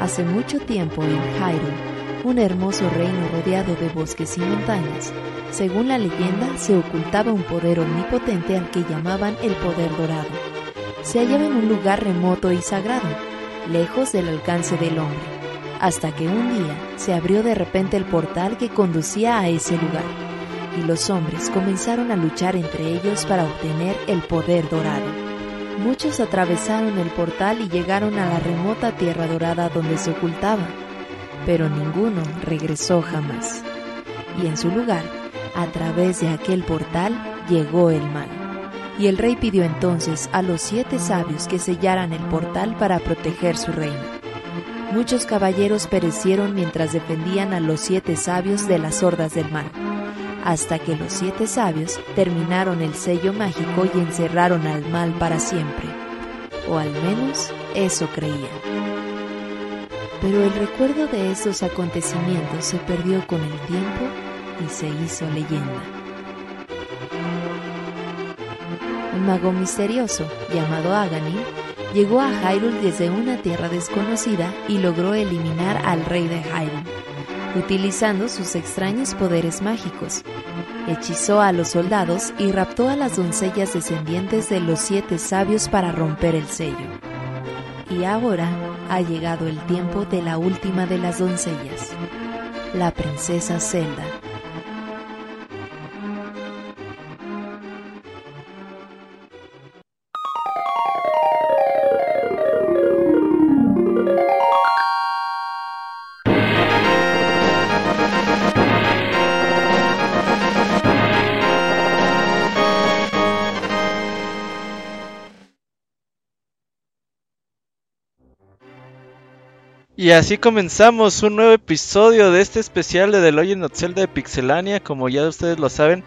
Hace mucho tiempo en Hyrule, un hermoso reino rodeado de bosques y montañas, según la leyenda, se ocultaba un poder omnipotente al que llamaban el poder dorado. Se hallaba en un lugar remoto y sagrado, lejos del alcance del hombre, hasta que un día se abrió de repente el portal que conducía a ese lugar, y los hombres comenzaron a luchar entre ellos para obtener el poder dorado. Muchos atravesaron el portal y llegaron a la remota tierra dorada donde se ocultaba, pero ninguno regresó jamás. Y en su lugar, a través de aquel portal, llegó el mal. Y el rey pidió entonces a los siete sabios que sellaran el portal para proteger su reino. Muchos caballeros perecieron mientras defendían a los siete sabios de las hordas del mal, hasta que los siete sabios terminaron el sello mágico y encerraron al mal para siempre. O al menos eso creían. Pero el recuerdo de esos acontecimientos se perdió con el tiempo y se hizo leyenda. Un mago misterioso, llamado Aghanim, llegó a Hyrule desde una tierra desconocida y logró eliminar al rey de Hyrule, utilizando sus extraños poderes mágicos. Hechizó a los soldados y raptó a las doncellas descendientes de los siete sabios para romper el sello. Y ahora ha llegado el tiempo de la última de las doncellas, la princesa Zelda. Y así comenzamos un nuevo episodio de este especial de The Legend of Zelda de Pixelania. Como ya ustedes lo saben,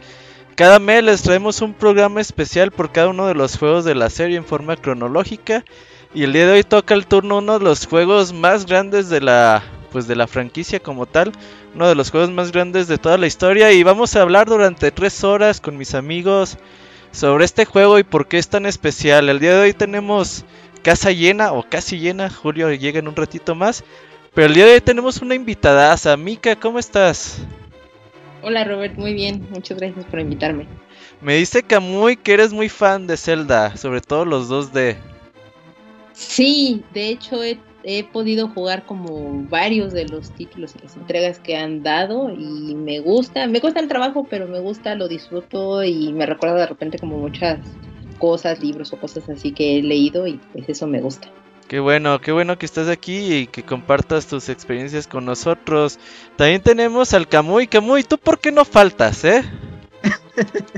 cada mes les traemos un programa especial por cada uno de los juegos de la serie en forma cronológica. Y el día de hoy toca el turno uno de los juegos más grandes de la pues de la franquicia como tal, uno de los juegos más grandes de toda la historia y vamos a hablar durante tres horas con mis amigos sobre este juego y por qué es tan especial. El día de hoy tenemos casa llena o casi llena. Julio llega en un ratito más. Pero el día de hoy tenemos una invitada. Mika, ¿cómo estás? Hola Robert, muy bien. Muchas gracias por invitarme. Me dice Camuy que eres muy fan de Zelda, sobre todo los 2D. Sí, de hecho he, he, podido jugar como varios de los títulos y las entregas que han dado y me gusta, me cuesta el trabajo, pero me gusta, lo disfruto y me recuerda de repente como muchas cosas, libros o cosas así que he leído y pues eso me gusta. Qué bueno, qué bueno que estás aquí y que compartas tus experiencias con nosotros. También tenemos al Camuy. Camuy, ¿tú por qué no faltas, eh?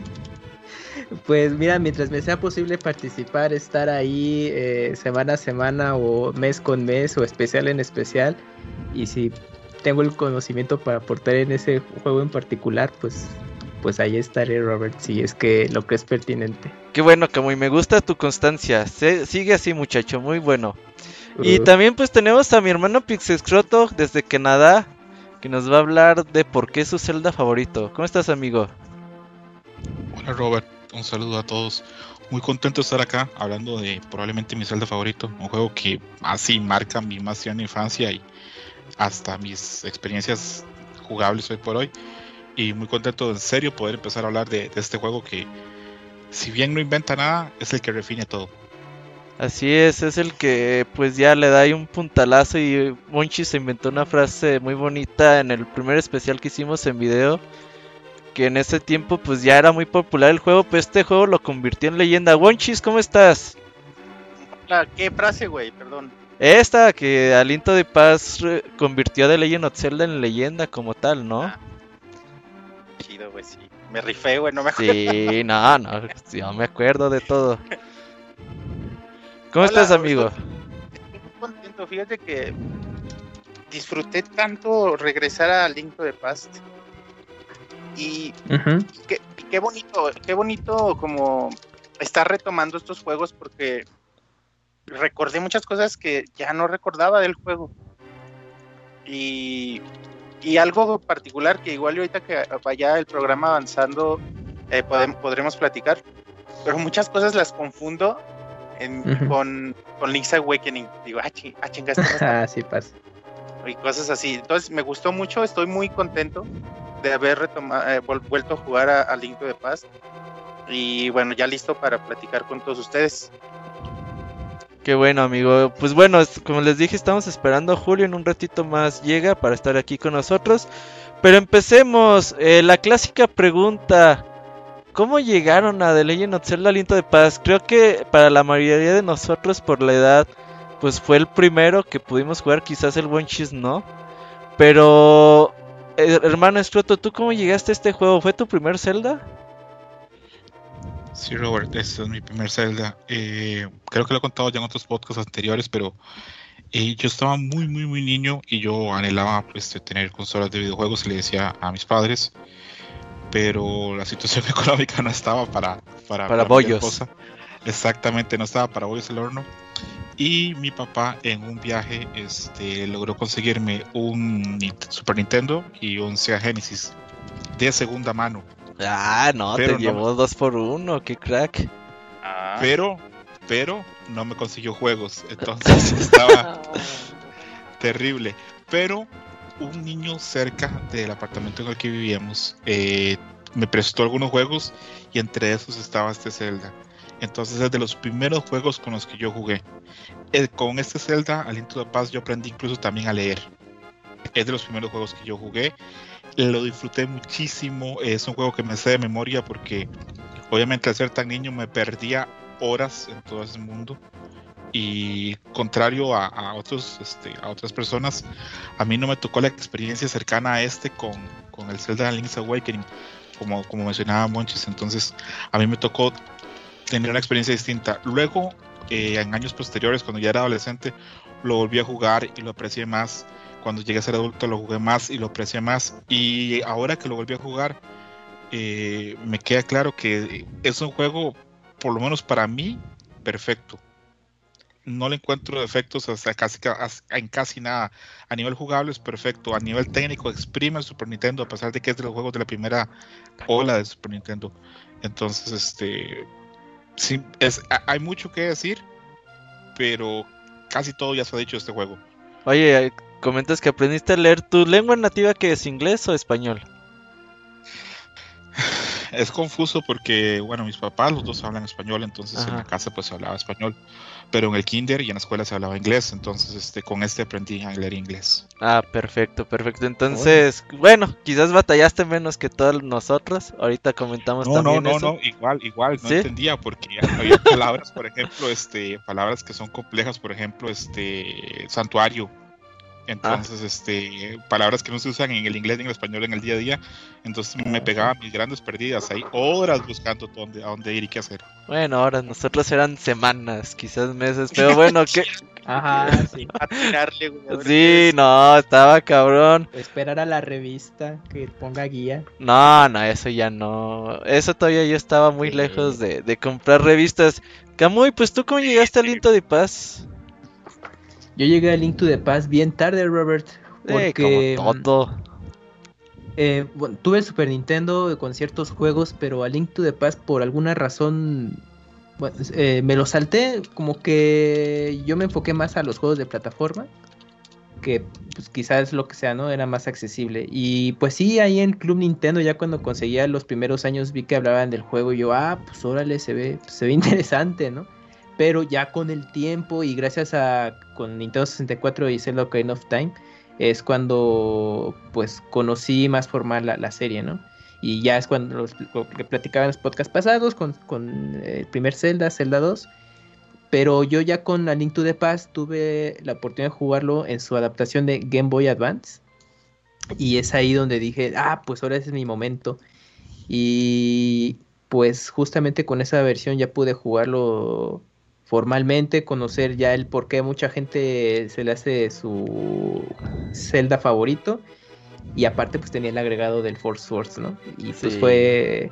pues mira, mientras me sea posible participar, estar ahí eh, semana a semana o mes con mes o especial en especial. Y si tengo el conocimiento para aportar en ese juego en particular, pues pues ahí estaré, Robert, si es que lo que es pertinente. Qué bueno, Camuy, me gusta tu constancia. sigue así, muchacho, muy bueno. Y también pues tenemos a mi hermano Pixescroto desde Canadá, que nos va a hablar de por qué es su celda favorito. ¿Cómo estás, amigo? Hola, Robert. Un saludo a todos. Muy contento de estar acá hablando de probablemente mi celda favorito. Un juego que así marca mi más infancia y hasta mis experiencias jugables hoy por hoy y muy contento en serio poder empezar a hablar de, este juego que si bien no inventa nada, es el que refine todo. Así es, es el que pues ya le da ahí un puntalazo y Monchi se inventó una frase muy bonita en el primer especial que hicimos en video, que en ese tiempo pues ya era muy popular el juego, pero este juego lo convirtió en leyenda. Wonchis, ¿cómo estás? ¿Qué frase, güey? Perdón. Esta, que Aliento de Paz convirtió a The Legend of Zelda en leyenda como tal, ¿no? Ah chido, güey, sí. Me rifé, güey, no me acuerdo. Sí, no, no, yo me acuerdo de todo. ¿Cómo estás, amigo? Estoy contento, fíjate que disfruté tanto regresar a Link to the Past. Y, qué, qué, bonito, qué bonito como estar retomando estos juegos porque recordé muchas cosas que ya no recordaba del juego. Y y algo particular que igual ahorita que vaya el programa avanzando eh, podremos platicar, pero muchas cosas las confundo con, con Link's Awakening. Digo, ah, ah chingaste. ah, sí pasa. Y cosas así. Entonces me gustó mucho, estoy muy contento de haber retomado, eh, vuelto a jugar a, a Link to the Past. Y bueno, ya listo para platicar con todos ustedes. Qué bueno, amigo. Pues bueno, como les dije, estamos esperando a Julio en un ratito más llega para estar aquí con nosotros. Pero empecemos. Eh, la clásica pregunta. ¿Cómo llegaron a The Legend of Zelda Aliento de Paz? Creo que para la mayoría de nosotros por la edad, pues fue el primero que pudimos jugar, quizás el buen Chis no. Pero, eh, hermano Escroto, ¿tú cómo llegaste a este juego? ¿Fue tu primer Zelda? Sí, Robert, este es mi primer Zelda. Eh, creo que lo he contado ya en otros podcasts anteriores, pero eh, yo estaba muy, muy, muy niño y yo anhelaba pues, tener consolas de videojuegos y le decía a mis padres, pero la situación económica no estaba para, para, para, bollos. Exactamente, no estaba para bollos el horno. Y mi papá en un viaje este, logró conseguirme un Super Nintendo y un Sega Genesis de segunda mano Ah, no, te llevó dos por uno, qué crack. Ah. Pero, pero no me consiguió juegos, entonces estaba terrible. Pero un niño cerca del apartamento en el que vivíamos eh, me prestó algunos juegos y entre esos estaba este Zelda. Entonces es de los primeros juegos con los que yo jugué. Eh, con este Zelda, Aliento de Paz, yo aprendí incluso también a leer. Es de los primeros juegos que yo jugué lo disfruté muchísimo. Es un juego que me sé de memoria porque obviamente al ser tan niño me perdía horas en todo ese mundo. Y contrario a, otros, este, a otras personas, a mí no me tocó la experiencia cercana a este con, con el Zelda Link's Awakening, como, como mencionaba Monchis. Entonces, a mí me tocó tener una experiencia distinta. Luego, eh, en años posteriores, cuando ya era adolescente, lo volví a jugar y lo aprecié más cuando llegué a ser adulto lo jugué más y lo aprecié más. Y ahora que lo volví a jugar, eh, me queda claro que es un juego, por lo menos para mí, perfecto. No le encuentro defectos hasta casi, en casi nada. A nivel jugable es perfecto. A nivel técnico exprime el Super Nintendo, a pesar de que es de los juegos de la primera ola de Super Nintendo. Entonces, este, sí, es, hay mucho que decir, pero casi todo ya se ha dicho de este juego. Oye, comentas que aprendiste a leer. ¿Tu lengua nativa que es inglés o español? Es confuso porque, bueno, mis papás los dos hablan español, entonces en la casa pues se hablaba español, pero en el kinder y en la escuela se hablaba inglés, entonces este con este aprendí a leer inglés. Ah, perfecto, perfecto. Entonces, bueno, quizás batallaste menos que todos nosotros. Ahorita comentamos no, también No, no, no, igual, igual, no entendía porque había palabras, por ejemplo, este, palabras que son complejas, por ejemplo, este, santuario entonces, este, palabras que no se usan en el inglés ni en el español en el día a día. Entonces me pegaba mis grandes perdidas ahí, horas buscando dónde, a dónde ir y qué hacer. Bueno, ahora nosotros eran semanas, quizás meses, pero bueno, que... Ajá, sí. sí, no, estaba cabrón. Esperar a la revista que ponga guía. No, no, eso ya no. Eso todavía yo estaba muy lejos de, de comprar revistas. Camuy, pues tú cómo llegaste al Linto de Paz? Yo llegué a Link to the Past bien tarde, Robert. Porque. como todo. Eh, bueno, tuve el Super Nintendo con ciertos juegos, pero a Link to the Past por alguna razón bueno, eh, me lo salté. Como que yo me enfoqué más a los juegos de plataforma. Que pues quizás lo que sea, ¿no? Era más accesible. Y pues sí, ahí en Club Nintendo, ya cuando conseguía los primeros años, vi que hablaban del juego. Y yo, ah, pues órale, se ve, se ve interesante, ¿no? Pero ya con el tiempo y gracias a con Nintendo 64 y Zelda Ocarina of Time es cuando pues conocí más formal la, serie, ¿no? Y ya es cuando lo que platicaba en los podcasts pasados con, con eh, el primer Zelda, Zelda 2. Pero yo ya con A Link to the Past tuve la oportunidad de jugarlo en su adaptación de Game Boy Advance. Y es ahí donde dije, ah, pues ahora es mi momento. Y pues justamente con esa versión ya pude jugarlo formalmente, conocer ya el por qué mucha gente se le hace su Zelda favorito. Y aparte pues tenía el agregado del Force Source, ¿no? Y pues fue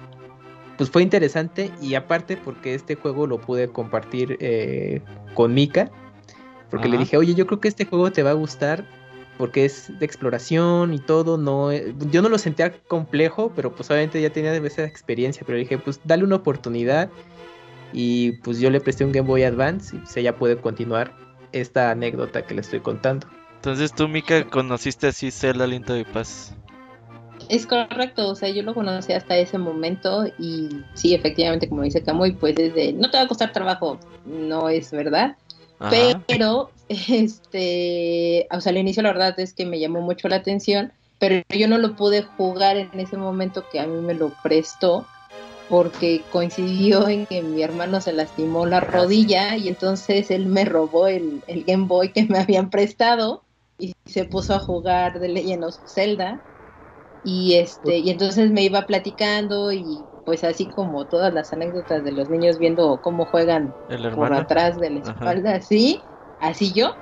pues fue interesante y aparte porque este juego lo pude compartir eh, con Mika porque le dije, "Oye, yo creo que este juego te va a gustar porque es de exploración y todo, no eh, yo no lo sentía complejo, pero pues obviamente ya tenía esa experiencia, pero dije, "Pues dale una oportunidad." Y pues yo le presté un Game Boy Advance y pues ella puede continuar esta anécdota que le estoy contando. Entonces tú, Mika, conociste así Zelda Linto de Paz. Es correcto, o sea, yo lo conocí hasta ese momento y sí, efectivamente, como dice Camuy, pues desde, no te va a costar trabajo, no es verdad, pero, este, o sea, al inicio la verdad es que me llamó mucho la atención, pero yo no lo pude jugar en ese momento que a mí me lo prestó, porque coincidió en que mi hermano se lastimó la rodilla y entonces él me robó el, el Game Boy que me habían prestado y se puso a jugar de Legend of Zelda. Y este y entonces me iba platicando y pues así como todas las anécdotas de los niños viendo cómo juegan por atrás de la espalda así así yo.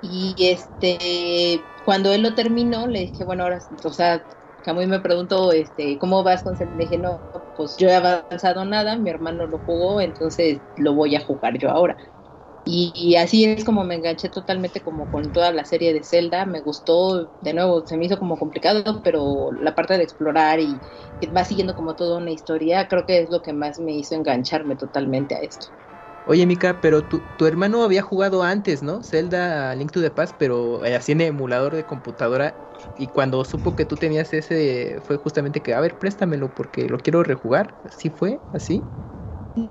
Y este cuando él lo terminó le dije bueno ahora o sea Camuy me preguntó este cómo vas con le dije no pues yo he avanzado nada mi hermano lo jugó entonces lo voy a jugar yo ahora y, así es como me enganché totalmente como con toda la serie de Zelda. Me gustó, de nuevo, se me hizo como complicado, pero la parte de explorar y va siguiendo como toda una historia, creo que es lo que más me hizo engancharme totalmente a esto. Oye, Mika, pero tu, tu hermano había jugado antes, ¿no? Zelda Link to the Past, pero eh, así en emulador de computadora. Y cuando supo que tú tenías ese, fue justamente que, a ver, préstamelo porque lo quiero rejugar. ¿Así fue? ¿Así?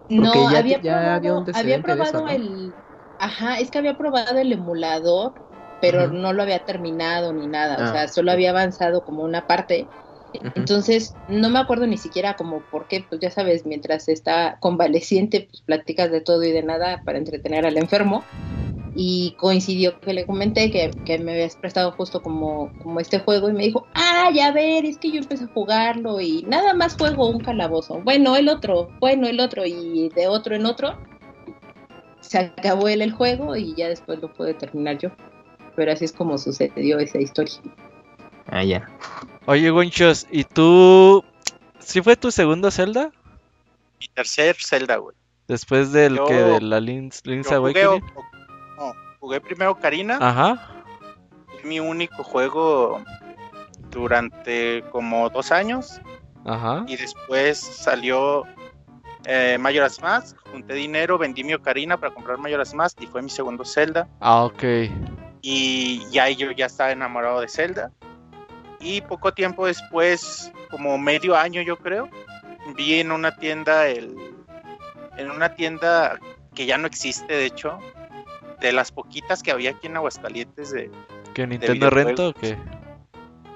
no, había probado, había probado el, Ajá, es que había probado el emulador, pero no lo había terminado ni nada, o ah, sea, solo había avanzado como una parte. Entonces, no me acuerdo ni siquiera como por qué, pues ya sabes, mientras está convaleciente, pues platicas de todo y de nada para entretener al enfermo. Y coincidió que le comenté que, que me habías prestado justo como, como este juego y me dijo, ah, ya ver, es que yo empecé a jugarlo y nada más juego un calabozo. Bueno, el otro, bueno, el otro y de otro en otro se acabó él el juego y ya después lo pude terminar yo. Pero así es como sucedió esa historia. Ah, ya. Oye, Gonchos, ¿y tú? ¿Sí fue tu segundo Zelda? Mi tercer Zelda, güey. Después del que de la Link's, Awakening. Jugué, no, jugué primero Karina. Ajá. Fue mi único juego durante como dos años. Ajá. Y después salió eh, Majora's Mask, junté dinero, vendí mi Ocarina para comprar Majora's Mask y fue mi segundo Zelda. Ah, ok. Y ya yo ya estaba enamorado de Zelda. Y poco tiempo después, como medio año yo creo, vi en una tienda el en una tienda que ya no existe de hecho, de las poquitas que había aquí en Aguascalientes de ¿Que Nintendo Rento o qué?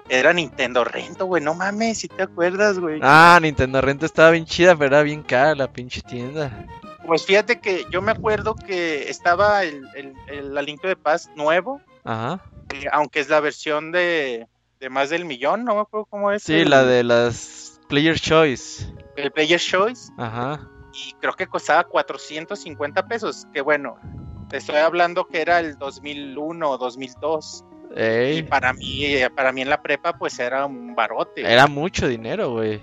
Era Nintendo Rento, güey, no mames, si te acuerdas, güey. Ah, Nintendo Rento estaba bien chida, pero era bien cara la pinche tienda. Pues fíjate que yo me acuerdo que estaba el, el, la Link de Paz nuevo. Ajá. Eh, aunque es la versión de, de, más del millón, no me acuerdo cómo es. Sí, la de las Player Choice. El Player Choice. Ajá. Y creo que costaba 450 pesos, que bueno, te estoy hablando que era el 2001 o 2002. Y para mí, para mí en la prepa, pues era un barote. Era mucho dinero, güey.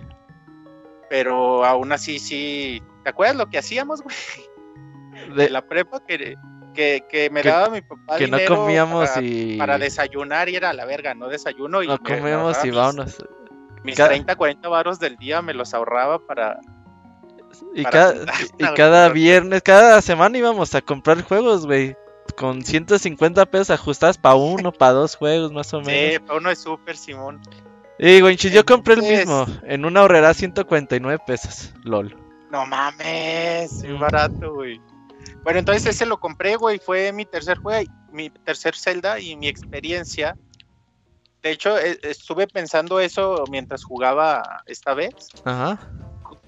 Pero aún así, sí. ¿Te acuerdas lo que hacíamos, güey? De la prepa que, que, me daba mi papá. Que no comíamos para, y. Para desayunar y era la verga, no desayuno y. No comíamos y vámonos. Mis, 30, 40 varos del día me los ahorraba para. Y, cada, y cada viernes, cada semana íbamos a comprar juegos, güey con 150 pesos ajustadas para uno, para dos juegos más o menos. Sí, para uno es súper, Simón. Y Winchis, yo compré el mismo, en una horrera 149 pesos, lol. No mames, es barato, güey. Bueno, entonces ese lo compré, güey, fue mi tercer juego, mi tercer Zelda y mi experiencia. De hecho, e, estuve pensando eso mientras jugaba esta vez. Ajá.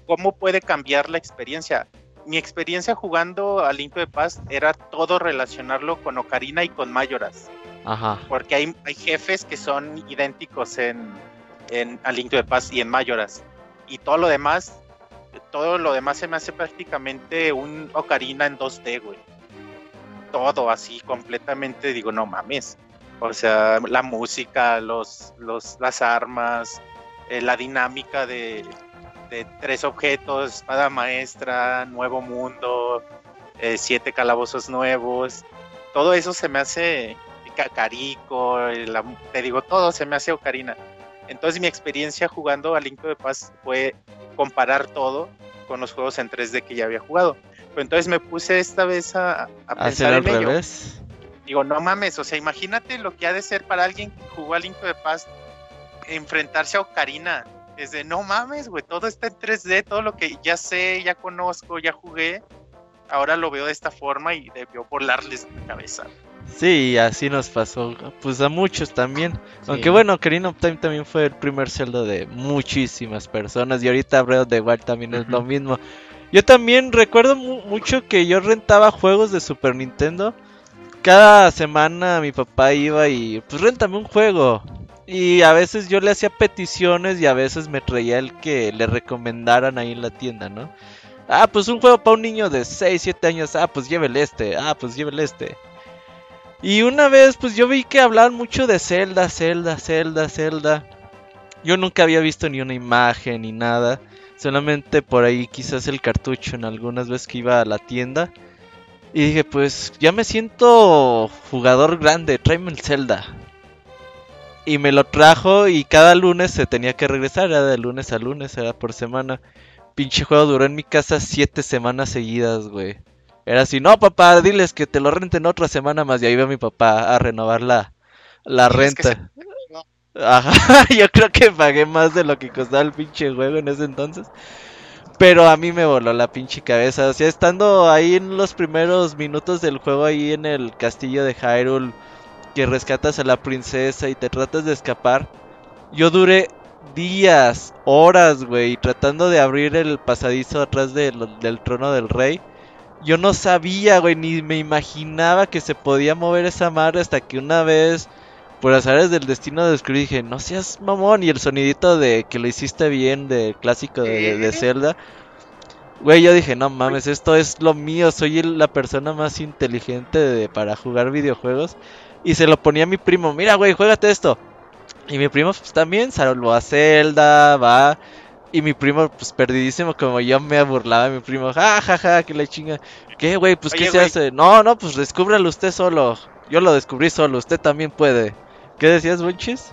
¿Cómo puede cambiar la experiencia? mi experiencia jugando a Link de Paz era todo relacionarlo con Ocarina y con Mayoras. Ajá. Porque hay, hay jefes que son idénticos en, en a Link de Paz y en Mayoras. Y todo lo demás, todo lo demás se me hace prácticamente un Ocarina en 2D, güey. Todo así, completamente, digo, no mames. O sea, la música, los, los, las armas, eh, la dinámica de, de tres objetos, espada maestra, nuevo mundo, eh, siete calabozos nuevos. Todo eso se me hace cacarico, te digo, todo se me hace ocarina. Entonces mi experiencia jugando a Link de Paz fue comparar todo con los juegos en 3D que ya había jugado. Pero entonces me puse esta vez a, a pensar en ello. revés. Digo, no mames, o sea, imagínate lo que ha de ser para alguien que jugó a Link the Past enfrentarse a Ocarina. Es de, no mames, güey, todo está en 3D, todo lo que ya sé, ya conozco, ya jugué, ahora lo veo de esta forma y debió volarles la cabeza. Sí, así nos pasó, pues a muchos también. Sí. Aunque bueno, Ocarina of Time también fue el primer Zelda de muchísimas personas y ahorita Breath of the Wild también es lo mismo. Yo también recuerdo mu- mucho que yo rentaba juegos de Super Nintendo. Cada semana mi papá iba y pues réntame un juego. Y a veces yo le hacía peticiones y a veces me traía el que le recomendaran ahí en la tienda, ¿no? Ah, pues un juego para un niño de 6, 7 años. Ah, pues llévele este. Ah, pues llévele este. Y una vez, pues yo vi que hablaban mucho de Zelda, Zelda, Zelda, Zelda. Yo nunca había visto ni una imagen ni nada. Solamente por ahí quizás el cartucho en algunas veces que iba a la tienda. Y dije, pues ya me siento jugador grande, tráeme el Zelda. Y me lo trajo y cada lunes se tenía que regresar, era de lunes a lunes, era por semana. Pinche juego duró en mi casa siete semanas seguidas, güey. Era así, no papá, diles que te lo renten otra semana más. Y ahí va mi papá a renovar la, la que renta. Ajá, yo creo que pagué más de lo que costaba el pinche juego en ese entonces. Pero a mí me voló la pinche cabeza. O sea, estando ahí en los primeros minutos del juego, ahí en el castillo de Hyrule, que rescatas a la princesa y te tratas de escapar. Yo duré días, horas, güey, tratando de abrir el pasadizo atrás del trono del rey. Yo no sabía, güey, ni me imaginaba que se podía mover esa madre hasta que una vez, por azares del destino, descubrí dije, no seas mamón. Y el sonidito de que lo hiciste bien, de clásico de, de. Zelda. Güey, yo dije, no mames, esto es lo mío, soy la persona más inteligente de- para jugar videojuegos. Y se lo ponía a mi primo, mira, güey, juégate esto. Y mi primo, pues también, salvo a Zelda, va. Y mi primo, pues perdidísimo, como yo me burlaba de mi primo, ja, ja, ja, que la chinga. ¿Qué, güey? Pues, ¿qué Oye, se güey. hace? No, no, pues descúbralo usted solo. Yo lo descubrí solo, usted también puede. ¿Qué decías, Bunchis?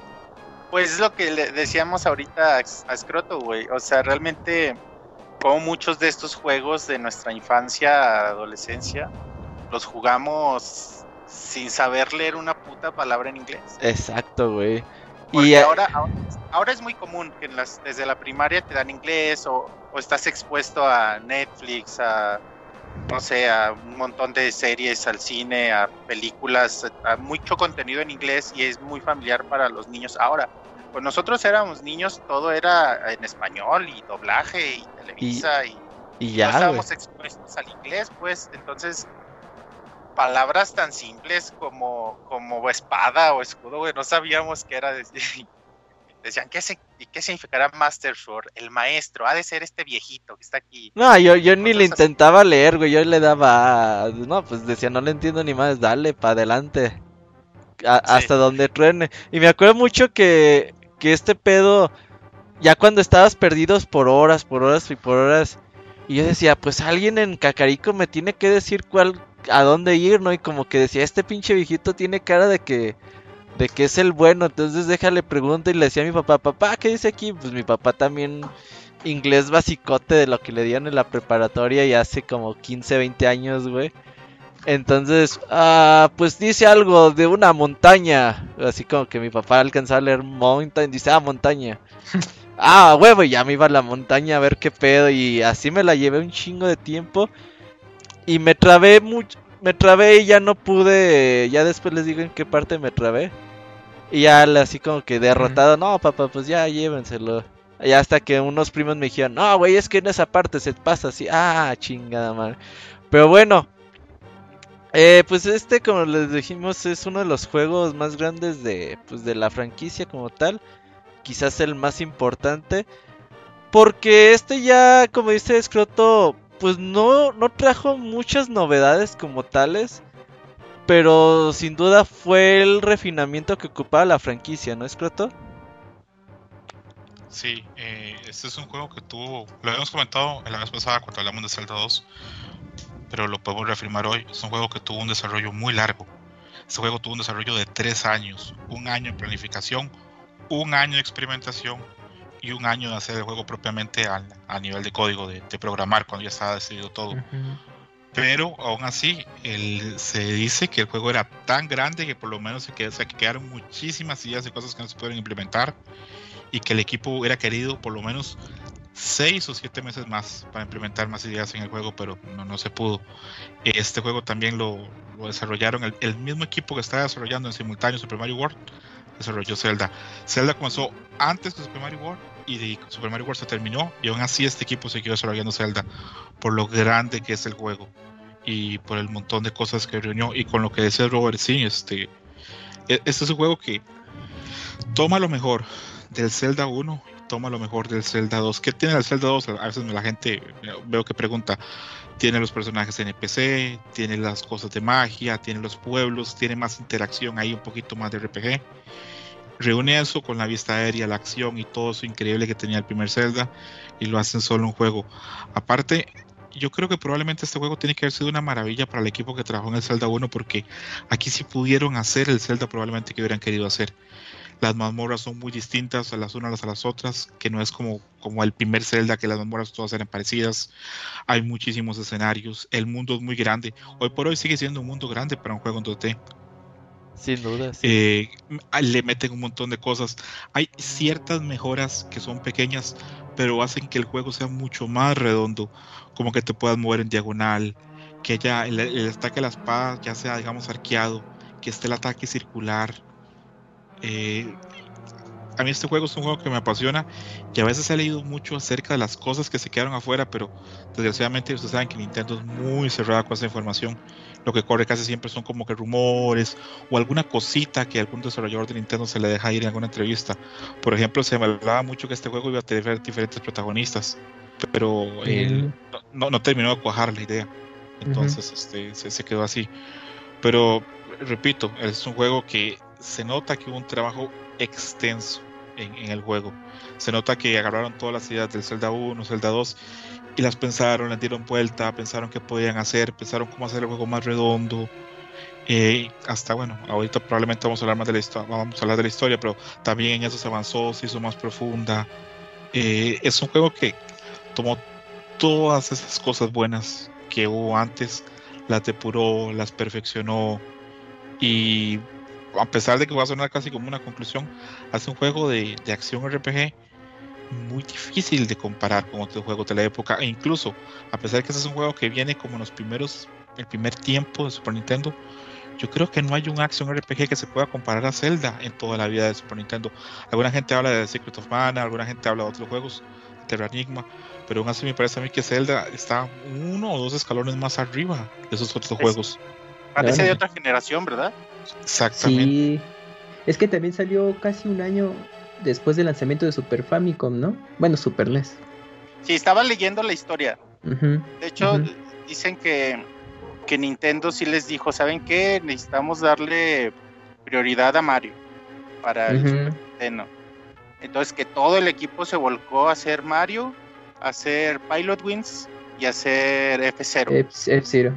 Pues es lo que le decíamos ahorita a, a Scroto, güey. O sea, realmente, como muchos de estos juegos de nuestra infancia, adolescencia, los jugamos sin saber leer una puta palabra en inglés. Exacto, güey. Porque Y eh, ahora, ahora, ahora es muy común que en las, desde la primaria te dan inglés o, o estás expuesto a Netflix, a no sé, a un montón de series, al cine, a películas, a mucho contenido en inglés y es muy familiar para los niños. Ahora, pues nosotros éramos niños, todo era en español y doblaje y televisa y, y no ya, estábamos expuestos al inglés, pues entonces palabras tan simples como, como espada o escudo, güey, no sabíamos qué era. decir. Decían, ¿qué, se, ¿qué significará Master Sword? El maestro, ha de ser este viejito que está aquí. No, yo, yo ni le así. intentaba leer, güey. Yo le daba. No, pues decía, no le entiendo ni más. Dale, para adelante. A- Sí. Hasta donde truene. Y me acuerdo mucho que, que este pedo. Ya cuando estabas perdidos por horas, por horas y por horas. Y yo decía, pues alguien en Cacarico me tiene que decir cuál. A dónde ir, ¿no? Y como que decía, este pinche viejito tiene cara de que. De que es el bueno. Entonces déjale pregunta. Y le decía a mi papá, papá, ¿qué dice aquí? Pues mi papá también inglés basicote de lo que le dieron en la preparatoria y hace como 15, 20 años, güey. Entonces, ah, pues dice algo de una montaña. Así como que mi papá alcanzaba a leer mountain, dice, ah, montaña. ah, huevo, y ya me iba a la montaña a ver qué pedo. Y así me la llevé un chingo de tiempo. Y me trabé mucho. Me trabé y ya no pude. Ya después les digo en qué parte me trabé. Y ya así como que derrotado. No, papá, pues ya llévenselo. Y hasta que unos primos me dijeron, no, güey, es que en esa parte se pasa así. Ah, chingada madre. Pero bueno. eh, pues este, como les dijimos, es uno de los juegos más grandes de, pues, de la franquicia como tal. Quizás el más importante. Porque este ya, como dice Scroto, pues no, no trajo muchas novedades como tales. Pero sin duda fue el refinamiento que ocupaba la franquicia, ¿no, Scroto? Sí, eh, este es un juego que tuvo, lo habíamos comentado en la vez pasada cuando hablamos de Zelda 2, pero lo podemos reafirmar hoy. Es un juego que tuvo un desarrollo muy largo. Este juego tuvo un desarrollo de tres años, un año de planificación, un año de experimentación y un año de hacer el juego propiamente a, nivel de código, de, programar, cuando ya estaba decidido todo. Pero aún así, se dice que el juego era tan grande que por lo menos se, se quedaron muchísimas ideas de cosas que no se pueden implementar y que el equipo hubiera querido por lo menos seis o siete meses más para implementar más ideas en el juego, pero no, no se pudo. Este juego también lo, desarrollaron el, el, mismo equipo que estaba desarrollando en simultáneo Super Mario World, desarrolló Zelda. Zelda comenzó antes de Super Mario World y Super Mario World se terminó y aún así este equipo siguió desarrollando Zelda por lo grande que es el juego y por el montón de cosas que reunió y con lo que decía Robert, sí, este, e, este es un juego que toma lo mejor del Zelda 1 toma lo mejor del Zelda 2. ¿Qué tiene el Zelda 2? A veces la gente veo que pregunta, tiene los personajes NPC, tiene las cosas de magia, tiene los pueblos, tiene más interacción ahí, un poquito más de RPG. Reúne eso con la vista aérea, la acción y todo eso increíble que tenía el primer Zelda y lo hacen solo un juego. Aparte, yo creo que probablemente este juego tiene que haber sido una maravilla para el equipo que trabajó en el Zelda 1 porque aquí sí pudieron hacer el Zelda probablemente que hubieran querido hacer. Las mazmorras son muy distintas a las unas a las otras, que no es como, como el primer Zelda, que las mazmorras todas eran parecidas. Hay muchísimos escenarios, el mundo es muy grande. Hoy por hoy sigue siendo un mundo grande para un juego en 2D. Sin duda. Eh, le meten un montón de cosas. Hay ciertas mejoras que son pequeñas, pero hacen que el juego sea mucho más redondo, como que te puedas mover en diagonal, que ya el, el ataque de la espada ya sea, digamos, arqueado, que esté el ataque circular eh, a mí este juego es un juego que me apasiona y a veces he leído mucho acerca de las cosas que se quedaron afuera, pero desgraciadamente ustedes saben que Nintendo es muy cerrada con esa información. Lo que corre casi siempre son como que rumores o alguna cosita que algún desarrollador de Nintendo se le deja ir en alguna entrevista. Por ejemplo, se me hablaba mucho que este juego iba a tener diferentes protagonistas, pero no, terminó de cuajar la idea. Entonces este, se, se quedó así. Pero repito, es un juego que se nota que hubo un trabajo extenso en, el juego. Se nota que agarraron todas las ideas del Zelda 1, Zelda 2 y las pensaron, las dieron vuelta, pensaron qué podían hacer, pensaron cómo hacer el juego más redondo. Eh, hasta bueno, ahorita probablemente vamos a hablar más de la historia, vamos a hablar de la historia, pero también en eso se avanzó, se hizo más profunda. Eh, es un juego que tomó todas esas cosas buenas que hubo antes, las depuró, las perfeccionó y a pesar de que va a sonar casi como una conclusión, hace un juego de, acción RPG muy difícil de comparar con otros juegos de la época. E incluso, a pesar de que ese es un juego que viene como en los primeros, el primer tiempo de Super Nintendo, yo creo que no hay un acción RPG que se pueda comparar a Zelda en toda la vida de Super Nintendo. Alguna gente habla de Secret of Mana, alguna gente habla de otros juegos, Terra Enigma, pero aún así me parece a mí que Zelda está uno o dos escalones más arriba de esos otros juegos. Parece de otra generación, ¿verdad? Exactamente. Sí. Es que también salió casi un año después del lanzamiento de Super Famicom, ¿no? Bueno, Super NES. Sí, estaba leyendo la historia. de hecho, dicen que, que Nintendo sí les dijo, ¿saben qué? Necesitamos darle prioridad a Mario para el Nintendo. Entonces que todo el equipo se volcó a hacer Mario, a hacer Pilot Wings y a hacer F0. F0,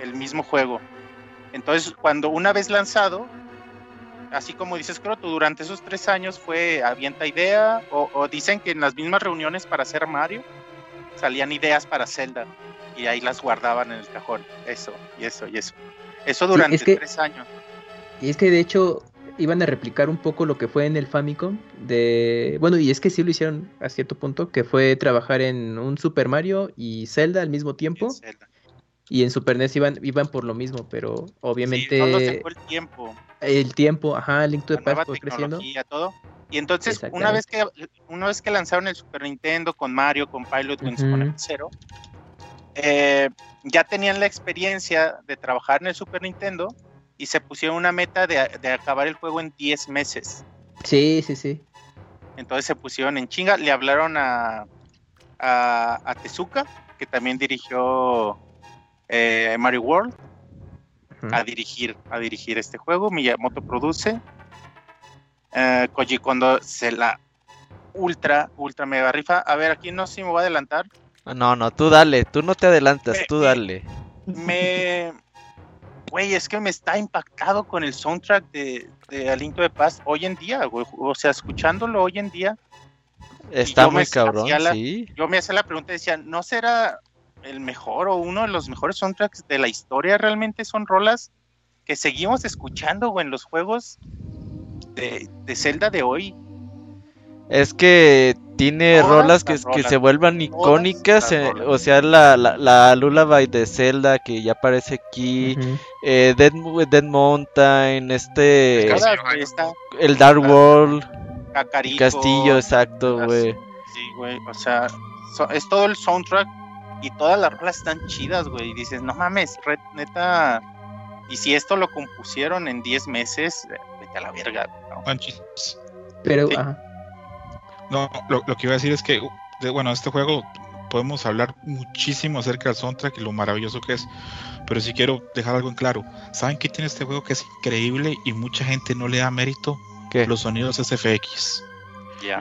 el mismo juego. Entonces, cuando una vez lanzado, así como dices Croto, durante esos tres años fue avienta idea, o, dicen que en las mismas reuniones para hacer Mario salían ideas para Zelda y ahí las guardaban en el cajón. Eso, y eso, y eso. Eso durante tres años. Y es que de hecho iban a replicar un poco lo que fue en el Famicom de bueno y es que sí lo hicieron a cierto punto que fue trabajar en un Super Mario y Zelda al mismo tiempo y en Super NES iban, iban por lo mismo, pero obviamente. el tiempo. El tiempo, ajá, el Link to the Past fue creciendo. Todo. Y entonces, una vez que una vez que lanzaron el Super Nintendo con Mario, con Pilot Wings, con Zero, eh, ya tenían la experiencia de trabajar en el Super Nintendo y se pusieron una meta de, acabar el juego en 10 meses. Sí, sí, sí. Entonces se pusieron en chinga, le hablaron a, a, a Tezuka, que también dirigió eh, Mario World a dirigir a dirigir este juego. Miyamoto produce. Eh, Koji cuando se la ultra, ultra mega rifa. A ver, aquí no sé si me voy a adelantar. No, no, tú dale, tú no te adelantas, tú dale. Me. Güey, es que me está impactado con el soundtrack de, de Alinto de Paz hoy en día, O sea, escuchándolo hoy en día, Está muy cabrón, sí. Yo me hacía la pregunta y decía, ¿no será el mejor o uno de los mejores soundtracks de la historia? Realmente son rolas que seguimos escuchando en los juegos de, de Zelda de hoy. Es que tiene rolas que, que, se vuelvan icónicas, eh, o sea, la, la, la, Lullaby de Zelda que ya aparece aquí, eh, Dead, Dead, Mountain, este, el Dark World, Castillo, exacto, güey. Sí, güey, o sea, es todo el soundtrack y todas las rolas están chidas, güey, y dices, no mames, red, neta, y si esto lo compusieron en 10 meses, vete a la verga, ¿no? Pero, no, lo, que iba a decir es que, de, bueno, este juego podemos hablar muchísimo acerca del soundtrack y lo maravilloso que es, pero si quiero dejar algo en claro, ¿saben qué tiene este juego que es increíble y mucha gente no le da mérito? ¿Qué? Los sonidos SFX.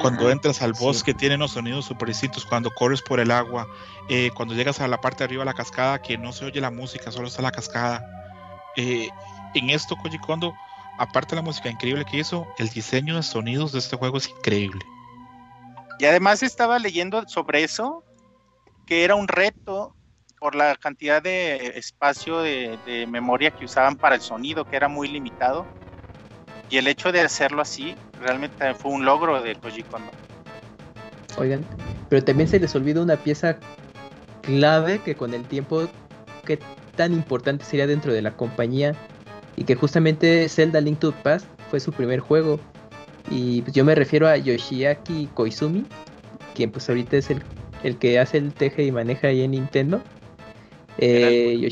Cuando entras al bosque tiene unos sonidos super distintos, cuando corres por el agua, eh, cuando llegas a la parte de arriba de la cascada que no se oye la música, solo está la cascada. Eh, en esto Koji Kondo, aparte de la música increíble que hizo, el diseño de sonidos de este juego es increíble. Y además estaba leyendo sobre eso, que era un reto por la cantidad de espacio de, memoria que usaban para el sonido, que era muy limitado. Y el hecho de hacerlo así realmente fue un logro de Koji Kondo. Oigan, pero también se les olvida una pieza clave que con el tiempo que tan importante sería dentro de la compañía y que justamente Zelda Link to the Past fue su primer juego y pues yo me refiero a Yoshiaki Koizumi, quien pues ahorita es el, el que hace el teje y maneja ahí en Nintendo. Eh,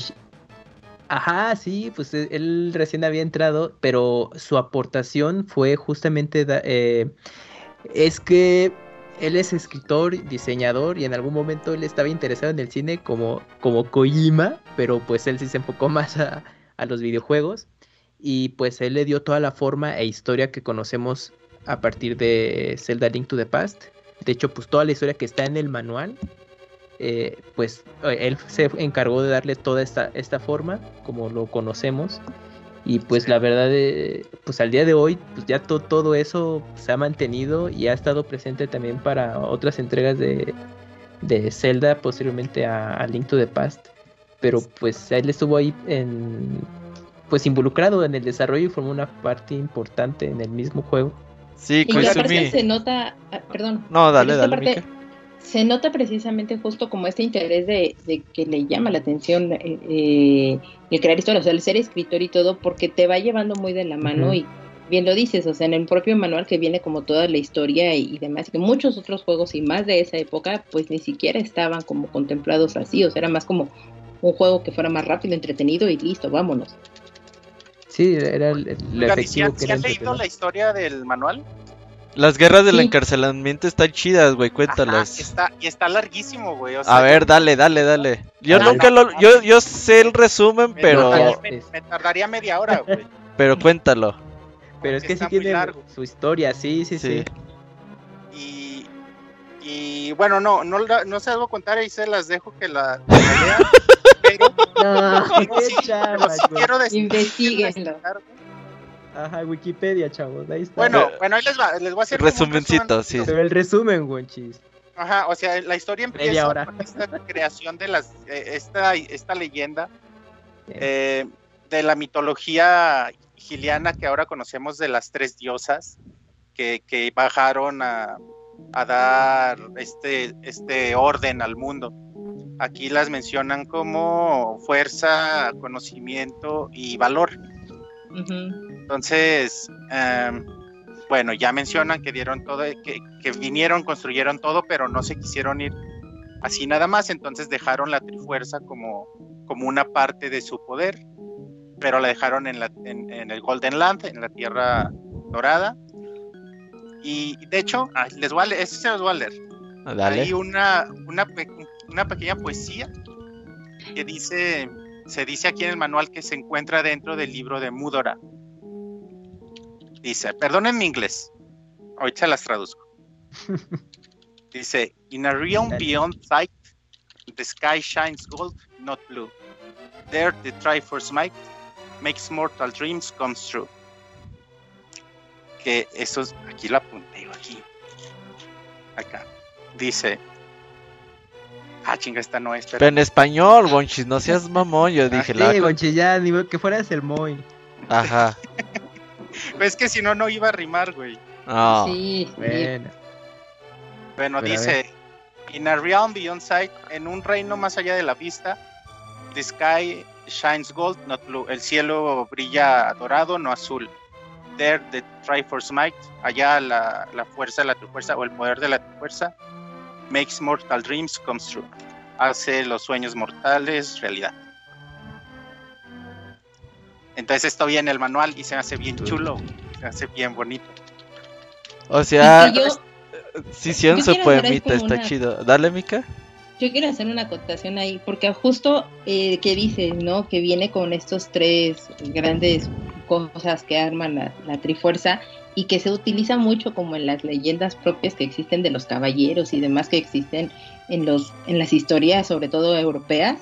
Ajá, sí, pues e, él recién había entrado, pero su aportación fue justamente... Eh, es que él es escritor, diseñador y en algún momento él estaba interesado en el cine como, como Kojima, pero pues él sí se enfocó más a, a los videojuegos y pues él le dio toda la forma e historia que conocemos a partir de Zelda Link to the Past. De hecho, pues toda la historia que está en el manual, eh, pues eh, él se encargó de darle toda esta, esta forma, como lo conocemos. Y pues la verdad, eh, pues al día de hoy, pues ya todo eso se ha mantenido y ha estado presente también para otras entregas de, de Zelda, posteriormente a, Link to the Past. Pero pues él estuvo ahí en, pues involucrado en el desarrollo y formó una parte importante en el mismo juego. Sí, y se nota, ah, perdón. No, dale, dale. Se nota precisamente justo como este interés de, que le llama la atención eh, eh, el crear historias, o sea, el ser escritor y todo, porque te va llevando muy de la mano y bien lo dices, o sea, en el propio manual que viene como toda la historia y, demás, y que muchos otros juegos y más de esa época, pues ni siquiera estaban como contemplados así, o sea, era más como un juego que fuera más rápido, entretenido y listo, vámonos. Sí, era el, efectivo que ¿has leído la historia del manual? Las guerras del encarcelamiento están chidas, güey, cuéntalas. está, y está larguísimo, güey. a ver, dale, dale, dale. Yo nunca lo. Yo, yo sé el resumen, pero. Me, tardaría media hora, güey. Pero cuéntalo. Pero es que sí tiene su historia, sí, sí, sí. Y, y bueno, no, no, no sé algo contar y se las dejo que la, que la. No, quiero Ajá, Wikipedia, chavos, ahí está. Bueno, bueno, ahí les va, les voy a hacer resumencito, sí. Pero el resumen, Wonchis. Ajá, o sea, la historia empieza con esta creación de las, eh, esta, esta leyenda eh, de la mitología giliana que ahora conocemos de las tres diosas que, que bajaron a, a dar este, este orden al mundo. Aquí las mencionan como fuerza, conocimiento y valor. Entonces, em, bueno, ya mencionan que dieron todo, que, que, vinieron, construyeron todo, pero no se quisieron ir así nada más, entonces dejaron la trifuerza como, como una parte de su poder, pero la dejaron en, la, en, el Golden Land, en la Tierra Dorada. Y de hecho, les voy a leer, se los voy a leer. Ah, Hay una, una, una pequeña poesía que dice, se dice aquí en el manual que se encuentra dentro del libro de Mudora. Dice, perdonen mi inglés, ahorita las traduzco. Dice, in a realm beyond sight, the sky shines gold, not blue. There the Triforce might makes mortal dreams come true. Que eso, aquí lo apunté aquí. acá. Dice. Ah, chinga, esta no es. Pero en español, Gonchis, no seas mamón. Yo dije, ah, sí, Gonchis, ya, ni que fueras el Moy. Ajá. pues es que si no, no iba a rimar, güey. No. Sí, bueno. Bueno, dice: In a realm beyond sight, en un reino más allá de la vista, the sky shines gold, not blue. El cielo brilla dorado, no azul. There, the Triforce Might, allá la, la fuerza, la fuerza o el poder de la fuerza, makes mortal dreams come true. Hace los sueños mortales realidad. Entonces esto viene en el manual y se hace bien chulo, se hace bien bonito. O sea, si sí, sí, su poemita, está chido. Dale, Mika. Yo quiero hacer una acotación ahí, porque justo eh, que dices, ¿no? Que viene con estos tres grandes cosas que arman la, la, trifuerza y que se utiliza mucho como en las leyendas propias que existen de los caballeros y demás que existen en los en las historias, sobre todo europeas,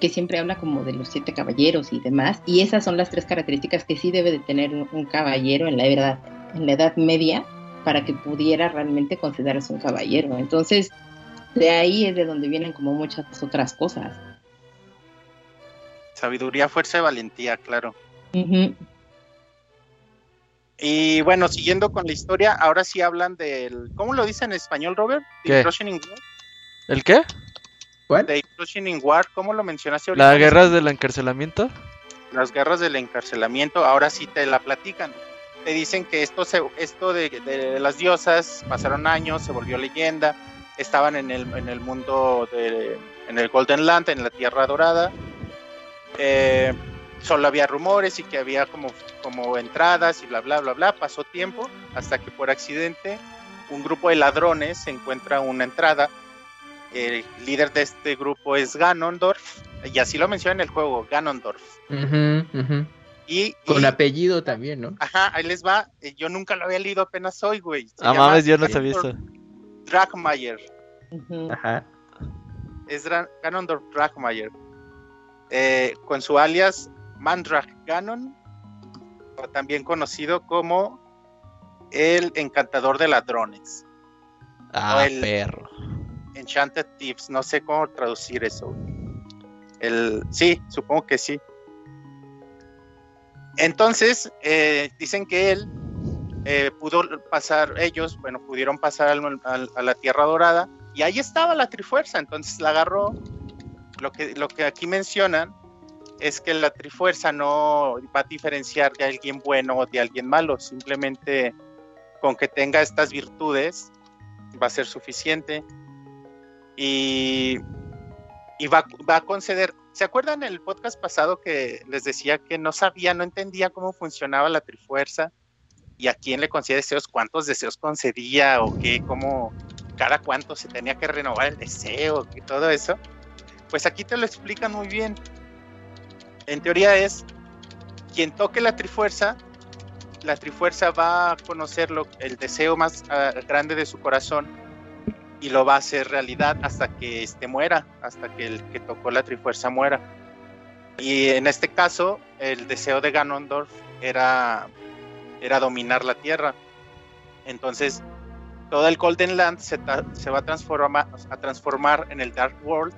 que siempre habla como de los siete caballeros y demás, y esas son las tres características que sí debe de tener un, caballero en la edad en la edad media para que pudiera realmente considerarse un caballero. Entonces, de ahí es de donde vienen como muchas otras cosas. Sabiduría, fuerza y valentía, claro. Y bueno, siguiendo con la historia, ahora sí hablan del. ¿Cómo lo dice en español, Robert? ¿Qué? ¿El qué? The in War, ¿cómo lo mencionaste ahorita? ¿Las guerras del encarcelamiento? Las guerras del encarcelamiento, ahora sí te la platican. Te dicen que esto, se, esto de, las diosas pasaron años, se volvió leyenda, estaban en el, en el mundo, de, en el Golden Land, en la Tierra Dorada. Eh, solo había rumores y que había como, como entradas y bla, bla, bla, bla. Pasó tiempo hasta que por accidente un grupo de ladrones encuentra una entrada el líder de este grupo es Ganondorf, y así lo menciona en el juego, Ganondorf. Y, Con apellido también, ¿no? Ajá, ahí les va. Eh, yo nunca lo había leído apenas hoy, güey. ah, mames, yo no sabía eso. Dragmayer. Ajá. Es Ganondorf Dragmayer. Eh, con su alias Mandrag Ganon, o también conocido como el encantador de ladrones. Ah, perro. Enchanted Tips, no sé cómo traducir eso. El, sí, supongo que sí. Entonces, eh, dicen que él eh, pudo pasar, ellos, bueno, pudieron pasar a la Tierra Dorada y ahí estaba la Trifuerza, entonces la agarró. Lo que, lo que aquí mencionan es que la Trifuerza no va a diferenciar de alguien bueno o de alguien malo, simplemente con que tenga estas virtudes va a ser suficiente y, va, a conceder. ¿Se acuerdan el podcast pasado que les decía que no sabía, no entendía cómo funcionaba la Trifuerza? ¿Y a quién le concedía deseos? ¿Cuántos deseos concedía? ¿O qué? ¿Cómo? ¿Cada cuánto se tenía que renovar el deseo? Y todo eso. Pues aquí te lo explican muy bien. En teoría es quien toque la Trifuerza, la Trifuerza va a conocer el deseo más ah, grande de su corazón y lo va a hacer realidad hasta que este muera, hasta que el que tocó la Trifuerza muera. Y en este caso, el deseo de Ganondorf era, dominar la Tierra. Entonces, todo el Golden Land se, va a transformar, a transformar en el Dark World,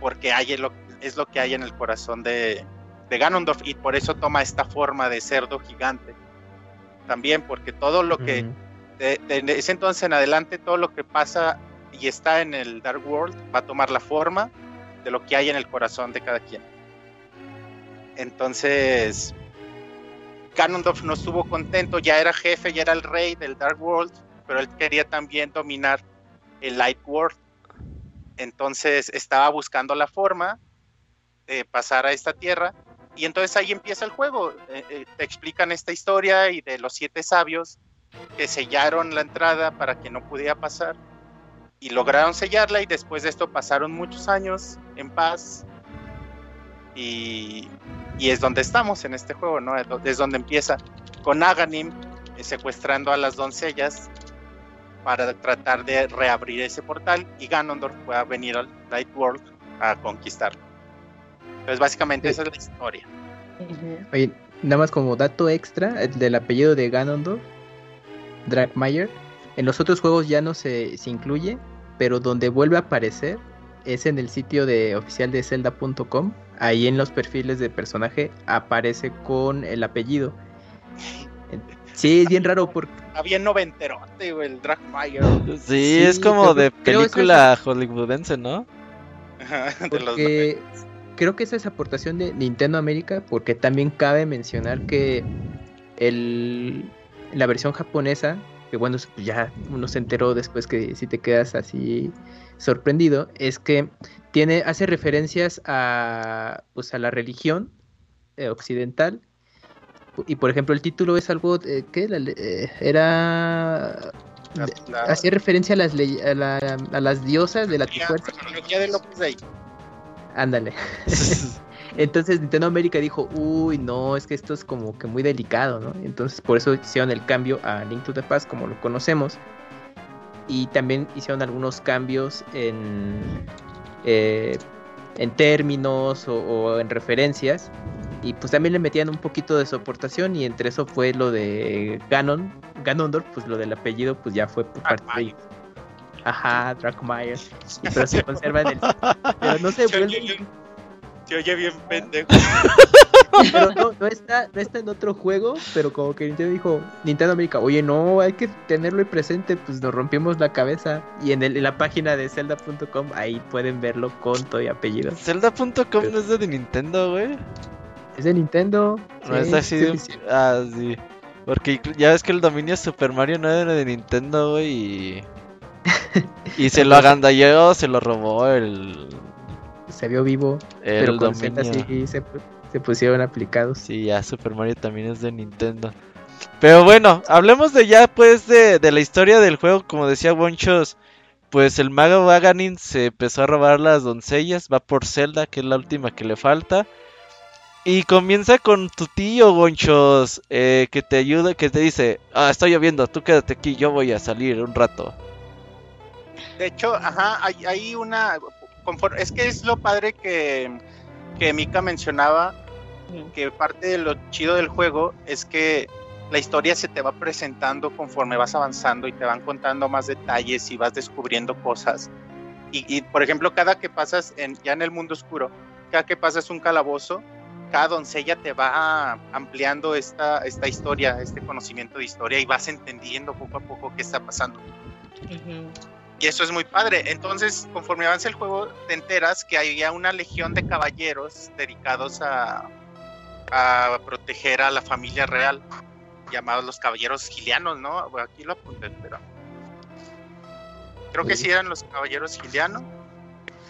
porque hay lo, es lo que hay en el corazón de, de Ganondorf, y por eso toma esta forma de cerdo gigante. También porque todo lo que de, ese entonces en adelante todo lo que pasa y está en el Dark World va a tomar la forma de lo que hay en el corazón de cada quien. Entonces, Ganondorf no estuvo contento, ya era jefe, ya era el rey del Dark World, pero él quería también dominar el Light World. Entonces estaba buscando la forma de pasar a esta tierra y entonces ahí empieza el juego. Eh, eh, te explican esta historia y de los siete sabios que sellaron la entrada para que no pudiera pasar y lograron sellarla y después de esto pasaron muchos años en paz y, es donde estamos en este juego, ¿no? Es donde empieza con Aganim eh, secuestrando a las doncellas para tratar de reabrir ese portal y Ganondorf pueda venir al Light World a conquistarlo. Entonces básicamente esa es la historia. Oye, nada más como dato extra, el del apellido de Ganondorf Dragmeyer En los otros juegos ya no se, se incluye, pero donde vuelve a aparecer es en el sitio de oficial de Zelda.com. Ahí en los perfiles de personaje aparece con el apellido. Sí, es bien raro porque... Había noventerote, el Dragmire. Sí, sí, es como de película hollywoodense, ¿no? porque creo que esa es aportación de Nintendo América, porque también cabe mencionar que el, la versión japonesa, que bueno, ya uno se enteró después que si te quedas así sorprendido, es que tiene, hace referencias a, pues, a la religión eh, occidental. Y por ejemplo, el título es algo eh, que eh, era hacía referencia a las a, las diosas de la fuerza. Ándale. Entonces Nintendo América dijo, uy, no, es que esto es como que muy delicado, ¿no? Entonces por eso hicieron el cambio a Link to the Past como lo conocemos. Y también hicieron algunos cambios en, eh, en términos o en referencias y pues también le metían un poquito de soportación y entre eso fue lo de Ganon, Ganondorf, pues lo del apellido pues ya fue por parte de Ajá, Dracmeyer. Pero se conserva en el... Pero no se vuelve... Se oye bien pendejo. Pero no, no, está, no está en otro juego, pero como que Nintendo dijo, Nintendo América, oye, no, hay que tenerlo ahí presente, pues nos rompimos la cabeza. Y en, el, en la página de Zelda.com, ahí pueden verlo con todo y apellido. Zelda.com no es de Nintendo, güey. Es de Nintendo. No es así Ah, sí. Porque ya ves que el dominio Super Mario no era de Nintendo, güey. Y, y se lo agandalló, se lo robó el. Se vio vivo. El pero dominio. Sí, se, se pusieron aplicados. Sí, ya Super Mario también es de Nintendo. Pero bueno, hablemos de ya pues de, de la historia del juego. Como decía Wonchos, pues el mago Vaganin se empezó a robar las doncellas. Va por Zelda, que es la última que le falta. Y comienza con tu tío, Gonchos, eh, que te ayuda, que te dice, ah, está lloviendo, tú quédate aquí, yo voy a salir un rato. De hecho, ajá, hay, una... Es que es lo padre que, que Mika mencionaba, que parte de lo chido del juego es que la historia se te va presentando conforme vas avanzando y te van contando más detalles y vas descubriendo cosas. Y, y por ejemplo, cada que pasas en, ya en el mundo oscuro, cada que pasas un calabozo, cada doncella te va ampliando esta, esta historia, este conocimiento de historia y vas entendiendo poco a poco qué está pasando. Y eso es muy padre. Entonces, conforme avanza el juego, te enteras que hay ya una legión de caballeros dedicados a, a proteger a la familia real, llamados los caballeros gilianos, ¿no? aquí lo apunté, pero creo que sí eran los caballeros gilianos.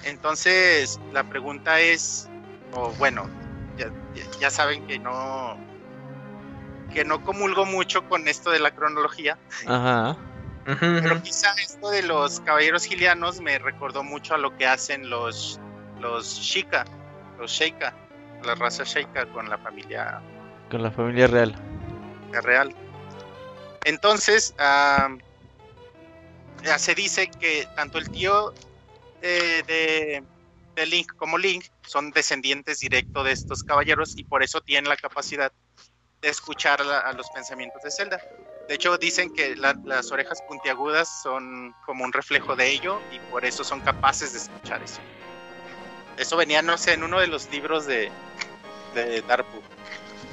Entonces, la pregunta es, o bueno, ya, saben que no que no comulgo mucho con esto de la cronología. Ajá. Pero quizá esto de los caballeros gilianos me recordó mucho a lo que hacen los los Shika, los Sheika, la raza Sheika con la familia con la familia real. Real. Entonces, ya se dice que tanto el tío eh, de de Link como Link son descendientes directos de estos caballeros y por eso tienen la capacidad de escuchar a los pensamientos de Zelda. De hecho, dicen que las orejas puntiagudas son como un reflejo de ello y por eso son capaces de escuchar eso. Eso venía, no sé, en uno de los libros de, de Darpu,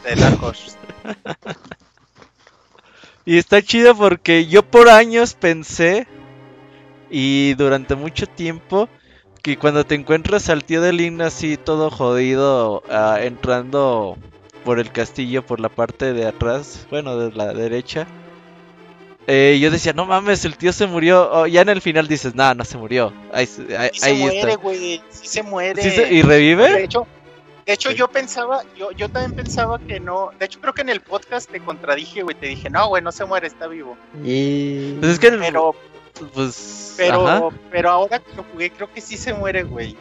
de Dark y está chido porque yo por años pensé y durante mucho tiempo que cuando te encuentras al tío de Link así todo jodido, ah, entrando por el castillo por la parte de atrás, bueno, de la derecha. Eh, yo decía, no mames, el tío se murió. Oh, ya en el final dices, nada, no se murió. Ahí, se muere, güey. Sí se muere. ¿Y revive? De hecho, de hecho yo pensaba, yo, yo también pensaba que no. De hecho, creo que en el podcast te contradije, güey. Te dije, no, güey, no se muere, está vivo. Y... Pues es que Pero pues. Pero, pero ahora que lo jugué, creo que sí se muere, güey.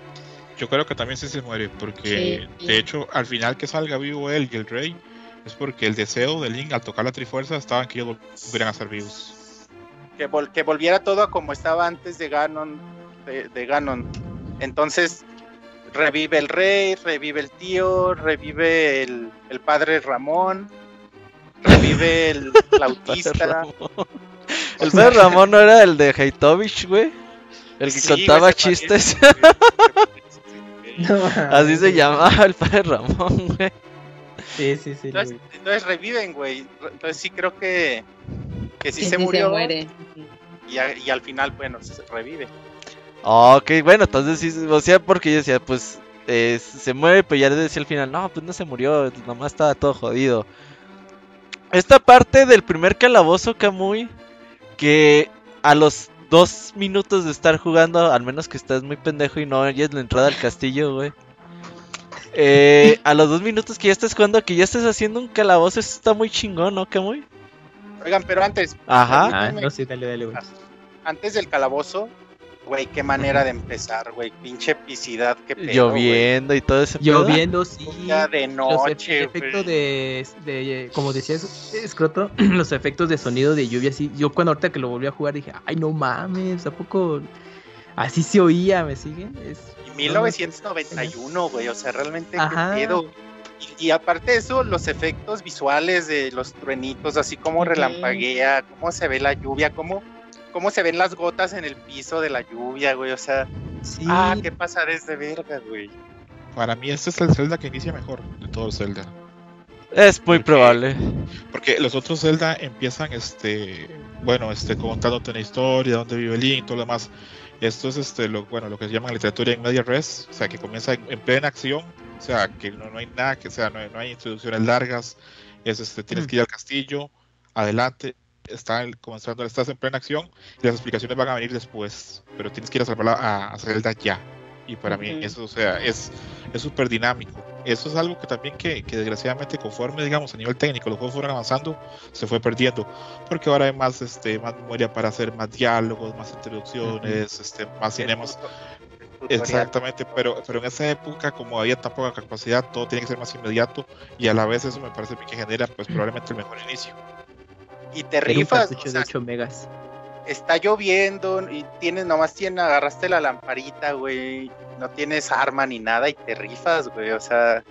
Yo creo que también sí se muere, porque de hecho, al final que salga vivo él y el rey, es porque el deseo de Link al tocar la Trifuerza estaba que ellos volvieran a ser vivos. Que, que volviera todo a como estaba antes de Ganon. De, Ganon. Entonces, revive el rey, revive el tío, revive el, padre Ramón, revive el, autista. El padre Ramón no era el de Heitovich, güey. El que contaba chistes. Así se llamaba el padre Ramón, güey. Sí, sí, sí. Entonces, reviven, güey. Entonces sí creo que, que sí, se murió. muere. Y, y, al final, bueno, se revive. ok, bueno, entonces sí, o sea, porque yo decía, pues eh, se muere, pero ya le decía al final, no, pues no se murió, nomás estaba todo jodido. Esta parte del primer calabozo, Kamui, que a los dos minutos de estar jugando, al menos que estás muy pendejo y no oyes la entrada al castillo, güey. Eh, a los dos minutos que ya estés jugando, que ya estés haciendo un calabozo, eso está muy chingón, ¿no, Kamui? Oigan, pero antes. Ajá. Ah, no, sí, dale, dale, güey. Antes del calabozo, Güey, qué manera de empezar, güey. Pinche epicidad que pedo, Lloviendo y todo eso. Lloviendo, sí. de noche, Los efectos de, de, como decías, Escroto, los efectos de sonido de lluvia, sí. Yo cuando ahorita que lo volví a jugar dije, ay, no mames, ¿a poco así se oía? ¿Me siguen? Es... Y 1991, güey, o sea, realmente qué pedo. Y, aparte de eso, los efectos visuales de los truenitos, así como relampaguea, cómo se ve la lluvia, cómo cómo se ven las gotas en el piso de la lluvia, güey. O sea, ah, qué pasa de verga, güey. Para mí este es el Zelda que inicia mejor de todos los Zelda. Es muy probable. Porque los otros Zelda empiezan, este, bueno, este, contándote una historia, dónde vive Link y todo lo demás. Esto es, este, lo, bueno, lo que se llama literatura en media res, o sea, que comienza en, plena acción, o sea, que no, hay nada, que sea, no hay, no hay introducciones largas, es, este, tienes mm. que ir al castillo, adelante, está comenzando, estás en plena acción y las explicaciones van a venir después, pero tienes que ir a salvarla a, a Zelda ya. Y para mí eso, o sea, es súper dinámico. Eso es algo que también que, que, desgraciadamente conforme, digamos, a nivel técnico, los juegos fueron avanzando, se fue perdiendo. Porque ahora hay más, este, más memoria para hacer más diálogos, más introducciones, este, más cinemas. Exactamente, pero, pero en esa época, como había tan poca capacidad, todo tiene que ser más inmediato y a la vez eso me parece que genera pues probablemente el mejor inicio y te rifas. de 8 megas. Está lloviendo y tienes, nomás tienes, agarraste la lamparita, güey. No tienes arma ni nada y te rifas, güey. O sea,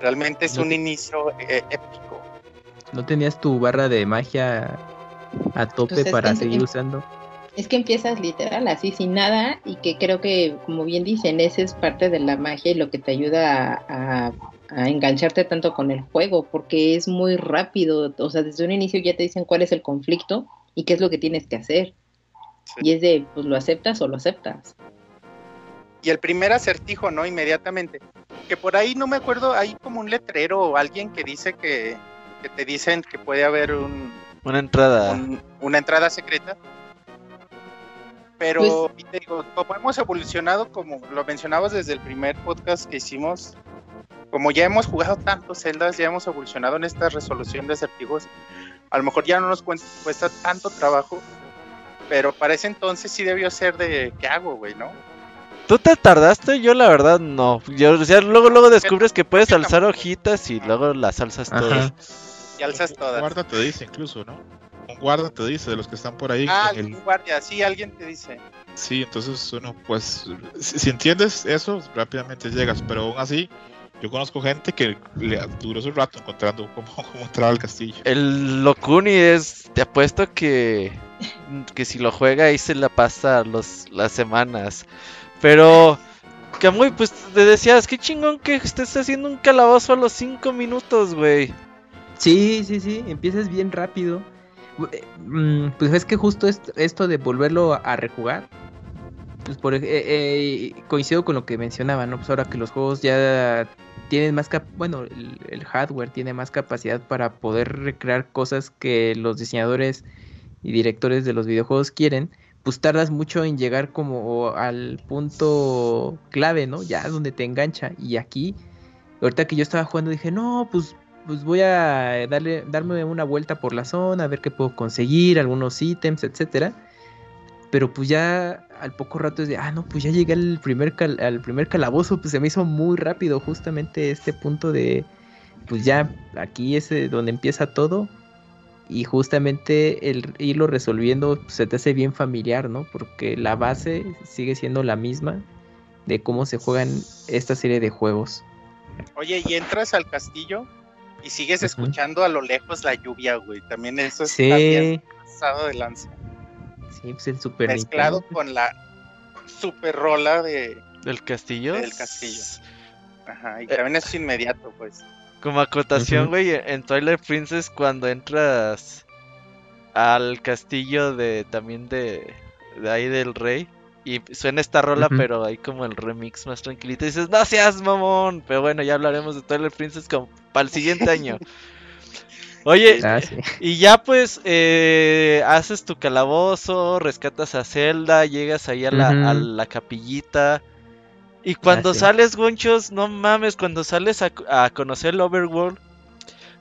realmente es un inicio eh, épico. ¿No tenías tu barra de magia a tope pues para seguir usando? Es que empiezas literal así sin nada y que creo que, como bien dicen, esa es parte de la magia y lo que te ayuda a a engancharte tanto con el juego, porque es muy rápido, o sea, desde un inicio ya te dicen cuál es el conflicto y qué es lo que tienes que hacer. Y es de, pues lo aceptas o lo aceptas. Y el primer acertijo, ¿no? Inmediatamente. Que por ahí no me acuerdo, hay como un letrero o alguien que dice que, que te dicen que puede haber un... Una entrada. una entrada secreta. Pero, pues te digo, como hemos evolucionado, como lo mencionabas desde el primer podcast que hicimos, como ya hemos jugado tantos celdas, ya hemos evolucionado en esta resolución de acertijos, a lo mejor ya no nos cuesta tanto trabajo, pero para ese entonces sí debió ser de ¿qué hago, güey, no? ¿Tú te tardaste? Yo la verdad no. Yo, luego luego descubres que puedes alzar hojitas y luego las alzas todas. Y alzas todas. Guarda te dice incluso, ¿no? Un guarda te dice de los que están por ahí. Ah, el... un guardia, sí, alguien te dice. Sí, entonces uno pues si entiendes eso, rápidamente llegas, pero aún así yo conozco gente que le duró su rato encontrando cómo, cómo entrar al castillo. El Locuni es, te apuesto que, que si lo juega ahí se la pasa los, las semanas. Pero, que muy, pues te decías, qué chingón que estés haciendo un calabozo a los 5 minutos, güey. Sí, sí, sí, empiezas bien rápido. Mm, pues es que justo esto de volverlo a rejugar pues por, eh, eh, coincido con lo que mencionaba, ¿no? Pues ahora que los juegos ya tienen más cap bueno, el, hardware tiene más capacidad para poder recrear cosas que los diseñadores y directores de los videojuegos quieren, pues tardas mucho en llegar como al punto clave, ¿no? Ya donde te engancha. Y aquí, ahorita que yo estaba jugando, dije, no, pues, pues voy a darle, darme una vuelta por la zona, a ver qué puedo conseguir, algunos ítems, etcétera. Pero pues ya al poco rato es de, ah, no, pues ya llegué al primer, al primer calabozo, pues se me hizo muy rápido justamente este punto de, pues ya aquí es donde empieza todo y justamente el irlo resolviendo pues, se te hace bien familiar, ¿no? Porque la base sigue siendo la misma de cómo se juegan esta serie de juegos. Oye, y entras al castillo y sigues escuchando a lo lejos la lluvia, güey. También eso es sí. pasado de lanza. Sí, pues el Super Mezclado con la super rola de... ¿Del castillo? Del castillo. Ajá, y también es inmediato, pues. Como acotación, güey, en Twilight Princess cuando entras al castillo de también de, de ahí del rey y suena esta rola, pero hay como el remix más tranquilito. Y dices, no seas mamón. Pero bueno, ya hablaremos de Twilight Princess como para el siguiente año. Oye, ah, y ya pues eh, haces tu calabozo, rescatas a Zelda, llegas ahí a la, a la capillita. Y cuando ah, sales, Gonchos, no mames, cuando sales a, a, conocer el Overworld,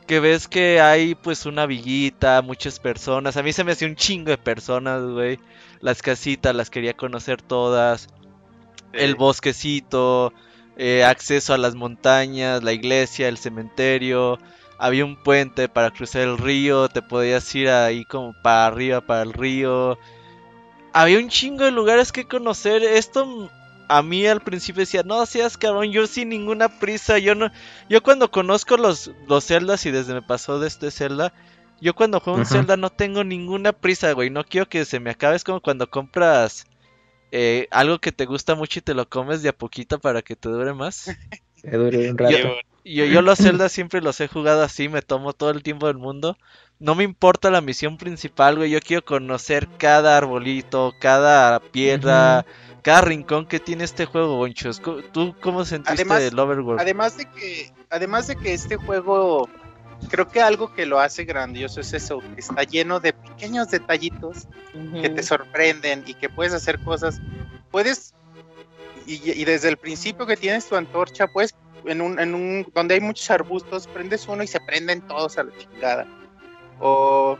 que ves que hay pues una villita, muchas personas. A mí se me hace un chingo de personas, güey. Las casitas las quería conocer todas. El bosquecito, eh, acceso a las montañas, la iglesia, el cementerio había un puente para cruzar el río, te podías ir ahí como para arriba, para el río. Había un chingo de lugares que conocer. Esto a mí al principio decía, no seas cabrón, yo sin ninguna prisa, yo no, yo cuando conozco los, los celdas y desde me pasó de este Zelda, yo cuando juego un Zelda no tengo ninguna prisa, güey, no quiero que se me acabe, es como cuando compras eh, algo que te gusta mucho y te lo comes de a poquito para que te dure más. Que dure un rato. Yo, yo los Zelda siempre los he jugado así, me tomo todo el tiempo del mundo. No me importa la misión principal, güey. Yo quiero conocer cada arbolito, cada piedra, cada rincón que tiene este juego, Bonchos. ¿Tú cómo sentiste además, el Overworld? Además de que, además de que este juego, creo que algo que lo hace grandioso es eso, que está lleno de pequeños detallitos que te sorprenden y que puedes hacer cosas. Puedes y, y, desde el principio que tienes tu antorcha, pues en un, en un, donde hay muchos arbustos, prendes uno y se prenden todos a la chingada. O,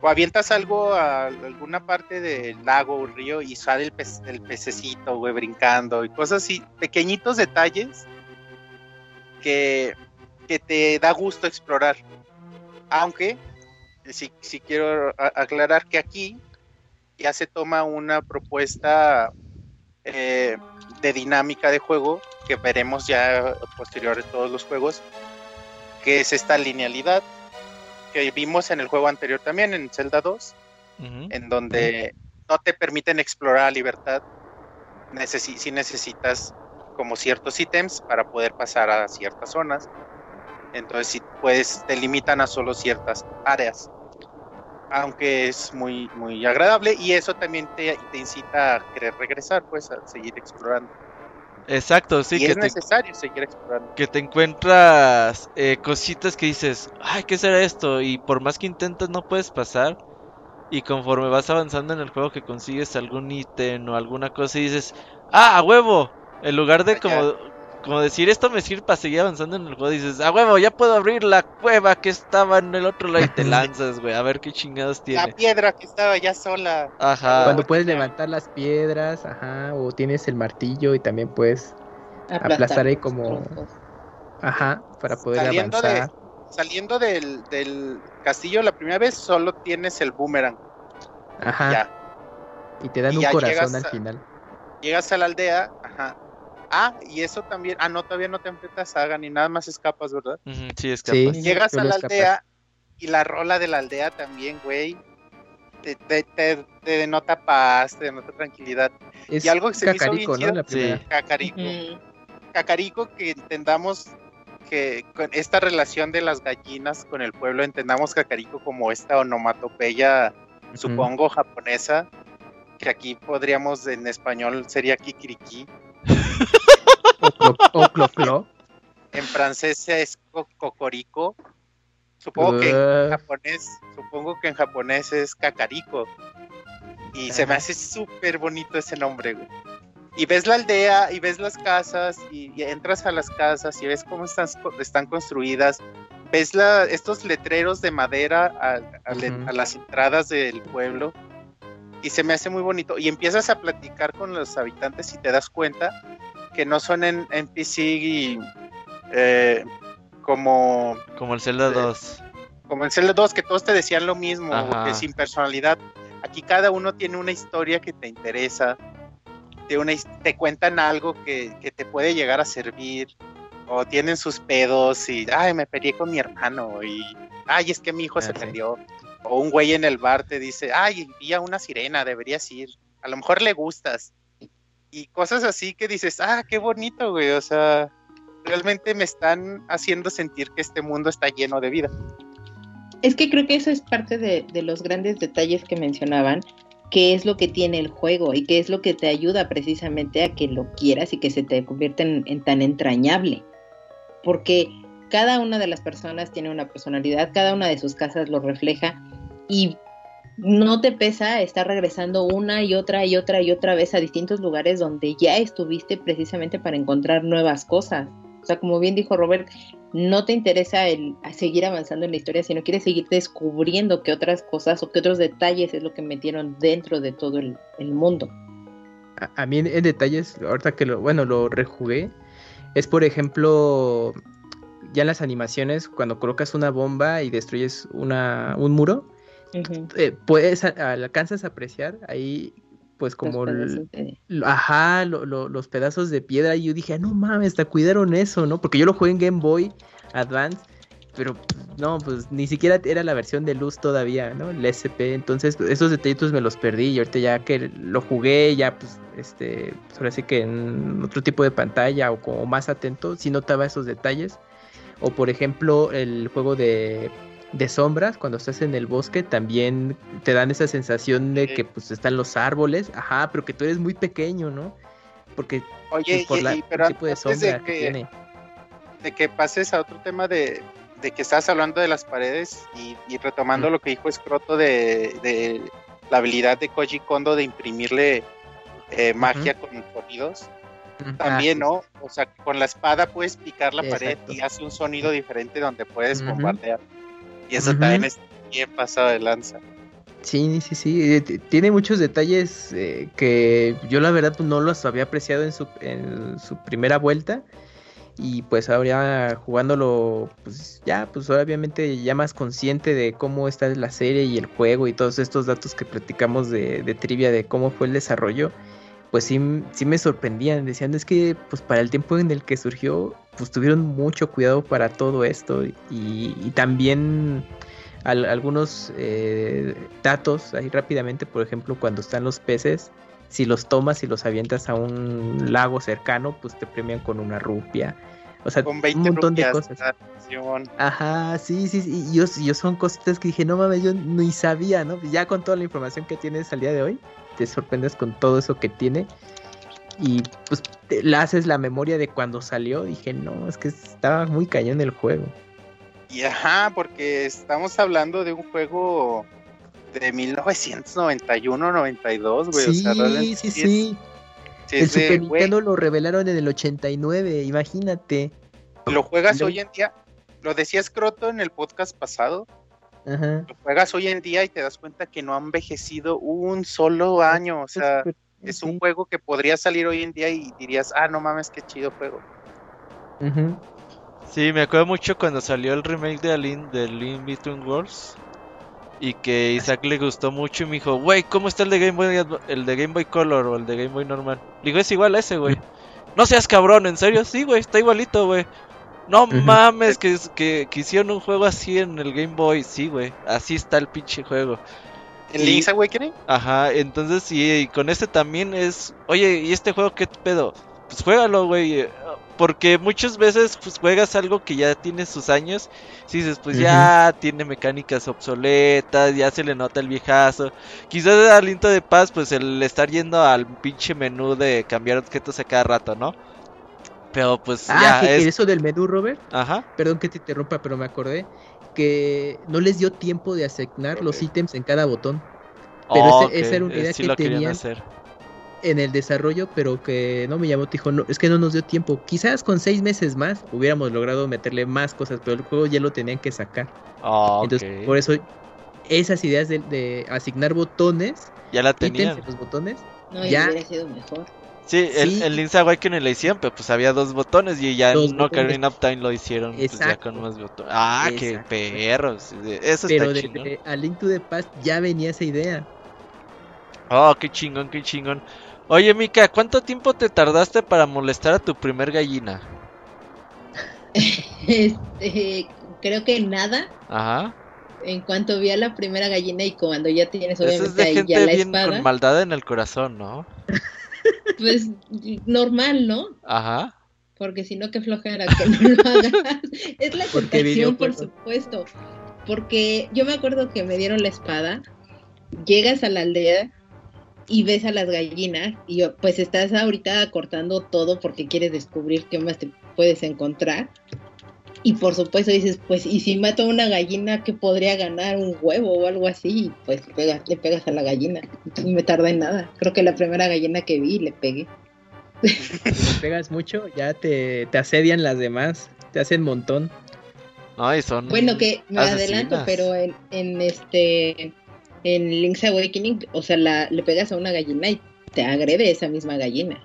o avientas algo a alguna parte del lago o río y sale el, el pececito, güey, brincando y cosas así, pequeñitos detalles que, que te da gusto explorar. Aunque, si, si quiero aclarar que aquí ya se toma una propuesta eh, de dinámica de juego que veremos ya posterior en todos los juegos, que es esta linealidad que vimos en el juego anterior también, en Zelda 2, en donde no te permiten explorar a libertad si necesitas como ciertos ítems para poder pasar a ciertas zonas. Entonces, si puedes, te limitan a solo ciertas áreas. Aunque es muy, muy agradable y eso también te, te incita a querer regresar, pues, a seguir explorando. Exacto, sí. Y que es necesario seguir explorando. Que te encuentras eh, cositas que dices, ay, ¿qué será esto? Y por más que intentas no puedes pasar. Y conforme vas avanzando en el juego que consigues algún ítem o alguna cosa y dices, ah, a huevo. En lugar de como, como decir esto me sirve para seguir avanzando en el juego, dices, a huevo, ya puedo abrir la cueva que estaba en el otro lado y te lanzas, güey, a ver qué chingados tiene. La piedra que estaba ya sola. Ajá. Cuando puedes levantar las piedras, ajá, o tienes el martillo y también puedes aplastar, ahí como... Ajá, para poder saliendo avanzar. saliendo del, del castillo la primera vez solo tienes el boomerang. Ajá. Y te dan un corazón al final. Llegas a la aldea, ajá, Ah, y eso también. Ah, no, todavía no te enfrentas a Saga ni nada más escapas, ¿verdad? sí, escapas. Llegas a la aldea y la rola de la aldea también, güey. Te, te, te, denota paz, te denota tranquilidad. y algo que se me hizo bien ¿no? sí. Cacarico. Cacarico, que entendamos que con esta relación de las gallinas con el pueblo, entendamos Cacarico como esta onomatopeya, supongo, japonesa, que aquí podríamos en español sería Kikiriki en francés es cocorico. Supongo que en japonés, supongo que en japonés es cacarico. Y se me hace súper bonito ese nombre, Y ves la aldea y ves las casas y, entras a las casas y ves cómo están, están construidas. Ves la, estos letreros de madera a las entradas del pueblo y se me hace muy bonito. Y empiezas a platicar con los habitantes y te das cuenta que no son en NPC y, eh, como... Como el Zelda 2. Como el Zelda 2, que todos te decían lo mismo, que sin personalidad. Aquí cada uno tiene una historia que te interesa, te, una, te cuentan algo que, que te puede llegar a servir, o tienen sus pedos y, ay, me peleé con mi hermano, y, ay, es que mi hijo se ah, perdió. o un güey en el bar te dice, ay, vi a una sirena, deberías ir, a lo mejor le gustas. Y cosas así que dices, ah, qué bonito, güey, o sea, realmente me están haciendo sentir que este mundo está lleno de vida. Es que creo que eso es parte de, los grandes detalles que mencionaban, que es lo que tiene el juego y que es lo que te ayuda precisamente a que lo quieras y que se te convierta en tan entrañable. Porque cada una de las personas tiene una personalidad, cada una de sus casas lo refleja y no te pesa estar regresando una y otra y otra y otra vez a distintos lugares donde ya estuviste precisamente para encontrar nuevas cosas. O sea, como bien dijo Robert, no te interesa el seguir avanzando en la historia, sino quieres seguir descubriendo qué otras cosas o qué otros detalles es lo que metieron dentro de todo el, mundo. A, mí en, detalles, ahorita que lo, bueno, lo rejugué, es por ejemplo, ya en las animaciones, cuando colocas una bomba y destruyes una, un muro, eh, puedes, alcanzas a apreciar ahí pues como ajá, los pedazos de piedra y yo dije, ah, no mames, hasta cuidaron eso, ¿no? Porque yo lo jugué en Game Boy Advance, pero no, pues ni siquiera era la versión de luz todavía, ¿no? El SP, entonces esos detallitos me los perdí y ahorita ya que lo jugué, ya pues este, pues, ahora sí que en otro tipo de pantalla o como más atento, sí notaba esos detalles. O por ejemplo, el juego de de sombras, cuando estás en el bosque, también te dan esa sensación de que pues están los árboles, ajá, pero que tú eres muy pequeño, ¿no? Porque Oye, pues, el tipo de sombra de que, tiene. De que pases a otro tema de, de que estás hablando de las paredes y, retomando lo que dijo Escroto de, de, la habilidad de Koji Kondo de imprimirle eh, magia con sonidos. También, ¿no? O sea, con la espada puedes picar la pared y hace un sonido diferente donde puedes bombardear. Y eso también es bien pasado de lanza. Sí, sí, sí. Eh, tiene muchos detalles eh, que yo la verdad pues, no los había apreciado en su, en su primera vuelta. Y pues ahora jugándolo, pues ya, pues obviamente ya más consciente de cómo está la serie y el juego y todos estos datos que platicamos de, de trivia de cómo fue el desarrollo, pues sí, sí me sorprendían. Decían, es que pues para el tiempo en el que surgió, pues tuvieron mucho cuidado para todo esto y, también algunos eh, datos ahí rápidamente, por ejemplo, cuando están los peces, si los tomas y los avientas a un lago cercano, pues te premian con una rupia. O sea, un montón de cosas. Ajá, sí, sí, sí. Y yo, yo son cositas que dije, no mames, yo ni sabía, ¿no? Ya con toda la información que tienes al día de hoy, te sorprendes con todo eso que tiene y pues le haces la memoria de cuando salió, dije, no, es que estaba muy cañón el juego. Y ajá, porque estamos hablando de un juego de 1991-92, güey. Sí, sí, sí, el Super Nintendo lo revelaron en el 89, imagínate. Lo juegas hoy en día, lo decía Scroto en el podcast pasado. Ajá. Lo juegas hoy en día y te das cuenta que no ha envejecido un solo año, o sea es un juego que podría salir hoy en día y dirías, ah, no mames, qué chido juego. Sí, me acuerdo mucho cuando salió el remake de Alien, de Alien Between Worlds. Y que Isaac le gustó mucho y me dijo, güey, ¿cómo está el de Game Boy el de Game Boy Color o el de Game Boy normal? Le digo, es igual a ese, güey. No seas cabrón, ¿en serio? Sí, güey, está igualito, güey. No mames, que, que, que, hicieron un juego así en el Game Boy. Sí, güey, así está el pinche juego. ¿El Link's Awakening? Ajá, entonces sí, y con este también es, oye, ¿y este juego qué pedo? Pues juégalo, güey. Porque muchas veces pues, juegas algo que ya tiene sus años. Si dices, pues ya tiene mecánicas obsoletas, ya se le nota el viejazo. Quizás aliento de paz, pues el estar yendo al pinche menú de cambiar objetos a cada rato, ¿no? Pero pues ah, ya. es... eso del menú, Robert. Ajá. Perdón que te interrumpa, pero me acordé que no les dio tiempo de asignar los ítems en cada botón. Pero esa era una idea que tenían en el desarrollo, pero que no me llamó, dijo, no, es que no nos dio tiempo. Quizás con seis meses más hubiéramos logrado meterle más cosas, pero el juego ya lo tenían que sacar. Ah, Entonces, por eso esas ideas de, asignar botones, ya la tenían. los botones, no, ya hubiera sido mejor. Sí, el, el Link's Awakening le hicieron, pero pues había dos botones y ya en Ocarina of Time lo hicieron pues, ya con más botones. Ah, qué perros. Eso pero está de, a Link to the Past ya venía esa idea. Oh, qué chingón, qué chingón. Oye, Mika, ¿cuánto tiempo te tardaste para molestar a tu primer gallina? este, creo que nada. Ajá. en cuanto vi a la primera gallina y cuando ya tienes Eso es de obviamente ahí gente ya la bien espada, con maldad en el corazón, ¿no? pues normal, ¿no? Ajá. Porque si no, qué flojera que no lo hagas. es la Porque tentación, por supuesto. Porque yo me acuerdo que me dieron la espada, llegas a la aldea y ves a las gallinas y yo, pues estás ahorita cortando todo porque quieres descubrir qué más te puedes encontrar. Y por supuesto dices, pues, y si mato a una gallina, ¿qué podría ganar? ¿Un huevo o algo así? Y pues pegas, le pegas a la gallina. No me tardé en nada. Creo que la primera gallina que vi le pegué. Si pegas mucho, ya te, te asedian las demás. Te hacen montón. No, y son. Bueno, que me adelanto, pero en, en este en Link's Awakening, o sea, la, le pegas a una gallina y te agrede esa misma gallina.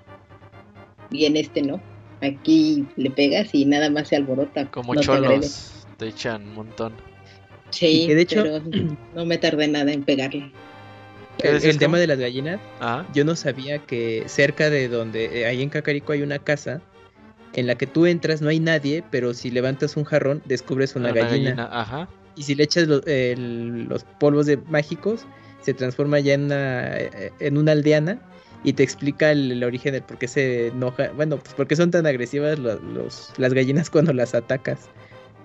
Y en este no. Aquí le pegas y nada más se alborota. Como no cholos. Te echan un montón. Sí, Y que de hecho- pero no me tardé nada en pegarle. ¿Qué El, tema de las gallinas, Ajá. yo no sabía que cerca de donde, eh, ahí en Cacarico hay una casa en la que tú entras, no hay nadie, pero si levantas un jarrón, descubres una, gallina. Ajá. Y si le echas lo- el- los polvos de mágicos, se transforma ya en una, eh, en una aldeana y te explica el, el origen del por qué se enoja. Bueno, pues por qué son tan agresivas lo- los, las gallinas cuando las atacas.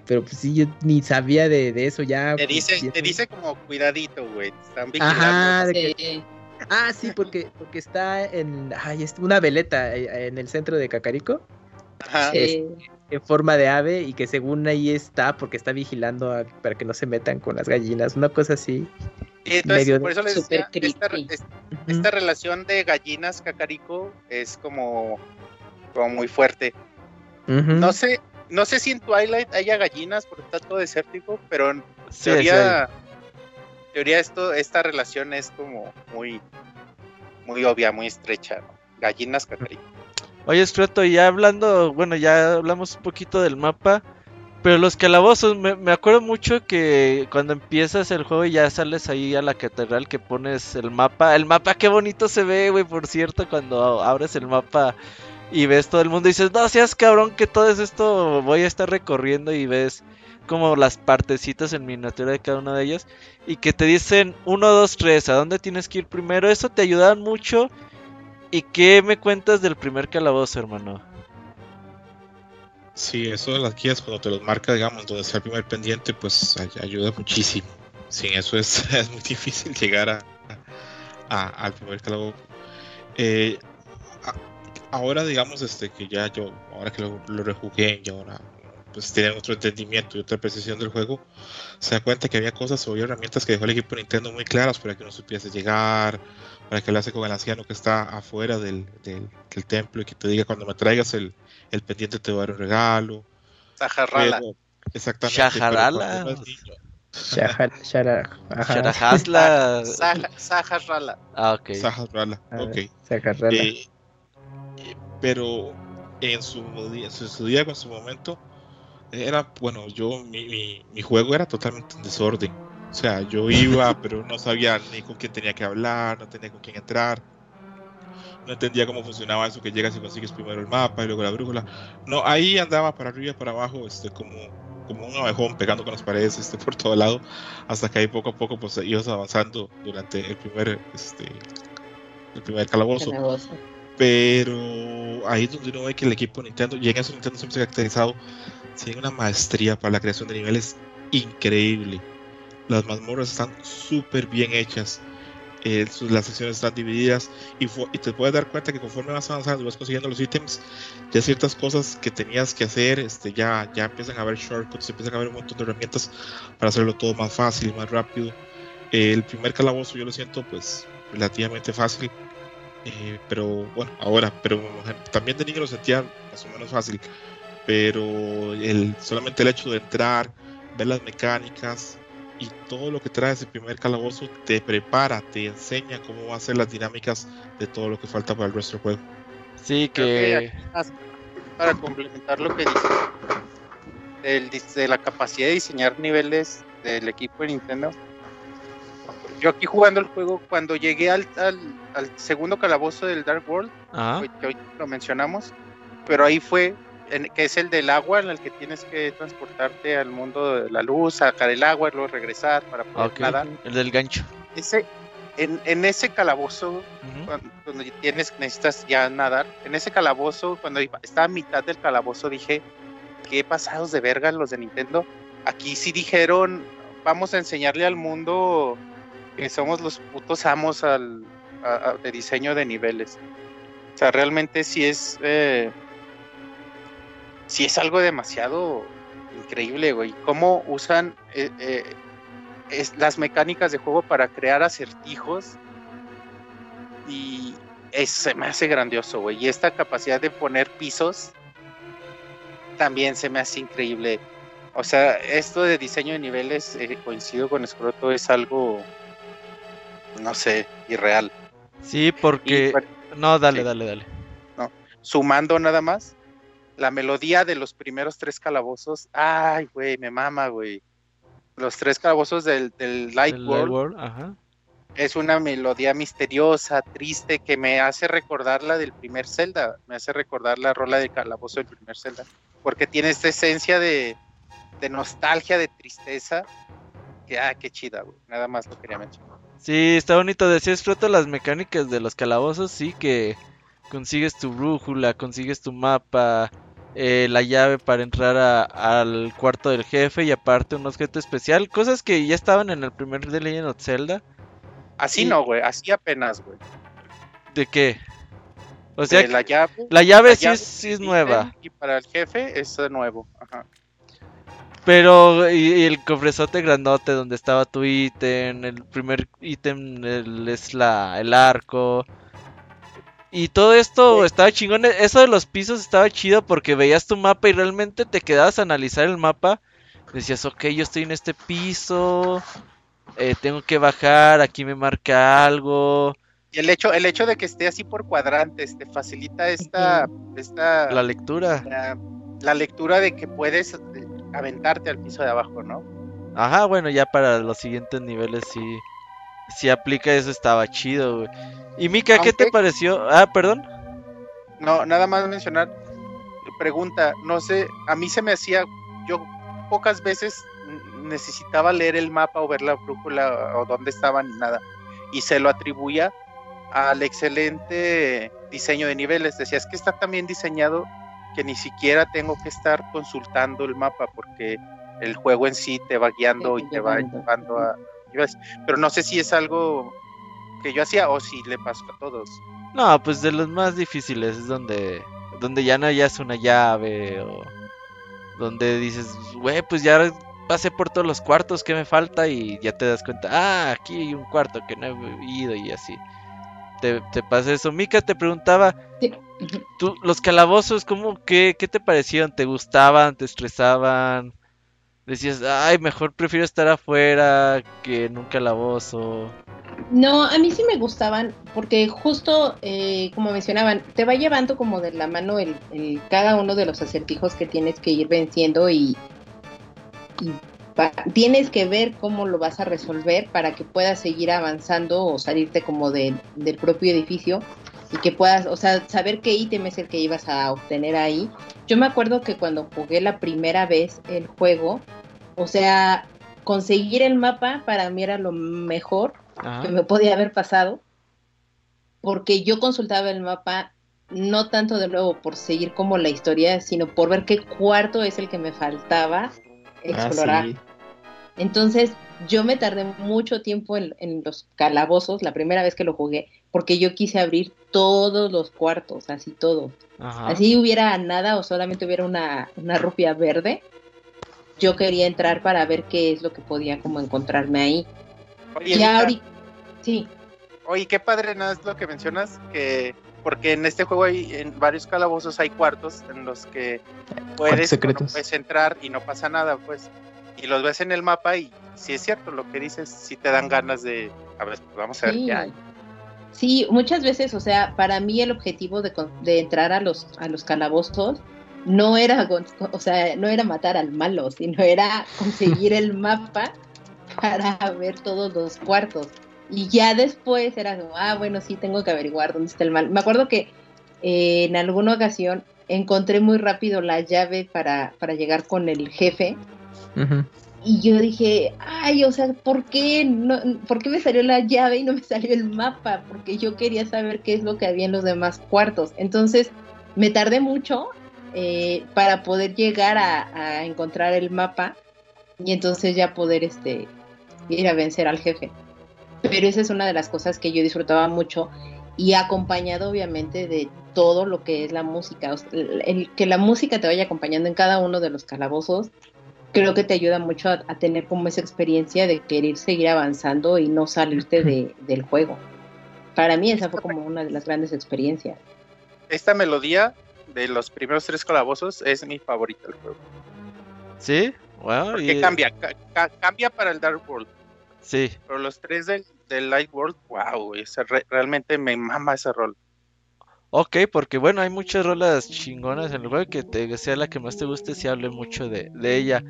Pero pues sí, yo ni sabía de, de eso ya. Te dice, te dice como cuidadito, güey. Están vigilando. Ajá, de que- Ah, sí, porque, porque está en ay, es una veleta eh, en el centro de Cacarico, Ajá. sí. En forma de ave, y que según ahí está, porque está vigilando a- para que no se metan con las gallinas, una cosa así. Y entonces, medio por eso les decía, esta, esta relación de gallinas cacarico es como, como muy fuerte. No sé, no sé si en Twilight haya gallinas porque está todo desértico, pero en Sí, teoría, teoría esto, esta relación es como muy, muy obvia, muy estrecha. ¿no? Gallinas cacarico. Oye, Scroto, ya hablando, bueno, ya hablamos un poquito del mapa, pero los calabozos, me, me acuerdo mucho que cuando empiezas el juego y ya sales ahí a la catedral que pones el mapa, el mapa qué bonito se ve, güey, por cierto, cuando abres el mapa y ves todo el mundo dices, no seas cabrón que todo es esto voy a estar recorriendo y ves como las partecitas en miniatura de cada una de ellas y que te dicen 1, 2, 3, ¿a dónde tienes que ir primero? Eso te ayuda mucho. ¿Y qué me cuentas del primer calabozo, hermano? Sí, eso de las guías cuando te los marca, digamos, donde está el primer pendiente, pues ay- ayuda muchísimo. Sin eso es, muy difícil llegar a, al primer calabozo. Eh, ahora, digamos, este que ya yo, ahora que lo, rejugué y ahora pues tienen otro entendimiento y otra precisión del juego, se da cuenta que había cosas o había herramientas que dejó el equipo Nintendo muy claras para que uno supiese llegar, para que lo hace con el anciano que está afuera del, del- del templo y que te diga cuando me traigas el, el pendiente te voy a dar un regalo. Zajarrala. Pero- exactamente. Shaharala. cuando no es niño- Shahar- Shara- ajá, Sharajasla. Zaja- Zajarala. Ah, ok. Shaharala, Ah, ok. Sacarrala. Eh, eh, pero en su, día, en su día, con su momento, era, bueno, yo, mi, mi, mi juego era totalmente en desorden. O sea, yo iba, pero no sabía ni con quién tenía que hablar, no tenía con quién entrar. No entendía cómo funcionaba eso que llegas y consigues primero el mapa y luego la brújula. No, ahí andaba para arriba y para abajo, este, como, como un abejón pegando con las paredes este, por todo lado, hasta que ahí poco a poco pues ibas avanzando durante el primer, este, el primer calabozo Calabozo. pero ahí es donde uno ve que el equipo Nintendo, y en eso Nintendo siempre se ha caracterizado, tiene una maestría para la creación de niveles increíble. Las mazmorras están súper bien hechas, eh, las secciones están divididas, y, y te puedes dar cuenta que conforme vas avanzando vas consiguiendo los ítems, ya ciertas cosas que tenías que haber, este, ya, ya empiezan a haber shortcuts, empiezan a haber un montón de herramientas para hacerlo todo más fácil más rápido. Eh, el primer calabozo yo lo siento pues relativamente fácil. Eh, pero bueno, ahora, pero también de niño lo sentía más o menos fácil. Pero el, solamente el hecho de entrar, ver las mecánicas y todo lo que trae ese primer calabozo te prepara, te enseña cómo va a ser las dinámicas de todo lo que falta para el resto del juego. Sí, que. Para complementar lo que dices, el de la capacidad de diseñar niveles del equipo de Nintendo. Yo aquí jugando el juego, cuando llegué al, al, al segundo calabozo del Dark World, Ajá. que hoy lo mencionamos, pero ahí fue que es el del agua, en el que tienes que transportarte al mundo de la luz, sacar el agua y luego regresar para poder nadar. El del gancho. Ese, en, ese calabozo, cuando, tienes, necesitas ya nadar, en ese calabozo, cuando estaba a mitad del calabozo, dije, qué pasados de verga los de Nintendo. Aquí sí dijeron, vamos a enseñarle al mundo que somos los putos amos al, de diseño de niveles. O sea, realmente sí es, eh, sí es algo demasiado increíble, güey. Cómo usan eh, eh, es, las mecánicas de juego para crear acertijos y se me hace grandioso, güey. Y esta capacidad de poner pisos también se me hace increíble. O sea, esto de diseño de niveles, eh, coincido con Scroto, es algo, no sé, irreal. Sí, porque... no, dale, dale, dale. No. Sumando nada más, la melodía de los primeros tres calabozos, ay, güey, me mama, güey los tres calabozos del, Light, World, es una melodía misteriosa, triste, que me hace recordar la del primer Zelda, me hace recordar la rola del calabozo del primer Zelda, porque tiene esta esencia de, nostalgia, de tristeza, que, ah, qué chida, güey, nada más lo quería mencionar. Sí, está bonito, decías, Fruto, las mecánicas de los calabozos, sí, que consigues tu brújula, consigues tu mapa, eh, la llave para entrar al cuarto del jefe y aparte un objeto especial, cosas que ya estaban en el primer de Legend of Zelda. Así no, güey, así apenas, güey. ¿De qué? O sea, la llave, la llave, sí, es, nueva. Y para el jefe es nuevo, ajá. Pero, y, el cofrezote grandote donde estaba tu ítem, el primer ítem es la, el arco. Y todo esto estaba chingón. Eso de los pisos estaba chido porque veías tu mapa y realmente te quedabas a analizar el mapa. Decías, ok, yo estoy en este piso. Eh, tengo que bajar, aquí me marca algo. Y el hecho, el hecho de que esté así por cuadrantes te facilita esta, esta la lectura. La, lectura de que puedes eh, aventarte al piso de abajo, ¿no? Ajá, bueno, ya para los siguientes niveles sí, sí aplica eso, estaba chido, güey. Y Mika, ¿qué te pareció? Ah, perdón. No, nada más mencionar. Pregunta, no sé, a mí se me hacía, yo pocas veces necesitaba leer el mapa o ver la brújula o dónde estaban y nada. Y se lo atribuía al excelente diseño de niveles. Decía, es que está tan bien diseñado que ni siquiera tengo que estar consultando el mapa porque el juego en sí te va guiando y te va llevando a... Pero no sé si es algo que yo hacía o si le pasó a todos. No, pues de los más difíciles es donde, donde ya no hayas una llave o donde dices, güey, pues ya pasé por todos los cuartos que me falta y ya te das cuenta, ah, aquí hay un cuarto que no he ido y así. Te, te pasa eso. Mika te preguntaba, tú, los calabozos, ¿cómo, qué, qué te parecieron? ¿Te gustaban? ¿Te estresaban? Decías, ay, mejor prefiero estar afuera que en un calabozo. No, a mí sí me gustaban, porque justo, eh, como mencionaban, te va llevando como de la mano el, cada uno de los acertijos que tienes que ir venciendo y, tienes que ver cómo lo vas a resolver para que puedas seguir avanzando o salirte como del propio edificio y que puedas, o sea, saber qué ítem es el que ibas a obtener ahí. Yo me acuerdo que cuando jugué la primera vez el juego, o sea, conseguir el mapa para mí era lo mejor que me podía haber pasado, porque yo consultaba el mapa no tanto de nuevo por seguir como la historia, sino por ver qué cuarto es el que me faltaba explorar. Ah, Entonces, yo me tardé mucho tiempo en, los calabozos la primera vez que lo jugué, porque yo quise abrir todos los cuartos, así todo. Así hubiera nada o solamente hubiera una, una rupia verde, yo quería entrar para ver qué es lo que podía como encontrarme ahí. Oye, ya ahorita, sí. Oye, qué padre nada es lo que mencionas, que porque en este juego hay en varios calabozos hay cuartos en los que puedes, puedes entrar y no pasa nada, pues. Y los ves en el mapa y si es cierto lo que dices, si te dan ganas de, a ver, pues vamos a ver qué hay. Sí, muchas veces, o sea, para mí el objetivo de, de entrar a los, a los calabozos no era, o sea, no era matar al malo, sino era conseguir el mapa para ver todos los cuartos. Y ya después era como, ah, bueno, sí, tengo que averiguar dónde está el mal. Me acuerdo que eh, en alguna ocasión encontré muy rápido la llave para, para llegar con el jefe. Y yo dije, ay, o sea, ¿por qué, no, ¿por qué me salió la llave y no me salió el mapa? Porque yo quería saber qué es lo que había en los demás cuartos. Entonces, me tardé mucho eh, para poder llegar a, encontrar el mapa y entonces ya poder este, ir a vencer al jefe. Pero esa es una de las cosas que yo disfrutaba mucho y acompañado obviamente de todo lo que es la música. que la música te vaya acompañando en cada uno de los calabozos, creo que te ayuda mucho a, tener como esa experiencia de querer seguir avanzando y no salirte de, del juego. Para mí esa fue como una de las grandes experiencias. Esta melodía de los primeros tres calabozos es mi favorita del juego. ¿Sí? Wow, Porque cambia, cambia para el Dark World. Sí. Pero los tres del, Light World, wow, realmente me mama ese rol. Ok, porque bueno, hay muchas rolas chingonas en el juego que te sea la que más te guste si hable mucho de, de ella.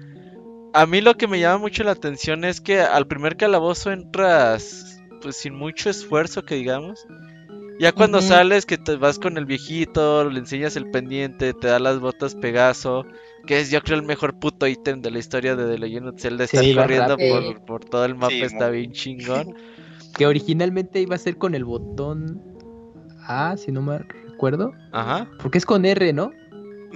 A mí lo que me llama mucho la atención es que al primer calabozo entras pues sin mucho esfuerzo que digamos ya cuando sales, que te vas con el viejito, le enseñas el pendiente, te da las botas Pegaso, que es yo creo el mejor puto ítem de la historia de The Legend of Zelda, estar corriendo por, todo el mapa, está bien chingón. Que originalmente iba a ser con el botón A, si no me recuerdo. Ajá. Porque es con R, ¿no?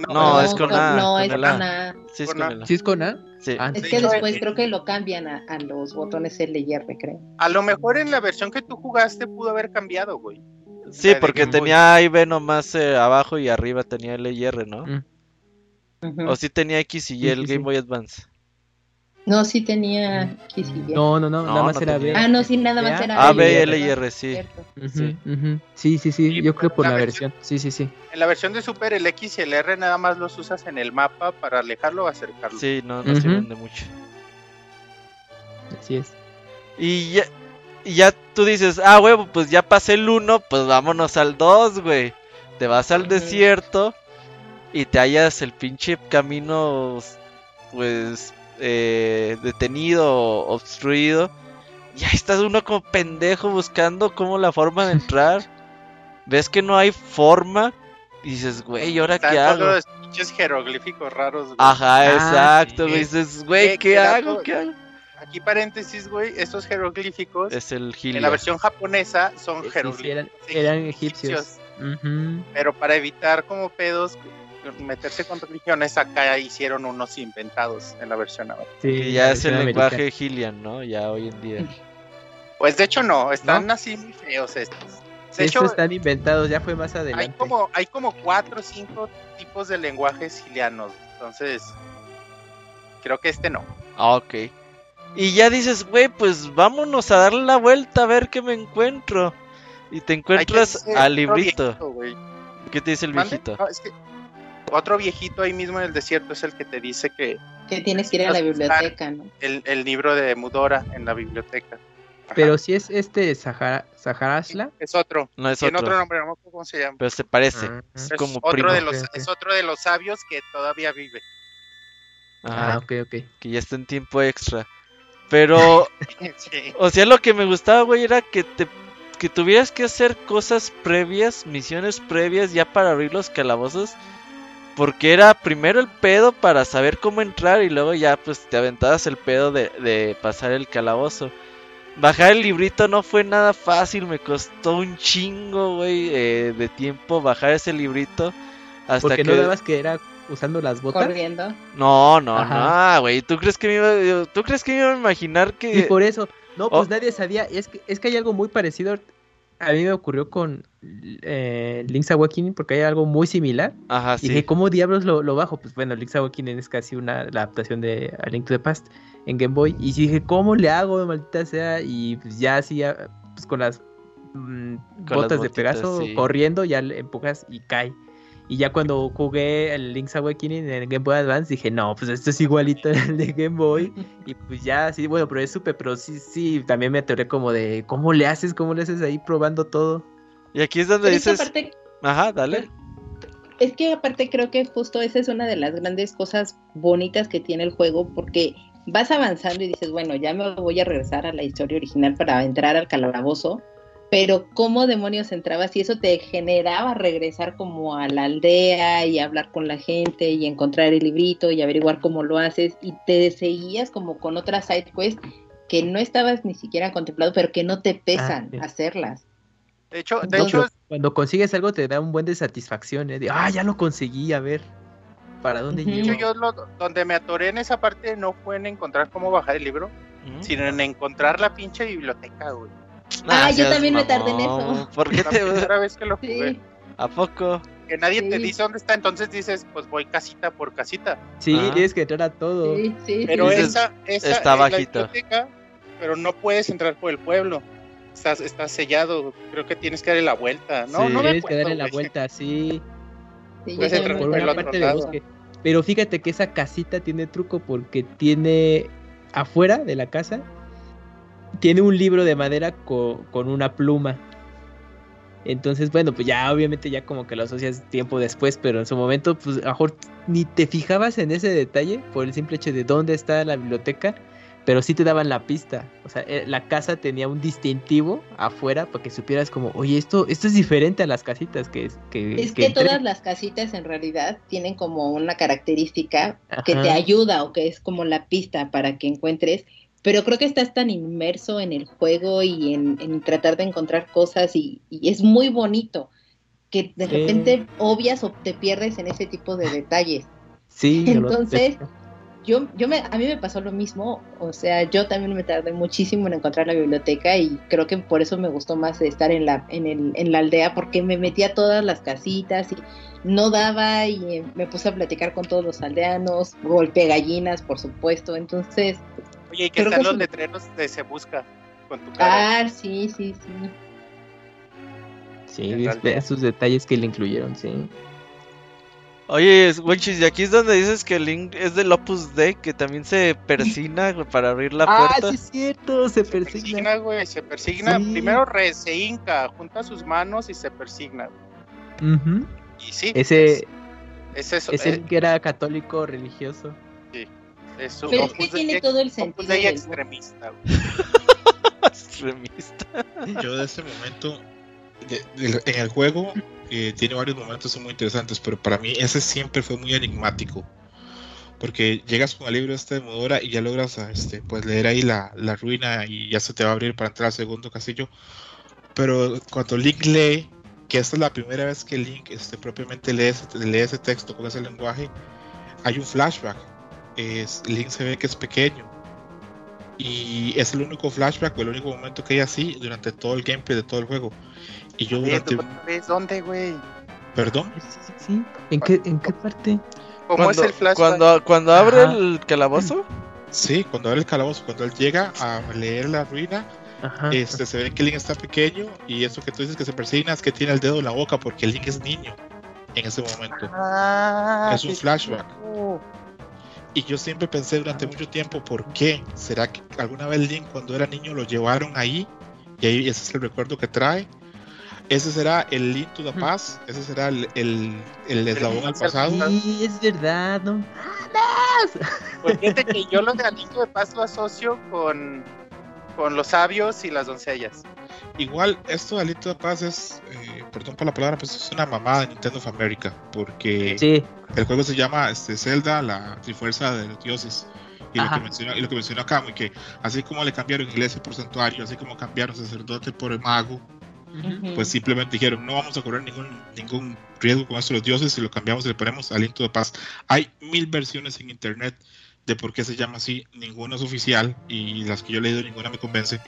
No, es con A. No, es con A. Sí, es con A. ¿Sí es con A? Sí. Ah, es que después creo que lo cambian a, a, los botones L y R, creo. A lo mejor en la versión que tú jugaste pudo haber cambiado, güey. Sí, porque tenía A y B nomás eh, abajo y arriba tenía L y R, ¿no? Mm. O sí tenía X y Y el Game Boy Advance. No, sí tenía X y Y. No, no, no, nada más era B. Ah, no, sí, nada más era A, B, L y R, sí. sí. sí, sí, yo creo por la, versión. Sí, sí, sí. En la versión de Super, el X y el R nada más los usas en el mapa para alejarlo o acercarlo. Sí, no, no sirven de mucho. Así es. Y ya, y ya tú dices, ah, huevo, pues ya pasé el 1, pues vámonos al 2, güey. Te vas al desierto y te hallas el pinche camino, pues, eh, detenido, obstruido. Y ahí estás uno como pendejo buscando cómo la forma de entrar. Ves que no hay forma. Y dices, güey, ¿y ahora qué hago? los pinches jeroglíficos raros, güey. Ajá, ah, exacto. dices, güey, ¿qué, hago? ¿Qué hago? Aquí paréntesis, güey, estos jeroglíficos es el en la versión japonesa son jeroglíficos eran, egipcios. Pero para evitar como pedos meterse con religiones, acá hicieron unos inventados en la versión ahora. Sí, ya es el lenguaje Gillian, ¿no? Ya hoy en día. Pues de hecho no, están así muy feos estos. De hecho, están inventados, ya fue más adelante. Hay como, hay como cuatro o cinco tipos de lenguajes gilianos, entonces creo que este no. Ah, ok. Y ya dices, güey, pues vámonos a darle la vuelta a ver qué me encuentro. Y te encuentras al librito. ¿Qué te dice el viejito? Otro viejito ahí mismo en el desierto es el que te dice que... Que tienes que ir a la biblioteca, ¿no? El, el libro de Mudora en la biblioteca. Pero si es este Sahara, Saharasla. Es otro. No es Tiene otro. nombre, no me cómo se llama. Pero se parece. Ah, es, como otro De los, Es otro de los sabios que todavía vive. ah, ok, ok. Que ya está en tiempo extra. Pero, o sea, lo que me gustaba, güey, era que te que tuvieras que hacer cosas previas, misiones previas ya para abrir los calabozos. Porque era primero el pedo para saber cómo entrar y luego ya pues te aventabas el pedo de, pasar el calabozo. Bajar el librito no fue nada fácil, me costó un chingo, güey, eh, de tiempo bajar ese librito. Hasta Porque que... no dabas que era usando las botas. Corriendo. No, no, no, güey. ¿Tú crees que me iba, tú crees que me iba a imaginar que Y por eso, no, pues oh. nadie sabía, es que es que hay algo muy parecido a mí me ocurrió con eh, Link's Awakening porque hay algo muy similar. Ajá, y dije, ¿cómo diablos lo, lo, bajo? Pues bueno, Link's Awakening es casi una adaptación de A Link to the Past en Game Boy. Y dije, ¿cómo le hago, maldita sea? Y pues ya así, pues con las mm, botas de Pegaso corriendo, ya le empujas y cae. Y ya cuando jugué el Link's Awakening en el Game Boy Advance, dije, no, pues esto es igualito al de Game Boy. y pues ya, sí, bueno, pero es súper, pero sí, sí, también me atoré como de, ¿cómo le haces? ¿Cómo le haces ahí probando todo? Y aquí es donde dices... Ajá, dale. Es que aparte creo que justo esa es una de las grandes cosas bonitas que tiene el juego, porque vas avanzando y dices, bueno, ya me voy a regresar a la historia original para entrar al calabozo pero cómo demonios entrabas y eso te generaba regresar como a la aldea y hablar con la gente y encontrar el librito y averiguar cómo lo haces y te seguías como con otras side quests que no estabas ni siquiera contemplado, pero que no te pesan ah, hacerlas. De hecho, de hecho, cuando consigues algo te da un buen de satisfacción, ¿eh? de, ah, ya lo conseguí, a ver, ¿para dónde llego? Yo donde me atoré en esa parte no fue en encontrar cómo bajar el libro, sino en encontrar la pinche biblioteca, güey. Ah, yo también me tardé en eso. ¿Por qué te primera vez que lo jugué? ¿A poco? Que nadie te dice dónde está, entonces dices, pues voy casita por casita. Sí, ah. tienes que entrar a todo. Sí, sí, pero esa, esa está bajito. pero no puedes entrar por el pueblo. Estás, está sellado. Creo que tienes que darle la vuelta. No, no tienes que darle la vuelta, sí. puedes entrar por, el otro lado. Pero fíjate que esa casita tiene truco porque tiene afuera de la casa tiene un libro de madera con, una pluma. Entonces, bueno, pues ya obviamente ya como que lo asocias tiempo después, pero en su momento, pues a lo mejor ni te fijabas en ese detalle por el simple hecho de dónde está la biblioteca, pero sí te daban la pista. O sea, eh, la casa tenía un distintivo afuera para que supieras como, oye, esto, esto es diferente a las casitas que es que... Es que, todas las casitas en realidad tienen como una característica que te ayuda o que es como la pista para que encuentres pero creo que estás tan inmerso en el juego y en, tratar de encontrar cosas y, es muy bonito que de repente obvias o te pierdes en ese tipo de detalles. Sí, entonces yo, yo me, a mí me pasó lo mismo, o sea, yo también me tardé muchísimo en encontrar la biblioteca y creo que por eso me gustó más estar en la, en, el, en la aldea porque me metía a todas las casitas y no daba y me puse a platicar con todos los aldeanos, golpeé gallinas, por supuesto, entonces Oye, y que están los letreros de Se Busca con tu cara. Ah, sí, sí, sí. Sí, esos detalles que le incluyeron, sí. Oye, Wenchis, y aquí es donde dices que el Link es del Opus Dei, que también se persina para abrir la puerta. Ah, sí es cierto, se, se persigna. güey, se persigna. Primero re, se hinca, junta sus manos y se persigna. Y sí. Ese, es, eso. Ese eh. que era católico religioso. Sí. Pero es que tiene todo el sentido. De extremista. extremista. Yo de ese momento, en el juego, eh, tiene varios momentos muy interesantes, pero para mí ese siempre fue muy enigmático. Porque llegas con el libro este de Modora y ya logras este, pues leer ahí la, la ruina y ya se te va a abrir para entrar al segundo castillo. Pero cuando Link lee, que esta es la primera vez que Link este, propiamente lee lee ese texto con ese lenguaje, hay un flashback es, Link se ve que es pequeño. Y es el único flashback o el único momento que hay así durante todo el gameplay de todo el juego. Y yo durante... ¿Dónde, güey? ¿Perdón? Sí, ¿En qué, ¿En qué parte? ¿Cómo es el flashback? Cuando, cuando abre el calabozo. Sí, cuando abre el calabozo, cuando él llega a leer la ruina, este, se ve que Link está pequeño y eso que tú dices que se persigna es que tiene el dedo en la boca porque Link es niño en ese momento. Ah, es un flashback. Y yo siempre pensé durante mucho tiempo, ¿por qué? ¿Será que alguna vez Link cuando era niño lo llevaron ahí? Y ahí ese es el recuerdo que trae. Ese será el Link to the Past. Ese será el, el, el eslabón al pasado. Sí, es verdad, no Pues fíjate que yo lo de Link to the Past lo asocio con, con los sabios y las doncellas. Igual, esto de Alito de Paz es, eh, perdón por la palabra, pues es una mamada de Nintendo of America, porque el juego se llama este, Zelda, la trifuerza de los dioses. Y lo, que menciona, y lo que mencionó acá, que así como le cambiaron iglesia por santuario, así como cambiaron sacerdote por el mago, pues simplemente dijeron, no vamos a correr ningún, ningún riesgo con esto de los dioses y lo cambiamos y le ponemos Aliento de Paz. Hay mil versiones en internet de por qué se llama así, ninguna es oficial y las que yo he leído ninguna me convence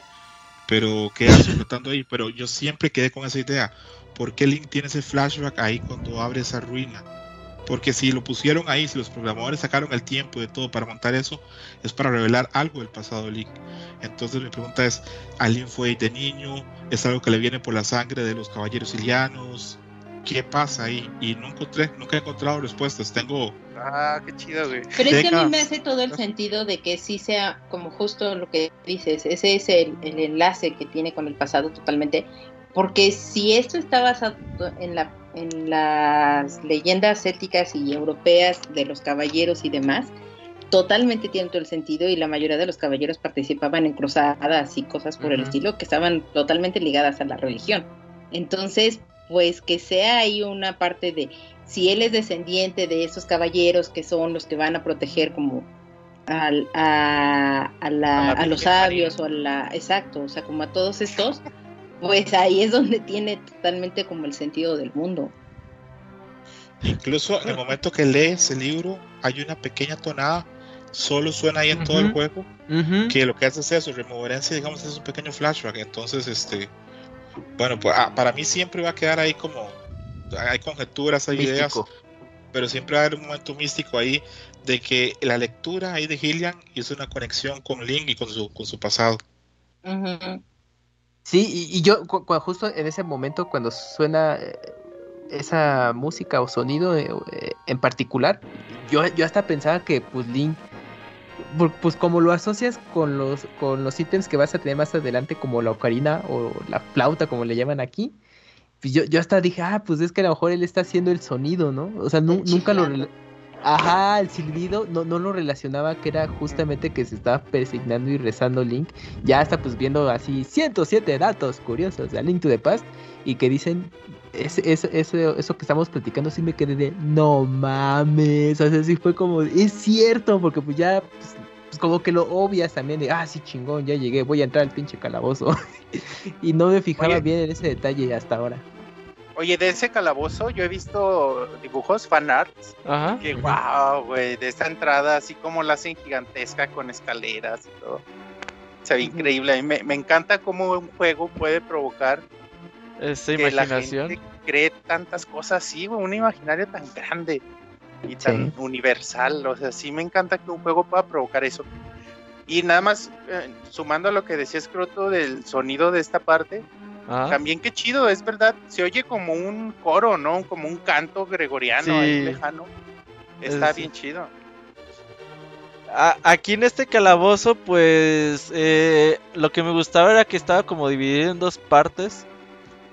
pero queda flotando ahí. Pero yo siempre quedé con esa idea. ¿Por qué Link tiene ese flashback ahí cuando abre esa ruina? Porque si lo pusieron ahí, si los programadores sacaron el tiempo de todo para montar eso, es para revelar algo del pasado de Link. Entonces mi pregunta es, ¿alguien fue de niño? ¿Es algo que le viene por la sangre de los caballeros ilianos? ¿Qué pasa ahí? Y no encontré, nunca he encontrado respuestas. Tengo Ah, qué chido, güey. Pero es que a mí me hace todo el sentido de que sí sea como justo lo que dices, ese es el, enlace que tiene con el pasado totalmente, porque si esto está basado en, la, en las leyendas éticas y europeas de los caballeros y demás, totalmente tiene todo el sentido y la mayoría de los caballeros participaban en cruzadas y cosas por el estilo que estaban totalmente ligadas a la religión. Entonces, pues que sea ahí una parte de si él es descendiente de esos caballeros que son los que van a proteger como a, a, los sabios o a la exacto, o sea, como a todos estos, pues ahí es donde tiene totalmente como el sentido del mundo. Incluso en el momento que lees el libro hay una pequeña tonada, solo suena ahí en todo el juego, que lo que hace es eso, removerencia, digamos, es un pequeño flashback. Entonces, este, bueno, pues ah, para mí siempre va a quedar ahí como, hay conjeturas, hay ideas, pero siempre va a haber un momento místico ahí de que la lectura ahí de Gillian hizo una conexión con Link y con su, con su pasado. Sí, y, yo justo en ese momento cuando suena eh, esa música o sonido eh, eh, en particular, yo, yo hasta pensaba que pues Link, pues como lo asocias con los, con los ítems que vas a tener más adelante, como la ocarina o la flauta, como le llaman aquí, pues yo, yo hasta dije, ah, pues es que a lo mejor él está haciendo el sonido, ¿no? O sea, nunca lo... Ajá, el silbido no, no lo relacionaba que era justamente que se estaba persignando y rezando Link. Ya hasta pues viendo así 107 datos curiosos de Link to the Past y que dicen eso, eso, que estamos platicando sí me quedé de no mames, o sea, sí fue como, es cierto, porque pues ya, pues, pues, como que lo obvias también de, ah, sí, chingón, ya llegué, voy a entrar al pinche calabozo. y no me fijaba bien en ese detalle hasta ahora. Oye, de ese calabozo yo he visto dibujos, fanarts, Ajá. que wow, güey, de esta entrada así como la hacen gigantesca con escaleras y todo. Se ve increíble. A mí me, me encanta cómo un juego puede provocar esa imaginación. La cree tantas cosas así, un imaginario tan grande y tan universal. O sea, sí me encanta que un juego pueda provocar eso. Y nada más, eh, sumando a lo que decía Scroto del sonido de esta parte, también qué chido, es verdad, se oye como un coro, ¿no? Como un canto gregoriano ahí lejano. Está bien chido. aquí en este calabozo, pues eh, lo que me gustaba era que estaba como dividido en dos partes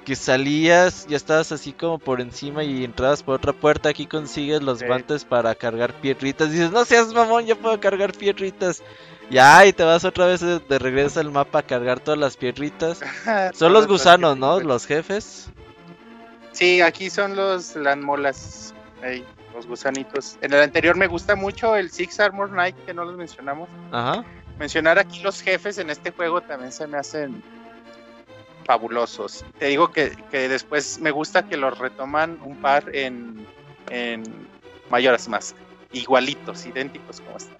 que salías, ya estabas así como por encima y entrabas por otra puerta, aquí consigues los guantes para cargar piedritas. Dices, no seas mamón, yo puedo cargar piedritas. Ya, y te vas otra vez de, regreso al mapa a cargar todas las piedritas. son los gusanos, ¿no? Los jefes. Sí, aquí son los las molas, los gusanitos. En el anterior me gusta mucho el Six Armor Knight, que no los mencionamos. Ajá. Mencionar aquí los jefes en este juego también se me hacen fabulosos. Te digo que, después me gusta que los retoman un par en, en Mayoras Mask. Igualitos, idénticos como están.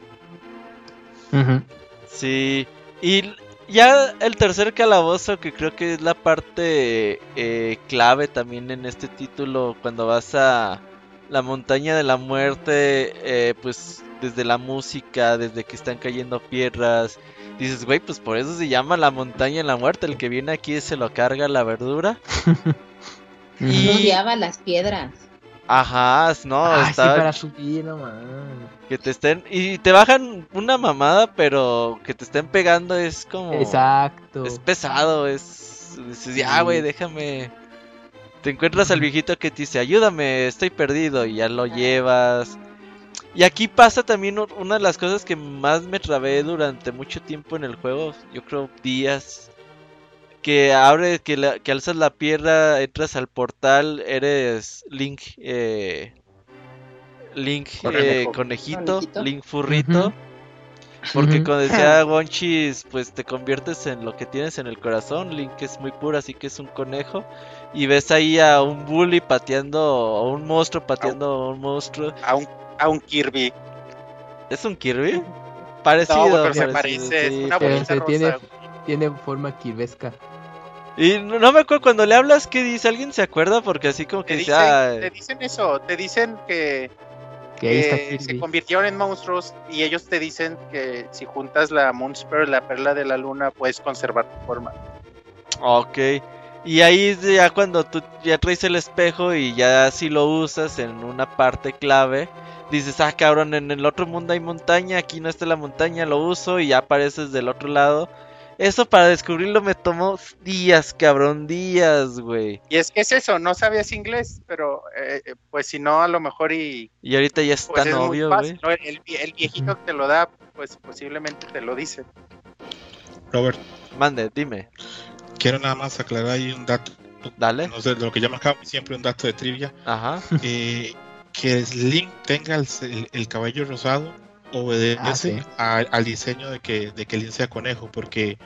Sí. Y ya el tercer calabozo, que creo que es la parte eh, clave también en este título, cuando vas a la montaña de la muerte, eh, pues desde la música, desde que están cayendo piedras, dices, güey, pues por eso se llama la montaña de la muerte. El que viene aquí se lo carga la verdura. y odiaba las piedras. Ajá, no, está. para subir, no Que te estén. Y te bajan una mamada, pero que te estén pegando es como. Exacto. Es pesado, es. Dices, ya, güey, déjame. Te encuentras al viejito que te dice, ayúdame, estoy perdido, y ya lo llevas. Y aquí pasa también una de las cosas que más me trabé durante mucho tiempo en el juego, yo creo días, que abre, que, que alzas la pierna, entras al portal, eres Link, eh, Link eh, conejito, Link furrito. Porque como decía Gonchis, pues te conviertes en lo que tienes en el corazón. Link es muy puro, así que es un conejo. Y ves ahí a un bully pateando, a un monstruo pateando a un monstruo. A un a un Kirby. ¿Es un Kirby? Parecido. se parece, una tiene, tiene forma kirvesca. Y no, me acuerdo cuando le hablas, ¿qué dice? ¿Alguien se acuerda? Porque así como que te dicen, te dicen eso, te dicen que, que se convirtieron en monstruos y ellos te dicen que si juntas la Moonspur, la perla de la luna, puedes conservar tu forma. Ok. Y ahí es ya cuando tú ya traes el espejo y ya si lo usas en una parte clave, dices, ah, cabrón, en el otro mundo hay montaña, aquí no está la montaña, lo uso y ya apareces del otro lado. Eso para descubrirlo me tomó días, cabrón, días, güey. Y es que es eso, no sabías inglés, pero eh, eh, pues si no, a lo mejor y... Y ahorita ya está pues novio, güey. El, el, viejito que te lo da, pues posiblemente te lo dice. Robert. Mande, dime. Quiero nada más aclarar ahí un dato. Dale. No sé, de lo que llama siempre un dato de trivia. Ajá. Eh, que Link tenga el, el cabello rosado obedece ah, al diseño de que, de que Link sea conejo, porque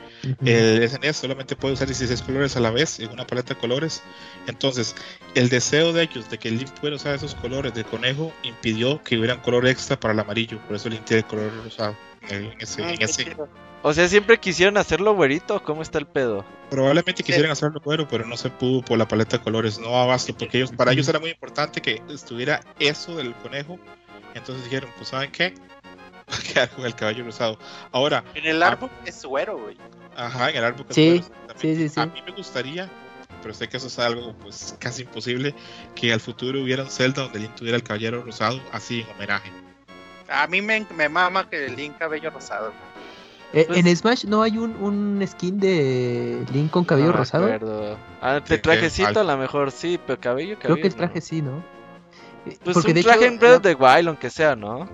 el SNES solamente puede usar 16 colores a la vez en una paleta de colores. Entonces, el deseo de ellos de que Link pudiera usar esos colores de conejo impidió que hubieran color extra para el amarillo, por eso Link tiene el color rosado. En ese, ah, en ese. O sea, siempre quisieron hacerlo güerito, ¿cómo está el pedo? Probablemente quisieran hacerlo güero, pero no se pudo por la paleta de colores, no abasto, porque ellos, para ellos era muy importante que estuviera eso del conejo. Entonces dijeron, pues ¿saben qué? quedar con el caballo rosado. Ahora. En el árbol es suero, güey. Ajá, en el árbol es sí, Sí, sí, sí. A mí me gustaría, pero sé que eso es algo pues casi imposible, que al futuro hubiera un Zelda donde Link tuviera el caballero rosado, así en homenaje. A mí me, me mama que Link cabello rosado. Eh, pues en Smash no hay un, un skin de Link con cabello rosado. Ah, de trajecito a lo mejor sí, pero cabello, cabello Creo que el traje sí, ¿no? Pues Porque un traje en Breath of the Wild, aunque sea, ¿no?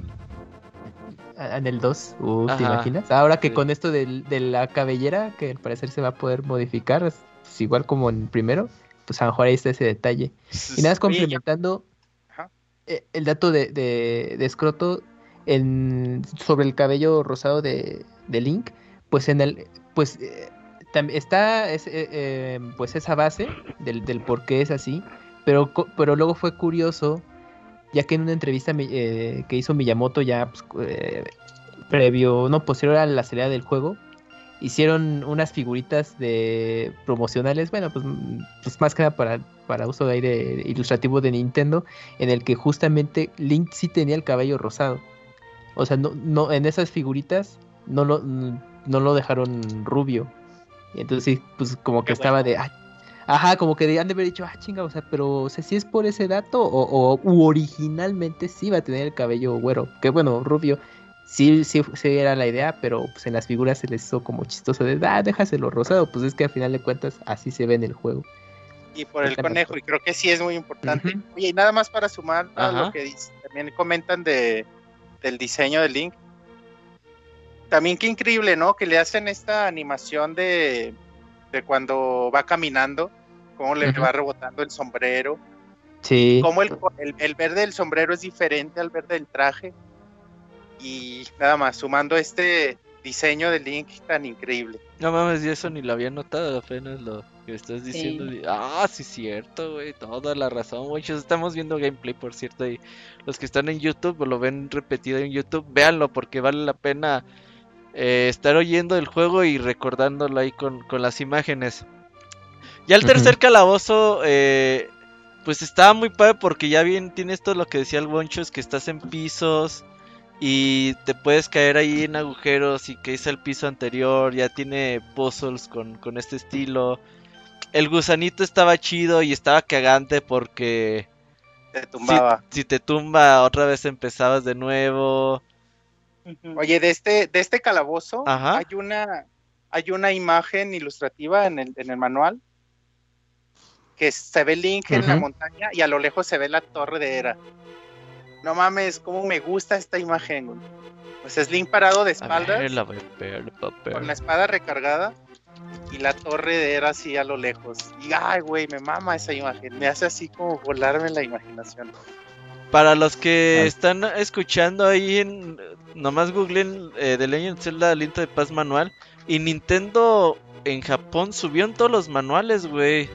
en el 2. ¿te imaginas? Ahora que con esto de, la cabellera, que al parecer se va a poder modificar, es igual como en el primero, pues a lo mejor ahí está ese detalle. Y nada más complementando eh, el dato de, de, Scroto en, sobre el cabello rosado de, Link, pues en el, pues eh, está eh, pues esa base del, del por qué es así, pero, pero luego fue curioso ya que en una entrevista eh, que hizo Miyamoto ya pues, eh, previo, no, posterior a la salida del juego, hicieron unas figuritas de promocionales, bueno, pues, pues más que nada para, para uso de aire ilustrativo de Nintendo, en el que justamente Link sí tenía el cabello rosado. O sea, no, no, en esas figuritas no lo, no lo dejaron rubio. Y entonces pues como que estaba de, Ajá, como que han de haber dicho, ah, chinga, o sea, pero o sea, si es por ese dato o, originalmente sí va a tener el cabello güero, que bueno, rubio, sí, sí, sí era la idea, pero pues en las figuras se les hizo como chistoso de, ah, déjaselo rosado, pues es que al final de cuentas así se ve en el juego. Y por el conejo, y creo que sí es muy importante. Oye, y nada más para sumar a lo que también comentan de, del diseño de Link. También qué increíble, ¿no? Que le hacen esta animación de de cuando va caminando, cómo le va rebotando el sombrero. Sí. Cómo el, el, verde del sombrero es diferente al verde del traje. Y nada más, sumando este diseño de Link tan increíble. No mames, y eso ni lo había notado, apenas lo que estás diciendo. Ah, sí, cierto, güey, toda la razón, güey. Estamos viendo gameplay, por cierto, y los que están en YouTube lo ven repetido en YouTube, véanlo porque vale la pena eh, estar oyendo el juego y recordándolo ahí con, las imágenes. Ya el tercer calabozo, eh, pues estaba muy padre porque ya bien tiene esto lo que decía el Boncho, es que estás en pisos y te puedes caer ahí en agujeros y que es el piso anterior, ya tiene puzzles con, este estilo. El gusanito estaba chido y estaba cagante porque... Te tumbaba. si te tumba, otra vez empezabas de nuevo. Oye, de este, de este calabozo hay una hay una imagen ilustrativa en el, en el manual que se ve Link en la montaña y a lo lejos se ve la torre de Era. No mames, cómo me gusta esta imagen. Pues es Link parado de espaldas con la espada recargada y la torre de Era así a lo lejos. Y ay, güey, me mama esa imagen. Me hace así como volarme la imaginación. Para los que están escuchando ahí en nomás googleen eh, The Legend of Zelda Aliento de Paz manual y Nintendo en Japón subieron todos los manuales, güey.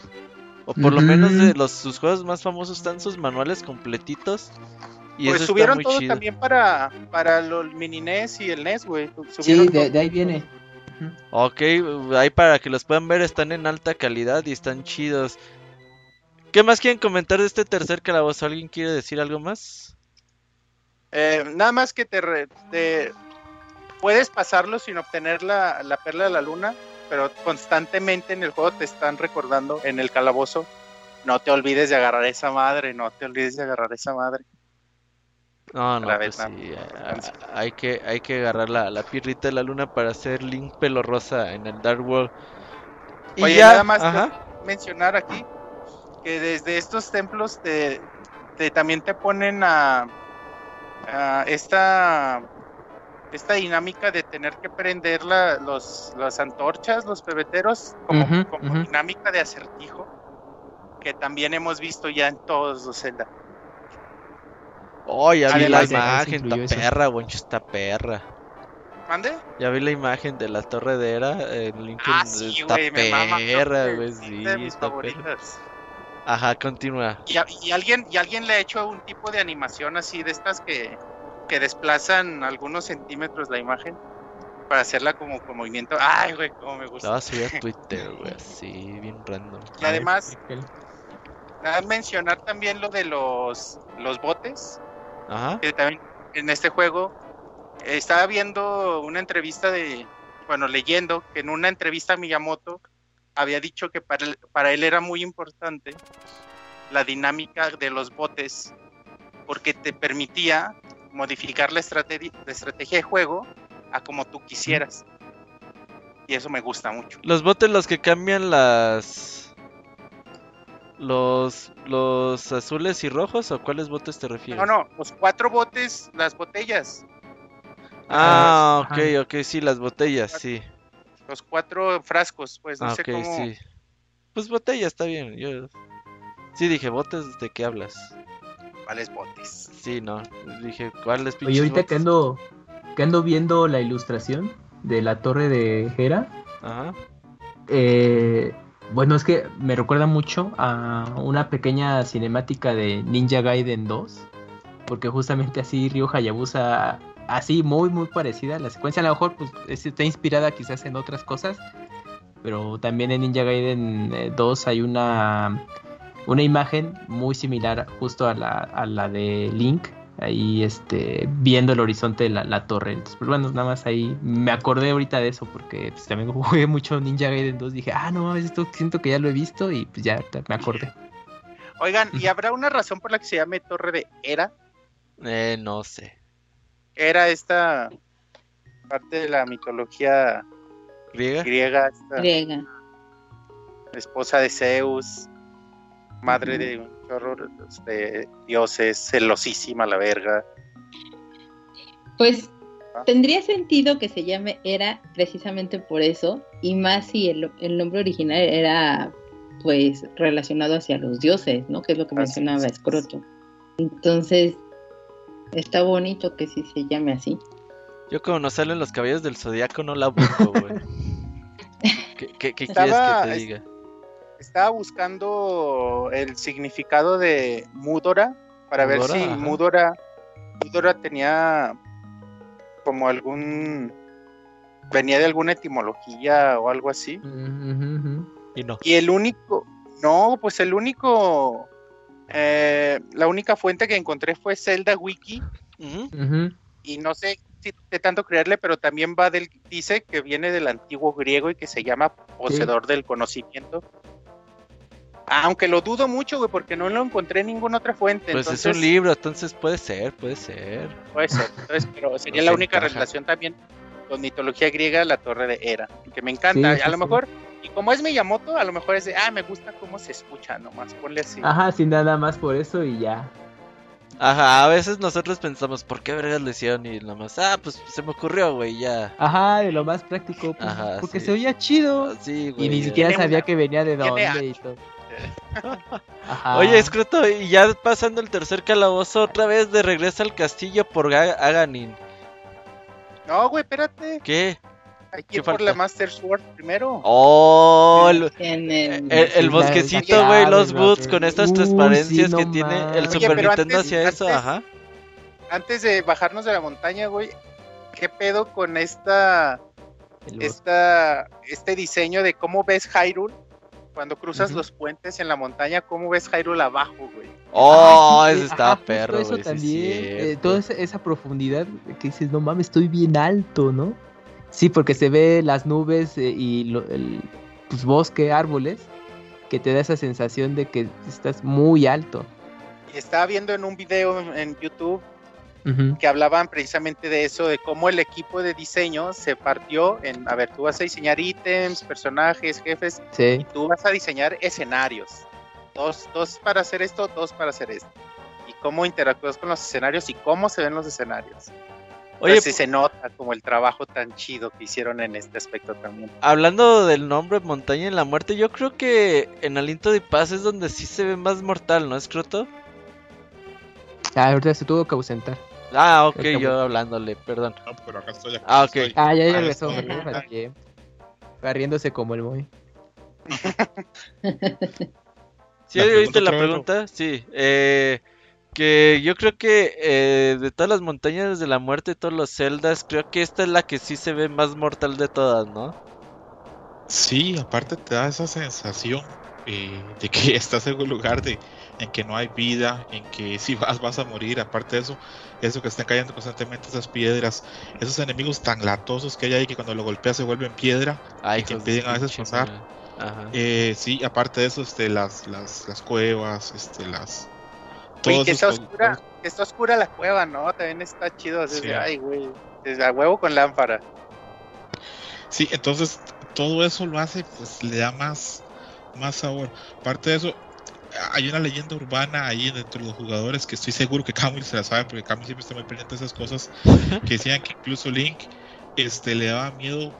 O por lo menos de los sus juegos más famosos están sus manuales completitos. Y pues subieron todo también para, para los mini NES y el NES, güey. Sí, de, ahí viene. Ok, ahí para que los puedan ver están en alta calidad y están chidos. ¿Qué más quieren comentar de este tercer calabozo? ¿Alguien quiere decir algo más? Eh, nada más que te, puedes pasarlo sin obtener la, perla de la luna, pero constantemente en el juego te están recordando en el calabozo, no te olvides de agarrar esa madre, no te olvides de agarrar esa madre. No, no, pues sí, hay que, hay que agarrar la, la pirrita de la luna para hacer Link pelo rosa en el Dark World. Y Oye, nada más mencionar aquí que desde estos templos te, también te ponen a, esta esta dinámica de tener que prender la, los, las antorchas, los pebeteros, como, dinámica de acertijo, que también hemos visto ya en todos los Zelda. Oh, ya vi la imagen, está perra, güey, está perra. ¿Mande? Ya vi la imagen de la torre de Era, el link ah, sí, está perra, güey, sí, está perra. Ajá, continúa. Y, alguien, y alguien le ha hecho un tipo de animación así de estas que, que desplazan algunos centímetros la imagen para hacerla como con movimiento. Ay, güey, cómo me gusta. La vas a subir a Twitter, güey, así, bien random. Y además, nada mencionar también lo de los, los botes. Ajá. Que también en este juego estaba viendo una entrevista de, bueno, leyendo que en una entrevista a Miyamoto había dicho que para él, para él era muy importante la dinámica de los botes porque te permitía modificar la estrategia, estrategia de juego a como tú quisieras. Y eso me gusta mucho. Los botes los que cambian las los los azules y rojos o cuáles botes te refieres? No, no, los cuatro botes, las botellas. Ah, ok, ok, sí, las botellas, sí los cuatro frascos, pues no ah, sé cómo. Sí. Pues botella está bien. Yo sí dije, botes, ¿de qué hablas? ¿Cuáles botes? Sí, no. Dije, ¿cuáles pinches Oye, ahorita que ando, que ando viendo la ilustración de la torre de Hera. Ajá. Eh, bueno, es que me recuerda mucho a una pequeña cinemática de Ninja Gaiden 2. Porque justamente así Ryo Hayabusa así muy muy parecida. La secuencia a lo mejor pues está inspirada quizás en otras cosas, pero también en Ninja Gaiden 2 eh, hay una una imagen muy similar justo a la, a la de Link, ahí este viendo el horizonte de la, torre. Entonces, pues bueno, nada más ahí me acordé ahorita de eso porque pues, también jugué mucho Ninja Gaiden 2, dije, "Ah, no mames, esto siento que ya lo he visto" y pues ya me acordé. Oigan, ¿y habrá una razón por la que se llame Torre de Era? Eh, no sé era esta parte de la mitología griega, griega, griega. esposa de Zeus, madre de un chorro de dioses, celosísima la verga. Pues ah. tendría sentido que se llame Era precisamente por eso, y más si el, nombre original era pues relacionado hacia los dioses, ¿no? Que es lo que mencionaba Scroto. Entonces, Está bonito que sí se llame así. Yo como no salen los caballos del zodiaco no la busco, güey. ¿Qué, quieres que te diga? Estaba buscando el significado de Mudora para ver si Mudora, Mudora tenía como algún venía de alguna etimología o algo así. Y no. Y el único, no, pues el único eh, la única fuente que encontré fue Zelda Wiki. Y no sé si de tanto creerle, pero también va del, dice que viene del antiguo griego y que se llama poseedor del conocimiento. Aunque lo dudo mucho, güey, porque no lo encontré en ninguna otra fuente. Pues es un libro, entonces puede ser, puede ser. Puede ser, entonces, pero sería la única relación también con mitología griega, la torre de Hera, que me encanta. a lo mejor y como es Miyamoto, a lo mejor es de, ah, me gusta cómo se escucha nomás, ponle así. Ajá, sin nada más por eso y ya. Ajá, a veces nosotros pensamos, ¿por qué vergas le hicieron? Y nomás, ah, pues se me ocurrió, güey, ya. Ajá, de lo más práctico, pues, Ajá, porque se oía chido. Sí, güey. Y ni siquiera sabía que venía de dónde y todo. Ajá. Oye, escroto, y ya pasando el tercer calabozo, otra vez de regreso al castillo por Aganin. No, güey, espérate. ¿Qué? Hay que ir por la Master Sword primero. Oh, el, el, bosquecito, güey, los boots con estas transparencias que tiene el Super Nintendo hacia eso, ajá. Antes de bajarnos de la montaña, güey, ¿qué pedo con esta, esta, este diseño de cómo ves Hyrule? Cuando cruzas los puentes en la montaña, ¿cómo ves Hyrule abajo, güey? Oh, eso está perro, eso también, eh, toda esa, esa profundidad que dices, no mames, estoy bien alto, ¿no? Sí, porque se ve las nubes eh, y el pues, bosque, árboles, que te da esa sensación de que estás muy alto. Y estaba viendo en un video en YouTube que hablaban precisamente de eso, de cómo el equipo de diseño se partió en, a ver, tú vas a diseñar ítems, personajes, jefes, y tú vas a diseñar escenarios. Dos, dos para hacer esto, dos para hacer esto. Y cómo interactúas con los escenarios y cómo se ven los escenarios. Oye, si se nota como el trabajo tan chido que hicieron en este aspecto también. Hablando del nombre Montaña en la Muerte, yo creo que en Aliento de Paz es donde sí se ve más mortal, ¿no, Escroto? Ah, ahorita se tuvo que ausentar. Ah, ok, yo hablándole, perdón. No, pero acá estoy. ah, ok. Ah, ya regresó. Barriéndose como el muy. ¿Sí viste la pregunta? Sí. Eh, que yo creo que eh, de todas las montañas de la muerte, todos los celdas, creo que esta es la que sí se ve más mortal de todas, ¿no? Sí, aparte te da esa sensación eh, de que estás en un lugar de, en que no hay vida, en que si vas vas a morir, aparte de eso, eso que están cayendo constantemente esas piedras, esos enemigos tan latosos que hay ahí que cuando lo golpeas se vuelven piedra y que impiden a veces pasar. Eh, sí, aparte de eso, este, las, las, las cuevas, este, las, que está oscura, está oscura la cueva, ¿no? También está chido. Desde, Ay, güey. Desde a huevo con lámpara. Sí, entonces todo eso lo hace, pues le da más, más sabor. Aparte de eso, hay una leyenda urbana ahí entre los jugadores que estoy seguro que Camille se la sabe, porque Camille siempre está muy pendiente de esas cosas. que decían que incluso Link este, le daba miedo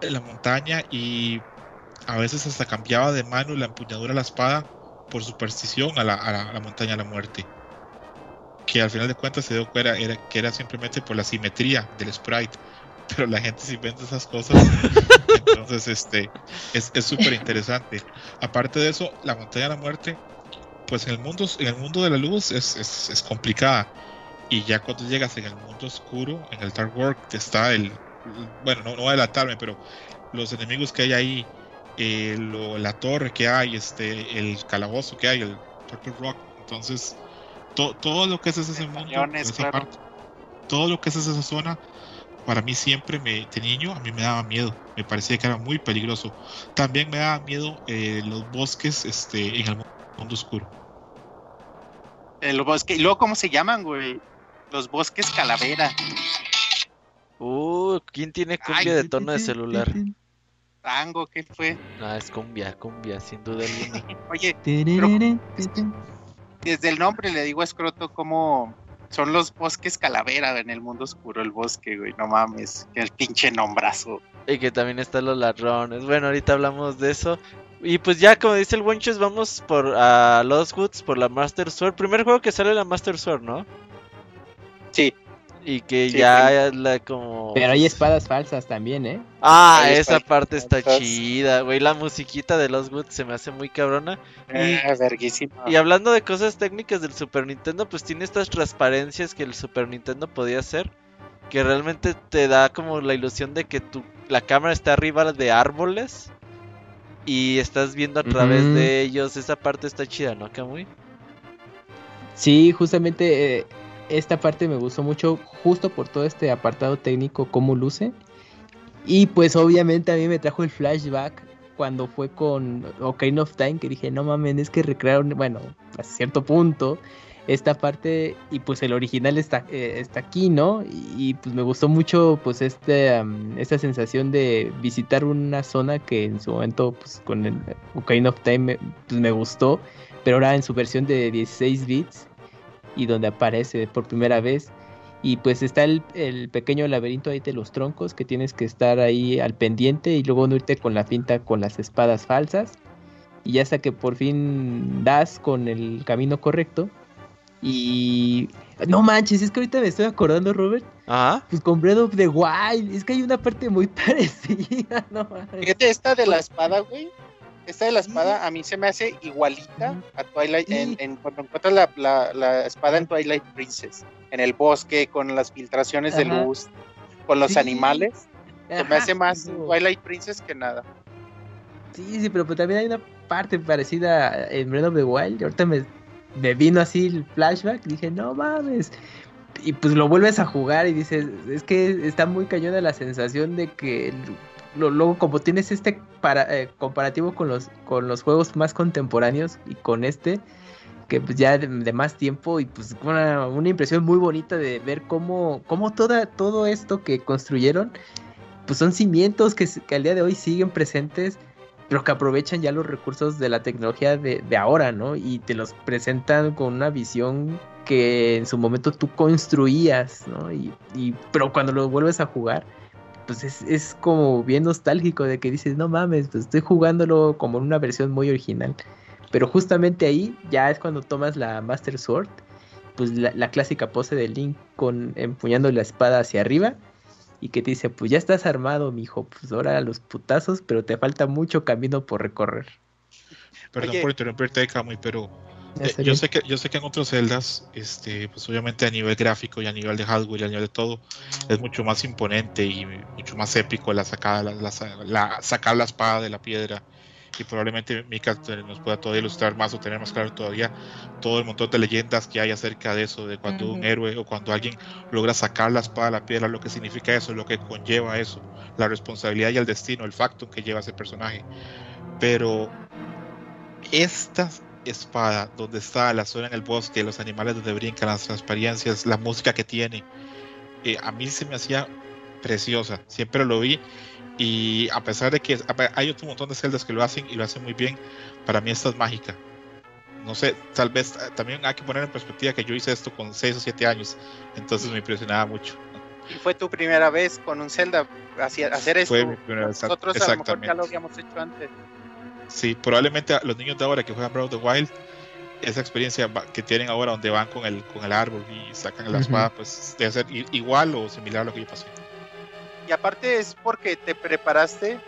en la montaña y a veces hasta cambiaba de mano la empuñadura de la espada por superstición a la, a la, montaña de la muerte. Que al final de cuentas se dio cuenta era, que era simplemente por la simetría del sprite. Pero la gente se inventa esas cosas. entonces, este es súper interesante. Aparte de eso, la montaña de la muerte, pues en el mundo, en el mundo de la luz es, es, es complicada. Y ya cuando llegas en el mundo oscuro, en el Dark World, está el. Bueno, no, no voy a delatarme, pero los enemigos que hay ahí eh, la torre que hay, este, el calabozo que hay, el Purple Rock. Entonces, todo lo que es ese mundo, todo lo que es esa zona, para mí siempre me, de niño, a mí me daba miedo. Me parecía que era muy peligroso. También me daba miedo eh, los bosques este, en el mundo oscuro. El bosque, y luego, ¿cómo se llaman, güey? Los bosques calavera. Uh, ¿quién tiene cumbia de tono de celular? tango, ¿qué fue? Ah, es cumbia, cumbia, sin duda alguna. Oye, desde el nombre le digo a Escroto como son los bosques calavera en el mundo oscuro, el bosque, güey, no mames, que el pinche nombrazo. Y que también están los ladrones. Bueno, ahorita hablamos de eso. Y pues ya, como dice el Wenches, vamos por a Lost Woods por la Master Sword. Primer juego que sale la Master Sword, ¿no? Sí. Y que ya la como. Pero hay espadas falsas también, ¿eh? Ah, esa parte está chida, güey. La musiquita de los Woods se me hace muy cabrona. y, ah, y hablando de cosas técnicas del Super Nintendo, pues tiene estas transparencias que el Super Nintendo podía hacer. Que realmente te da como la ilusión de que tu, la cámara está arriba de árboles. Y estás viendo a través de ellos. Esa parte está chida, ¿no, Kamui? Sí, justamente. Eh, esta parte me gustó mucho justo por todo este apartado técnico, cómo luce. Y pues obviamente a mí me trajo el flashback cuando fue con Ocarina of Time, que dije, no mames, es que recrearon, bueno, a cierto punto, esta parte, y pues el original está, eh, está aquí, ¿no? Y, pues me gustó mucho, pues, este, esta sensación de visitar una zona que en su momento, pues, con el of Time, pues, me gustó, pero ahora en su versión de 16 bits, y donde aparece por primera vez. Y pues está el, pequeño laberinto ahí de los troncos que tienes que estar ahí al pendiente y luego no irte con la finta con las espadas falsas. Y ya hasta que por fin das con el camino correcto. Y no manches, es que ahorita me estoy acordando, Robert. Ah. Pues con Breath of the Wild. Es que hay una parte muy parecida, no Fíjate, esta de la espada, güey. Esta de la espada a mí se me hace igualita a Twilight, en, cuando encuentras la, espada en Twilight Princess, en el bosque, con las filtraciones de luz, con los animales. Se me hace más Twilight Princess que nada. Sí, sí, pero pues también hay una parte parecida en Breath of the Wild. Y ahorita me, me vino así el flashback. Dije, no mames. Y pues lo vuelves a jugar y dices, es que está muy cañona la sensación de que luego como tienes este eh, comparativo con los, con los juegos más contemporáneos y con este, que pues ya de, más tiempo y pues una, una impresión muy bonita de ver cómo, cómo toda, todo esto que construyeron pues son cimientos que, al día de hoy siguen presentes, pero que aprovechan ya los recursos de la tecnología de, de, ahora, ¿no? Y te los presentan con una visión que en su momento tú construías, ¿no? Y, y pero cuando lo vuelves a jugar, pues es, es, como bien nostálgico de que dices, no mames, pues estoy jugándolo como en una versión muy original. Pero justamente ahí ya es cuando tomas la Master Sword, pues la, la clásica pose de Link con empuñando la espada hacia arriba y que te dice, pues ya estás armado, mijo, pues ahora a los putazos, pero te falta mucho camino por recorrer. Perdón Oye. por interrumpirte, Camuy, pero eh, yo sé que yo sé que en otros celdas, este, pues obviamente a nivel gráfico y a nivel de hardware y a nivel de todo, es mucho más imponente y mucho más épico la sacada, la, la, la sacar la espada de la piedra y probablemente Mika nos pueda todavía ilustrar más o tener más claro todavía todo el montón de leyendas que hay acerca de eso, de cuando uh -huh. un héroe o cuando alguien logra sacar la espada de la piedra, lo que significa eso, lo que conlleva eso, la responsabilidad y el destino, el facto que lleva ese personaje. Pero esta espada, donde está la zona en el bosque, los animales donde brincan, las transparencias, la música que tiene, eh, a mí se me hacía preciosa, siempre lo vi y a pesar de que hay otro montón de celdas que lo hacen y lo hacen muy bien, para mí esta es mágica. No sé, tal vez también hay que poner en perspectiva que yo hice esto con 6 o 7 años, entonces me impresionaba mucho. ¿Y fue tu primera vez con un Zelda hacer esto? Fue mi primera vez, Nosotros a lo mejor ya lo habíamos hecho antes. Sí, probablemente a los niños de ahora que juegan Breath of the Wild, esa experiencia que tienen ahora donde van con el, con el árbol y sacan la uh -huh. espada, pues debe ser igual o similar a lo que yo pasé y aparte es porque te preparaste.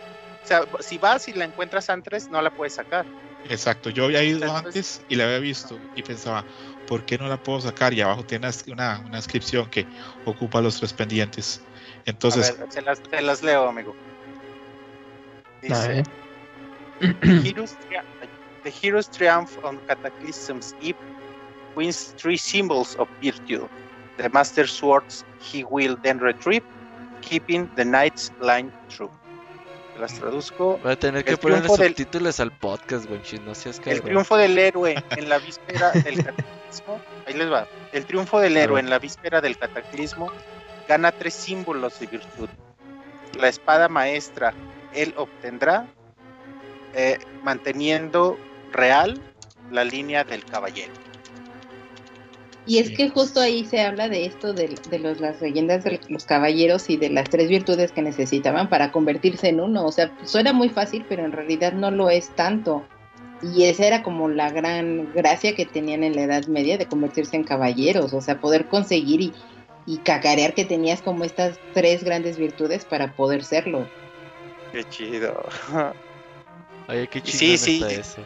O sea, si vas y la encuentras antes, no la puedes sacar. Exacto, yo había ido Entonces, antes y la había visto y pensaba, ¿por qué no la puedo sacar? Y abajo tiene una, una inscripción que ocupa los tres pendientes. Entonces, ver, se, las, se, las, leo, amigo. Dice: the, heroes the hero's triumph on Cataclysm's Eve wins three symbols of virtue. The Master Swords he will then retrieve Keeping the Night's Line True. Las traduzco. Voy a tener que poner subtítulos del... al podcast, güey. No seas cabrón. El triunfo del héroe en la víspera del cataclismo. Ahí les va. El triunfo del héroe en la víspera del cataclismo gana tres símbolos de virtud. La espada maestra él obtendrá eh, manteniendo real la línea del caballero. Y es que justo ahí se habla de esto, de, de los, las leyendas de los caballeros y de las tres virtudes que necesitaban para convertirse en uno. O sea, suena muy fácil, pero en realidad no lo es tanto. Y esa era como la gran gracia que tenían en la Edad Media de convertirse en caballeros. O sea, poder conseguir y, y cacarear que tenías como estas tres grandes virtudes para poder serlo. Qué chido. Oye, qué chido sí, sí, eso.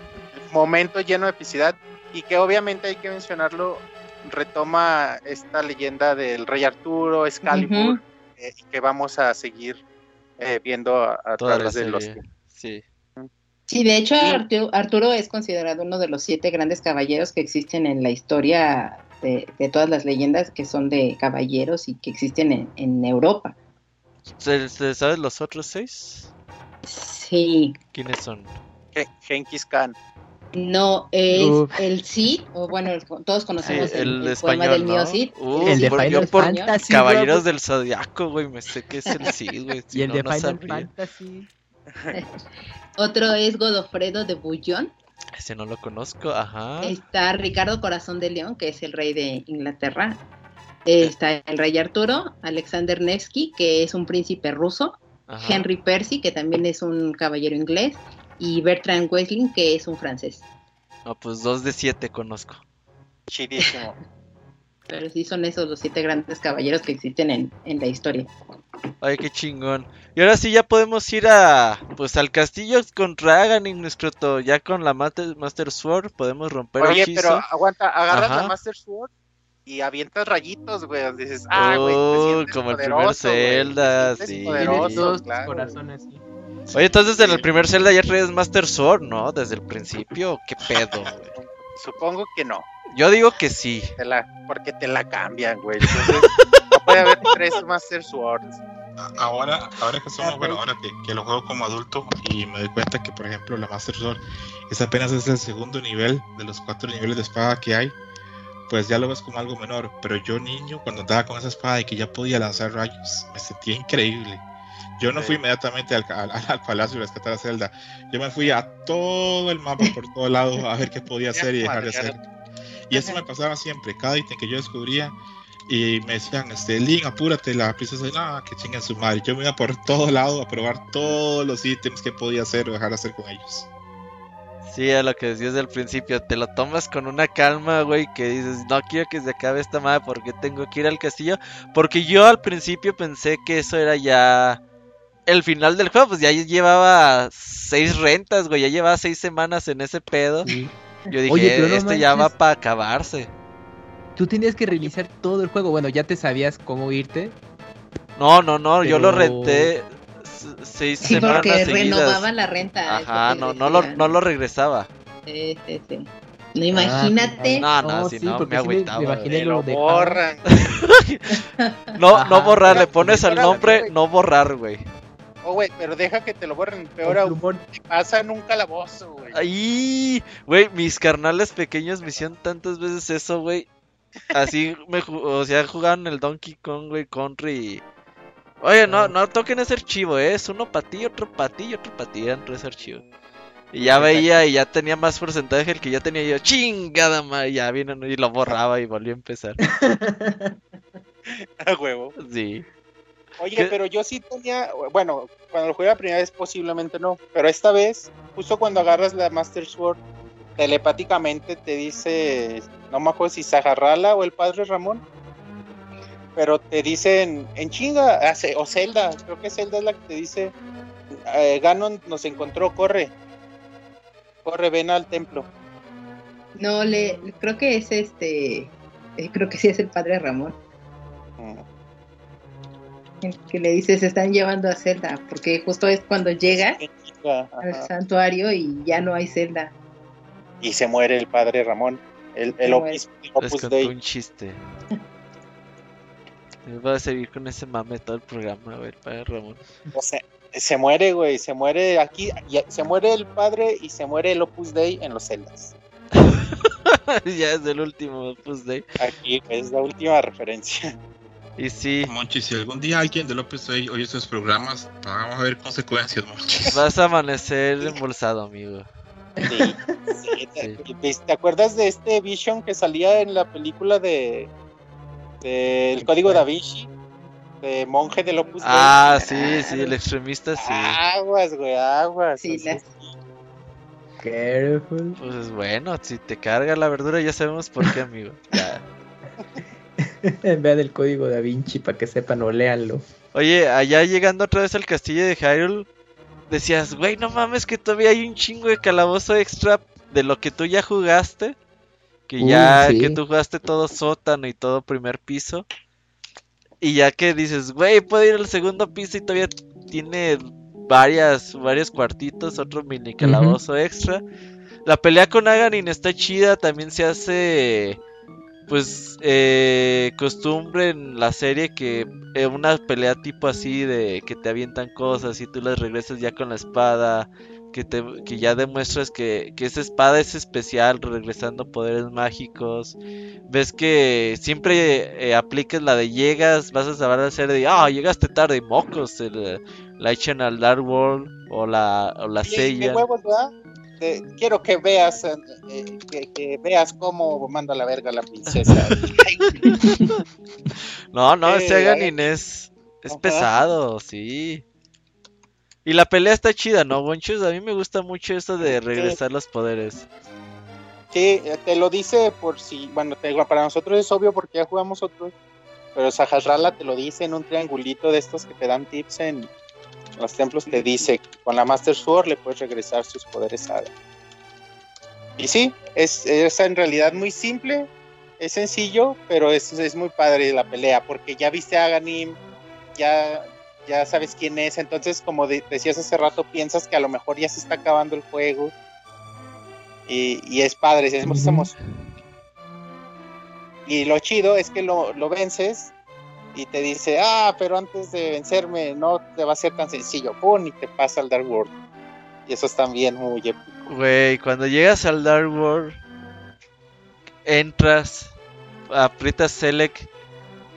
Momento lleno de epicidad. Y que obviamente hay que mencionarlo retoma esta leyenda del rey Arturo, Excalibur, uh -huh. eh, que vamos a seguir eh, viendo a, a través de los... Sí. Sí, de hecho Arturo, Arturo, es considerado uno de los siete grandes caballeros que existen en la historia de, de todas las leyendas que son de caballeros y que existen en, en Europa. ¿Se, ¿Se, sabes los otros seis? Sí. ¿Quiénes son? Genghis Khan. No, es Uf. el Cid, o bueno, todos conocemos sí, el, el, el español, poema del ¿no? mío Cid. Uh, el de Final por Fantasy, Caballeros bro. del Zodiaco, güey, me sé que es el Cid, güey. Si y el no, de no Final sabría. Fantasy. Otro es Godofredo de Bullón. Ese no lo conozco, ajá. Está Ricardo Corazón de León, que es el rey de Inglaterra. Está el rey Arturo, Alexander Nevsky, que es un príncipe ruso. Ajá. Henry Percy, que también es un caballero inglés. Y Bertrand Wesling, que es un francés. No, pues dos de siete conozco. Chidísimo. Pero sí son esos los siete grandes caballeros que existen en, en, la historia. Ay, qué chingón. Y ahora sí ya podemos ir a pues al castillo con Ragan y nuestro to, ya con la Master, Master Sword podemos romper Oye, hechizo. pero aguanta, agarras Ajá. la Master Sword y avientas rayitos, güey. Dices, ah, güey, uh, como el primer Zelda, sí. Poderoso, claro. corazones, sí. Oye, entonces en el primer Zelda ya traes Master Sword, ¿no? Desde el principio, ¿qué pedo, güey? Supongo que no. Yo digo que sí. Te la, porque te la cambian, güey. Entonces, no puede haber tres Master Swords. ahora, ahora que somos, bueno, ahora que, que, lo juego como adulto y me doy cuenta que, por ejemplo, la Master Sword es apenas es el segundo nivel de los cuatro niveles de espada que hay, pues ya lo ves como algo menor. Pero yo, niño, cuando andaba con esa espada y que ya podía lanzar rayos, me sentía increíble. Yo no fui inmediatamente al, al, palacio a rescatar a Zelda. Yo me fui a todo el mapa por todo lado a ver qué podía hacer y dejar de hacer. Y eso me pasaba siempre. Cada ítem que yo descubría, y me decían, este, Link, apúrate, la princesa, no, que chingan su madre. Yo me iba por todo lado a probar todos los ítems que podía hacer o dejar de hacer con ellos. Sí, a lo que decías al principio, te lo tomas con una calma, güey, que dices, no quiero que se acabe esta madre porque tengo que ir al castillo. Porque yo al principio pensé que eso era ya el final del juego, pues ya llevaba seis rentas, güey, ya llevaba seis semanas en ese pedo. Yo dije, este ya va para acabarse. Tú tenías que reiniciar todo el juego. Bueno, ya te sabías cómo irte. No, no, no, yo lo renté seis sí, semanas porque renovaba la renta. Ajá, no, no lo, no lo regresaba. Sí, sí, sí. No, imagínate. no, no, no, si no, me agüitaba. Me imaginé lo, de borran. no, no borrar, le pones el nombre, no borrar, güey. Oh, güey, pero deja que te lo borren. Peor aún, te pasa en un calabozo, güey. Ay, güey, mis carnales pequeños me hicieron tantas veces eso, güey. Así me, o sea, jugaban el Donkey Kong, güey, Country. Oye, no, no toquen ese archivo, ¿eh? es uno para ti, otro para ti y otro para ti, eran tres archivos. Y ya veía y ya tenía más porcentaje el que ya tenía yo, chingada madre, ya vino y lo borraba y volvió a empezar. a huevo. Sí. Oye, pero yo sí tenía, bueno, cuando lo jugué la primera vez posiblemente no, pero esta vez, justo cuando agarras la Master Sword, telepáticamente te dice, no me acuerdo si Zajarrala o el padre Ramón, pero te dicen en chinga, ah, o Zelda, creo que Zelda es la que te dice, eh, Ganon nos encontró, corre, corre, ven al templo. No, le, creo que es este, eh, creo que sí es el padre Ramón. Mm. Que le dice, se están llevando a Zelda, porque justo es cuando llega al santuario y ya no hay Zelda y se muere el padre Ramón. El, el Opus, un chiste. Va a seguir con ese mame todo el programa, güey, el padre Ramón. O sea, se muere, güey, se muere aquí, se muere el padre y se muere el Opus Dei en los celdas. ya es el último Opus Dei. Aquí es la última referencia. Y sí. Monchi, si algún día alguien de Opus Dei oye estos programas, vamos a ver consecuencias, Monchi. Vas a amanecer embolsado, amigo. ¿Te acuerdas de este Vision que salía en la película de, El Código da Vinci? De monje del Opus Ah, sí, sí, el extremista, sí. Aguas, güey, aguas. Sí, Careful. Pues bueno, si te carga la verdura ya sabemos por qué, amigo. Ya. Vean el código da Vinci para que sepan o léanlo. Oye, allá llegando otra vez al castillo de Hyrule, decías, güey, no mames que todavía hay un chingo de calabozo extra de lo que tú ya jugaste. Que ya, que tú jugaste todo sótano y todo primer piso. Y ya que dices, güey, puedo ir al segundo piso y todavía tiene varias, varios cuartitos, otro mini calabozo extra. La pelea con Aganin está chida, también se hace pues eh, costumbre en la serie que eh, una pelea tipo así de que te avientan cosas y tú las regresas ya con la espada, que, te, que ya demuestras que, que esa espada es especial, regresando poderes mágicos. Ves que siempre eh, apliques la de llegas, vas a saber hacer de, ah, llegaste tarde, mocos, la echan al Dark World o la, o la sella quiero que veas eh, eh, que, veas cómo manda la verga la princesa. no, no, ese Aganin es, es pesado, sí. Y la pelea está chida, ¿no, Bonchus? A mí me gusta mucho eso de regresar los poderes. Sí, te lo dice por si, bueno, te, para nosotros es obvio porque ya jugamos otros, pero Sahasrala te lo dice en un triangulito de estos que te dan tips en, los templos te dice con la Master Sword le puedes regresar sus poderes a Y sí, es, es en realidad muy simple, es sencillo, pero es, es muy padre la pelea, porque ya viste a Ganim, ya, ya sabes quién es, entonces como decías hace rato, piensas que a lo mejor ya se está acabando el juego. Y, y es padre, Y lo chido es que lo, lo vences y te dice, ah, pero antes de vencerme no te va a ser tan sencillo, pum, y te pasa al Dark World. Y eso es también muy épico. Güey, cuando llegas al Dark World, entras, aprietas Select,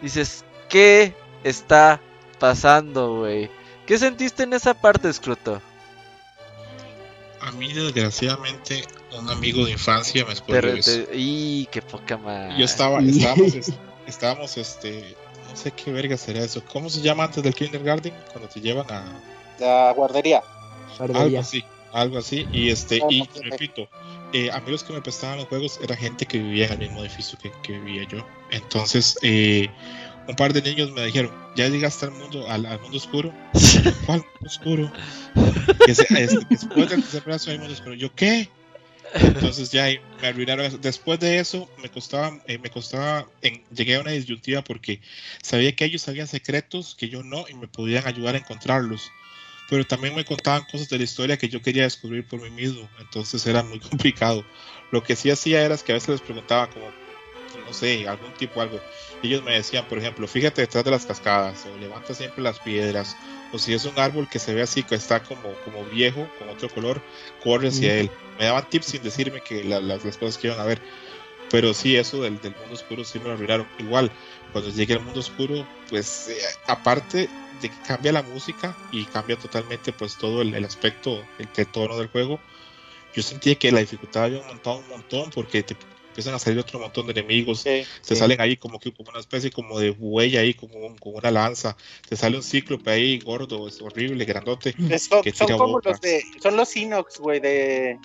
dices, ¿qué está pasando, güey? ¿Qué sentiste en esa parte, Scruto? A mí, desgraciadamente, un amigo de infancia me spoiló Y qué poca madre. Yo estaba, estábamos, estábamos, este, no sé qué verga será eso. ¿Cómo se llama antes del kindergarten? Cuando te llevan a la guardería. Algo así, algo así. Y este, y repito, eh, amigos que me prestaban los juegos era gente que vivía en el mismo edificio que, que vivía yo. Entonces, eh, un par de niños me dijeron, ¿ya llegaste al mundo, al, mundo oscuro? ¿Cuál mundo oscuro? que se, este, que se puede brazo hay mundo oscuro. ¿Yo qué? Entonces ya me arruinaron Después de eso me costaba, eh, me costaba, en, llegué a una disyuntiva porque sabía que ellos sabían secretos que yo no y me podían ayudar a encontrarlos. Pero también me contaban cosas de la historia que yo quería descubrir por mí mismo. Entonces era muy complicado. Lo que sí hacía era que a veces les preguntaba como, no sé, algún tipo, algo ellos me decían, por ejemplo, fíjate detrás de las cascadas, o levanta siempre las piedras, o si es un árbol que se ve así, que está como, como viejo, con otro color, corre hacia él. Me daban tips sin decirme que las, cosas que iban a ver. Pero sí, eso del, mundo oscuro sí me lo olvidaron. Igual, cuando llegue al mundo oscuro, pues eh, aparte de que cambia la música y cambia totalmente pues todo el, aspecto, el, el, tono del juego, yo sentía que la dificultad había aumentado un montón porque te, empiezan a salir otro montón de enemigos, se salen ahí como que como una especie como de huella ahí, como, una lanza, te sale un cíclope ahí gordo, es horrible, grandote. son, como los de, son los Inox, güey, de,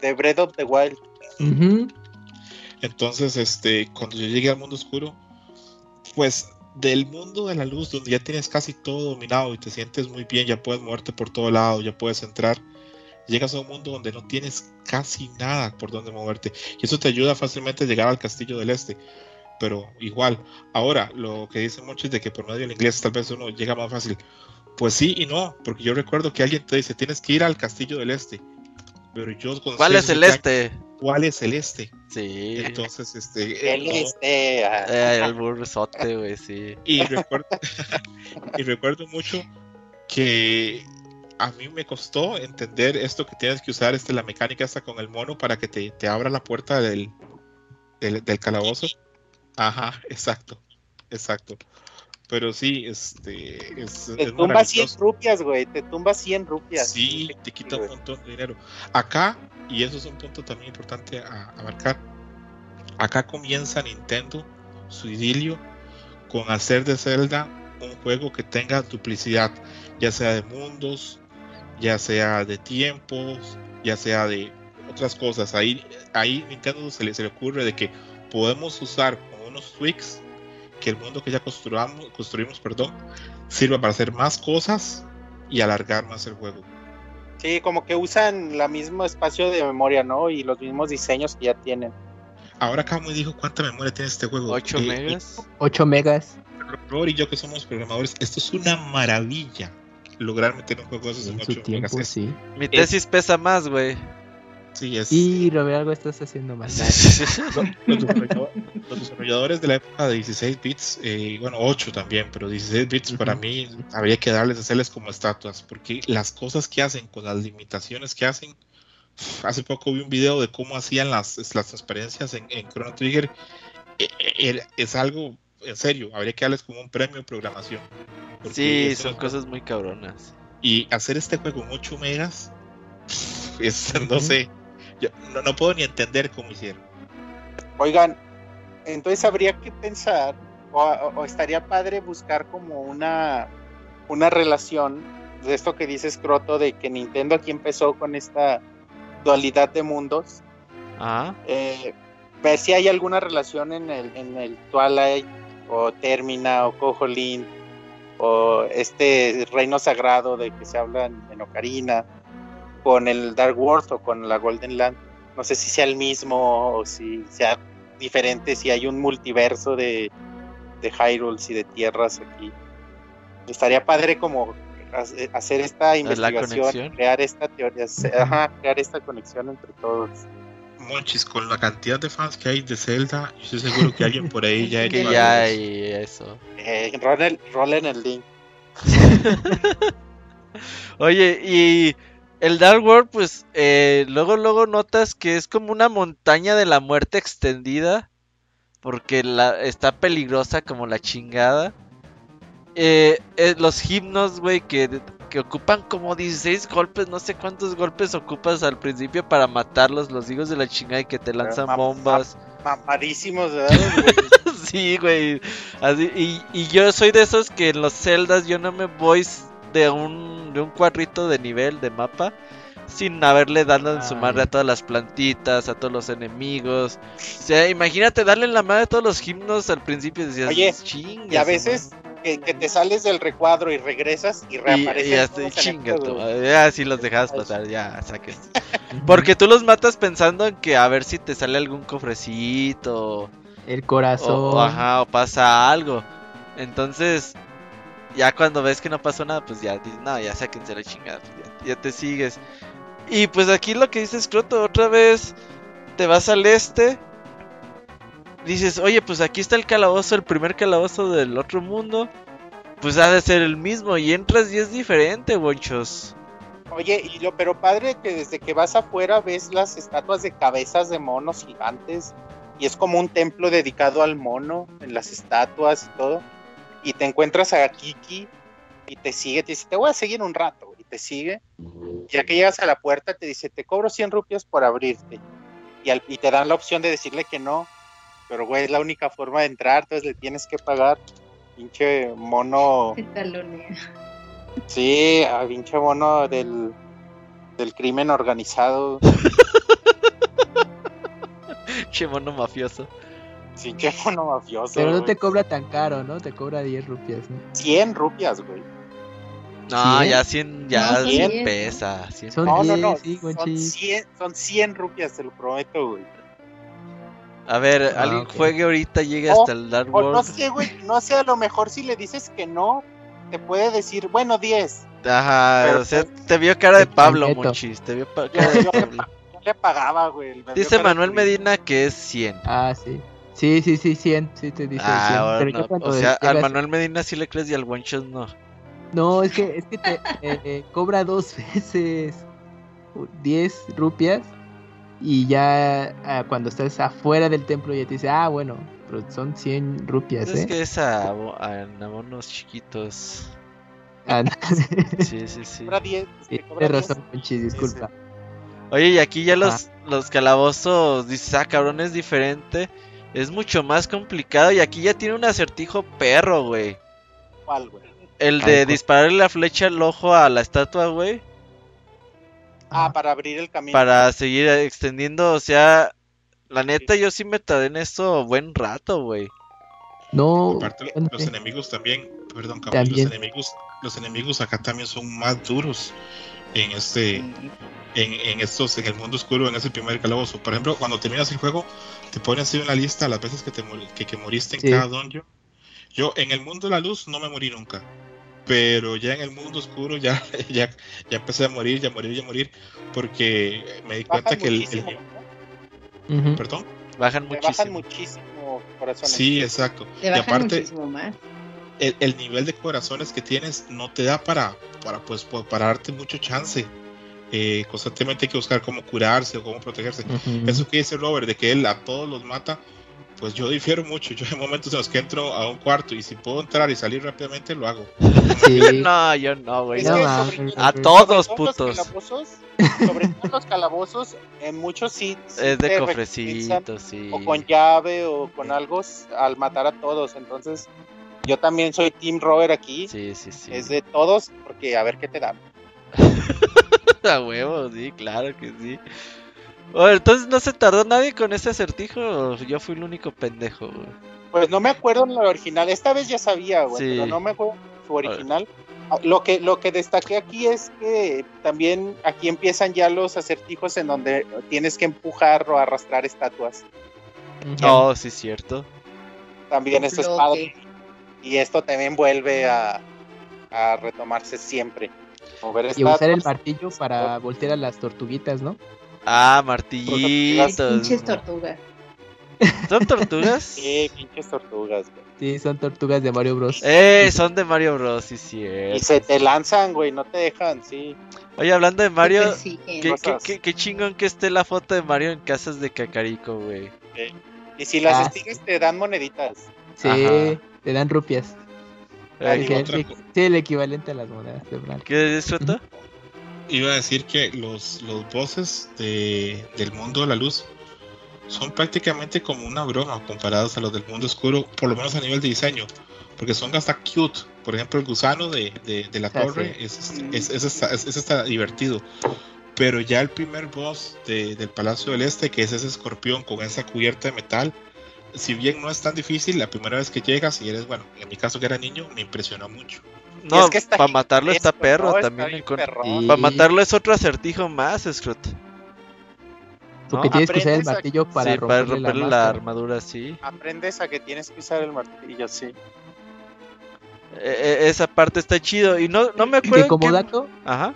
de Breath of the Wild. Entonces, este, cuando yo llegué al mundo oscuro, pues del mundo de la luz, donde ya tienes casi todo dominado y te sientes muy bien, ya puedes moverte por todo lado, ya puedes entrar llegas a un mundo donde no tienes casi nada por donde moverte. Y eso te ayuda fácilmente a llegar al castillo del este. Pero igual, ahora lo que dicen muchos es de que por medio del inglés tal vez uno llega más fácil. Pues sí y no, porque yo recuerdo que alguien te dice, tienes que ir al castillo del este. Pero yo ¿Cuál es el este? ¿Cuál es el este? Sí. Entonces, este. El este. Ah. Eh, el burrosote, güey, sí. Y recuerdo, y recuerdo mucho que a mí me costó entender esto que tienes que usar este, la mecánica hasta con el mono para que te, te abra la puerta del, del, calabozo. Ajá, exacto, exacto. Pero sí, este. Es, te tumba 100 rupias, güey. Te tumba 100 rupias. Sí, te quita un montón de dinero. Acá, y eso es un punto también importante a, abarcar. Acá comienza Nintendo su idilio con hacer de Zelda un juego que tenga duplicidad, ya sea de mundos, ya sea de tiempos, ya sea de otras cosas. Ahí, ahí Nintendo se le, se le ocurre de que podemos usar unos tweaks que el mundo que ya construimos, construimos perdón, sirva para hacer más cosas y alargar más el juego. Sí, como que usan la mismo espacio de memoria, ¿no? Y los mismos diseños que ya tienen. Ahora acá me dijo cuánta memoria tiene este juego. 8 eh, megas. 8 megas. Rory y yo que somos programadores, esto es una maravilla lograr meter un juego de esos en, su tiempo, sí. Mi tesis pesa más, güey. Sí, es... Y Robert, algo estás haciendo mal. los, desarrolladores de la época de 16 bits, eh, bueno, 8 también, pero 16 bits para mí habría que darles, hacerles como estatuas, porque las cosas que hacen con las limitaciones que hacen, hace poco vi un video de cómo hacían las, las transparencias en, en Chrono Trigger, e, e, es algo en serio, habría que darles como un premio de programación. Sí, son cosas muy cabronas. Y hacer este juego en 8 megas, es, no sé, yo no, puedo ni entender cómo hicieron. Oigan, entonces habría que pensar, o, estaría padre buscar como una, una relación de esto que dice Scroto, de que Nintendo aquí empezó con esta dualidad de mundos. Ah. Eh, ver si hay alguna relación en el, en el Twilight o Termina o Cojolin o este reino sagrado de que se habla en, Ocarina con el Dark World o con la Golden Land. No sé si sea el mismo o si sea diferente, si hay un multiverso de, de Hyrule y de tierras aquí. Estaría padre como hacer esta investigación, crear esta teoría, crear esta conexión entre todos. Monchis, con la cantidad de fans que hay de Zelda, yo estoy seguro que alguien por ahí ya ha Que hecho ya hay eso. Eh, rolen, rolen el link. Oye, y el Dark World, pues eh, luego, luego notas que es como una montaña de la muerte extendida. Porque la, está peligrosa como la chingada. Eh, eh, los himnos, güey, que, que ocupan como 16 golpes, no sé cuántos golpes ocupas al principio para matarlos, los hijos de la chingada y que te lanzan bombas. Mamadísimos, ¿verdad? güey? Sí, güey. Así, y, y yo soy de esos que en los celdas yo no me voy de un, de un cuadrito de nivel de mapa sin haberle dado en su madre a todas las plantitas, a todos los enemigos. O sea, imagínate darle en la madre a todos los himnos al principio y decías, Oye, "Chingue Y a veces que, que te sales del recuadro y regresas y madre". Y, reapareces. y hasta el chinga. Ya, si los dejas pasar, ya, saques. Porque tú los matas pensando en que a ver si te sale algún cofrecito. El corazón. o, ajá, o pasa algo. Entonces, ya cuando ves que no pasó nada, pues ya dices, no, ya sáquense la chingada, pues ya, ya te sigues. Y pues aquí lo que dices, Croto, otra vez te vas al este. Dices, oye, pues aquí está el calabozo, el primer calabozo del otro mundo. Pues ha de ser el mismo. Y entras y es diferente, bonchos. Oye, y lo pero padre que desde que vas afuera ves las estatuas de cabezas de monos gigantes y es como un templo dedicado al mono en las estatuas y todo. Y te encuentras a Kiki y te sigue, te dice, te voy a seguir un rato y te sigue. Ya que llegas a la puerta te dice, te cobro 100 rupias por abrirte. Y, al- y te dan la opción de decirle que no. Pero güey, es la única forma de entrar, entonces le tienes que pagar. Pinche mono. Te talonea. Sí, a pinche mono del, del crimen organizado. Che mono mafioso. Pinche mono mafioso. Pero no güey. te cobra tan caro, ¿no? Te cobra 10 rupias, ¿no? 100 rupias, güey. No, ¿Cien? ya 100, ya No, son 100 diez. pesa. 100 Son No, no, 10, no. sí, son, Gonchis. 100, son 100 rupias, te lo prometo, güey. A ver, Ah, alguien ok. juegue ahorita, llegue O- hasta el Dark O no World. sé, güey. No sé, a lo mejor si le dices que no, te puede decir, bueno, 10. Ajá, Pero, o sea, pues, te vio cara de Pablo. Monchis. Te vio cara de Pablo. yo le pagaba, güey. Dice Manuel. Medina que es 100. Ah, sí. Sí, sí, sí, 100. Sí, te dice 100. Ah, ahora Pero ya no. O sea, al Manuel Medina sí le crees y al Wanchos no. No, es que, es que te eh, eh, cobra dos veces 10 rupias y ya ah, cuando estás afuera del templo ya te dice, ah, bueno, pero son 100 rupias, Es ¿eh? que es a, a abonos chiquitos. Ah, Sí, sí, sí. Cobra 10. sí, te cobra tienes 10. razón, disculpa. Oye, y aquí ya los, los calabozos, dices, ah, cabrón, es diferente. Es mucho más complicado y aquí ya tiene un acertijo perro, güey. ¿Cuál, güey? El de dispararle la flecha al ojo a la estatua, güey. Ah, para abrir el camino. Para seguir extendiendo, o sea, la neta yo sí me tardé en esto buen rato, güey. No, Aparte, los enemigos también, perdón, También. los enemigos, los enemigos acá también son más duros en este, en, en estos, en el mundo oscuro, en ese primer calabozo. Por ejemplo, cuando terminas el juego, te ponen así una lista las veces que te que, que moriste en Sí. cada dungeon. Yo en el mundo de la luz no me morí nunca. Pero ya en el mundo oscuro ya, ya, ya empecé a morir, ya morir, ya morir. Porque me di cuenta Bajan que el, perdón. Bajan muchísimo. bajan muchísimo corazones. Sí, exacto. Te Y aparte, muchísimo más. el, el nivel de corazones que tienes no te da para, para, pues, para darte mucho chance. Eh, constantemente hay que buscar cómo curarse o cómo protegerse. Ujú. Eso que dice Robert, de que él a todos los mata, pues yo difiero mucho. Yo hay momentos en los que entro a un cuarto y si puedo entrar y salir rápidamente, lo hago. Sí. No, yo no, güey. No sobre- A todos, sobre todo los putos. calabozos, sobre todo los calabozos, en muchos sí. Es de cofrecito, sí. o con llave o con algo al matar a todos. Entonces, yo también soy Team Robert aquí. Sí, sí, sí. Es de todos, porque a ver qué te da. A huevo, sí, claro que sí. Bueno, entonces no se tardó nadie con ese acertijo. Yo fui el único pendejo, güey. Pues no me acuerdo en la original. Esta vez ya sabía, güey, Sí. pero no me acuerdo su original. Ah, Lo que, lo que destaqué aquí es que también aquí empiezan ya los acertijos en donde tienes que empujar o arrastrar estatuas. Ujú. Oh, sí, cierto. También esto es padre. Y esto también vuelve a, a retomarse siempre. Mover Y usar el martillo para voltear a las tortuguitas, ¿no? Ah, martillitos. Pinches tortugas. ¿Son tortugas? Sí, pinches tortugas, güey. Sí, son tortugas de Mario Bros. Eh, son de Mario Bros, sí, sí. Y se te lanzan, güey, no te dejan, sí. Oye, hablando de Mario, Sí, qué, sí. qué, qué- qué chingón que esté la foto de Mario en casas de Cacarico, güey. Y si las Ah. estigues te dan moneditas. Sí, Ajá. te dan rupias. Ay, Que- sí, el equivalente a las monedas de blanco. ¿Qué disfruto? Iba a decir que los, los bosses de, del mundo de la luz son prácticamente como una broma comparados a los del mundo oscuro, por lo menos a nivel de diseño, porque son hasta cute. Por ejemplo, el gusano de, de- de la Ah, torre sí. es, es, es hasta, es- es hasta divertido. Pero ya el primer boss de- del Palacio del Este, que es ese escorpión con esa cubierta de metal, si bien no es tan difícil, la primera vez que llegas y eres, bueno, en mi caso que era niño, me impresionó mucho. No, es que para matarlo está perro también. con-. Y- Para matarlo es otro acertijo más, Scrot. Porque ¿No? tienes que usar el a- martillo para sí, para romperle, la, armadura, sí. Aprendes a que tienes que usar el martillo, sí. Eh, eh, esa parte está chido. Y no, no me acuerdo. Que como qué- dato, Ajá.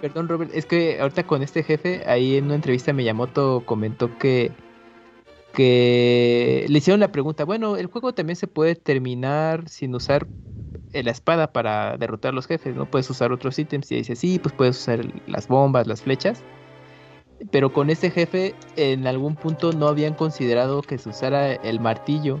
Perdón, Robert, es que ahorita con este jefe, ahí en una entrevista Miyamoto comentó que que le hicieron la pregunta, bueno, el juego también se puede terminar sin usar eh, la espada para derrotar a los jefes, ¿no? Puedes usar otros ítems y dice, sí, pues puedes usar las bombas, las flechas. Pero con este jefe en algún punto no habían considerado que se usara el martillo.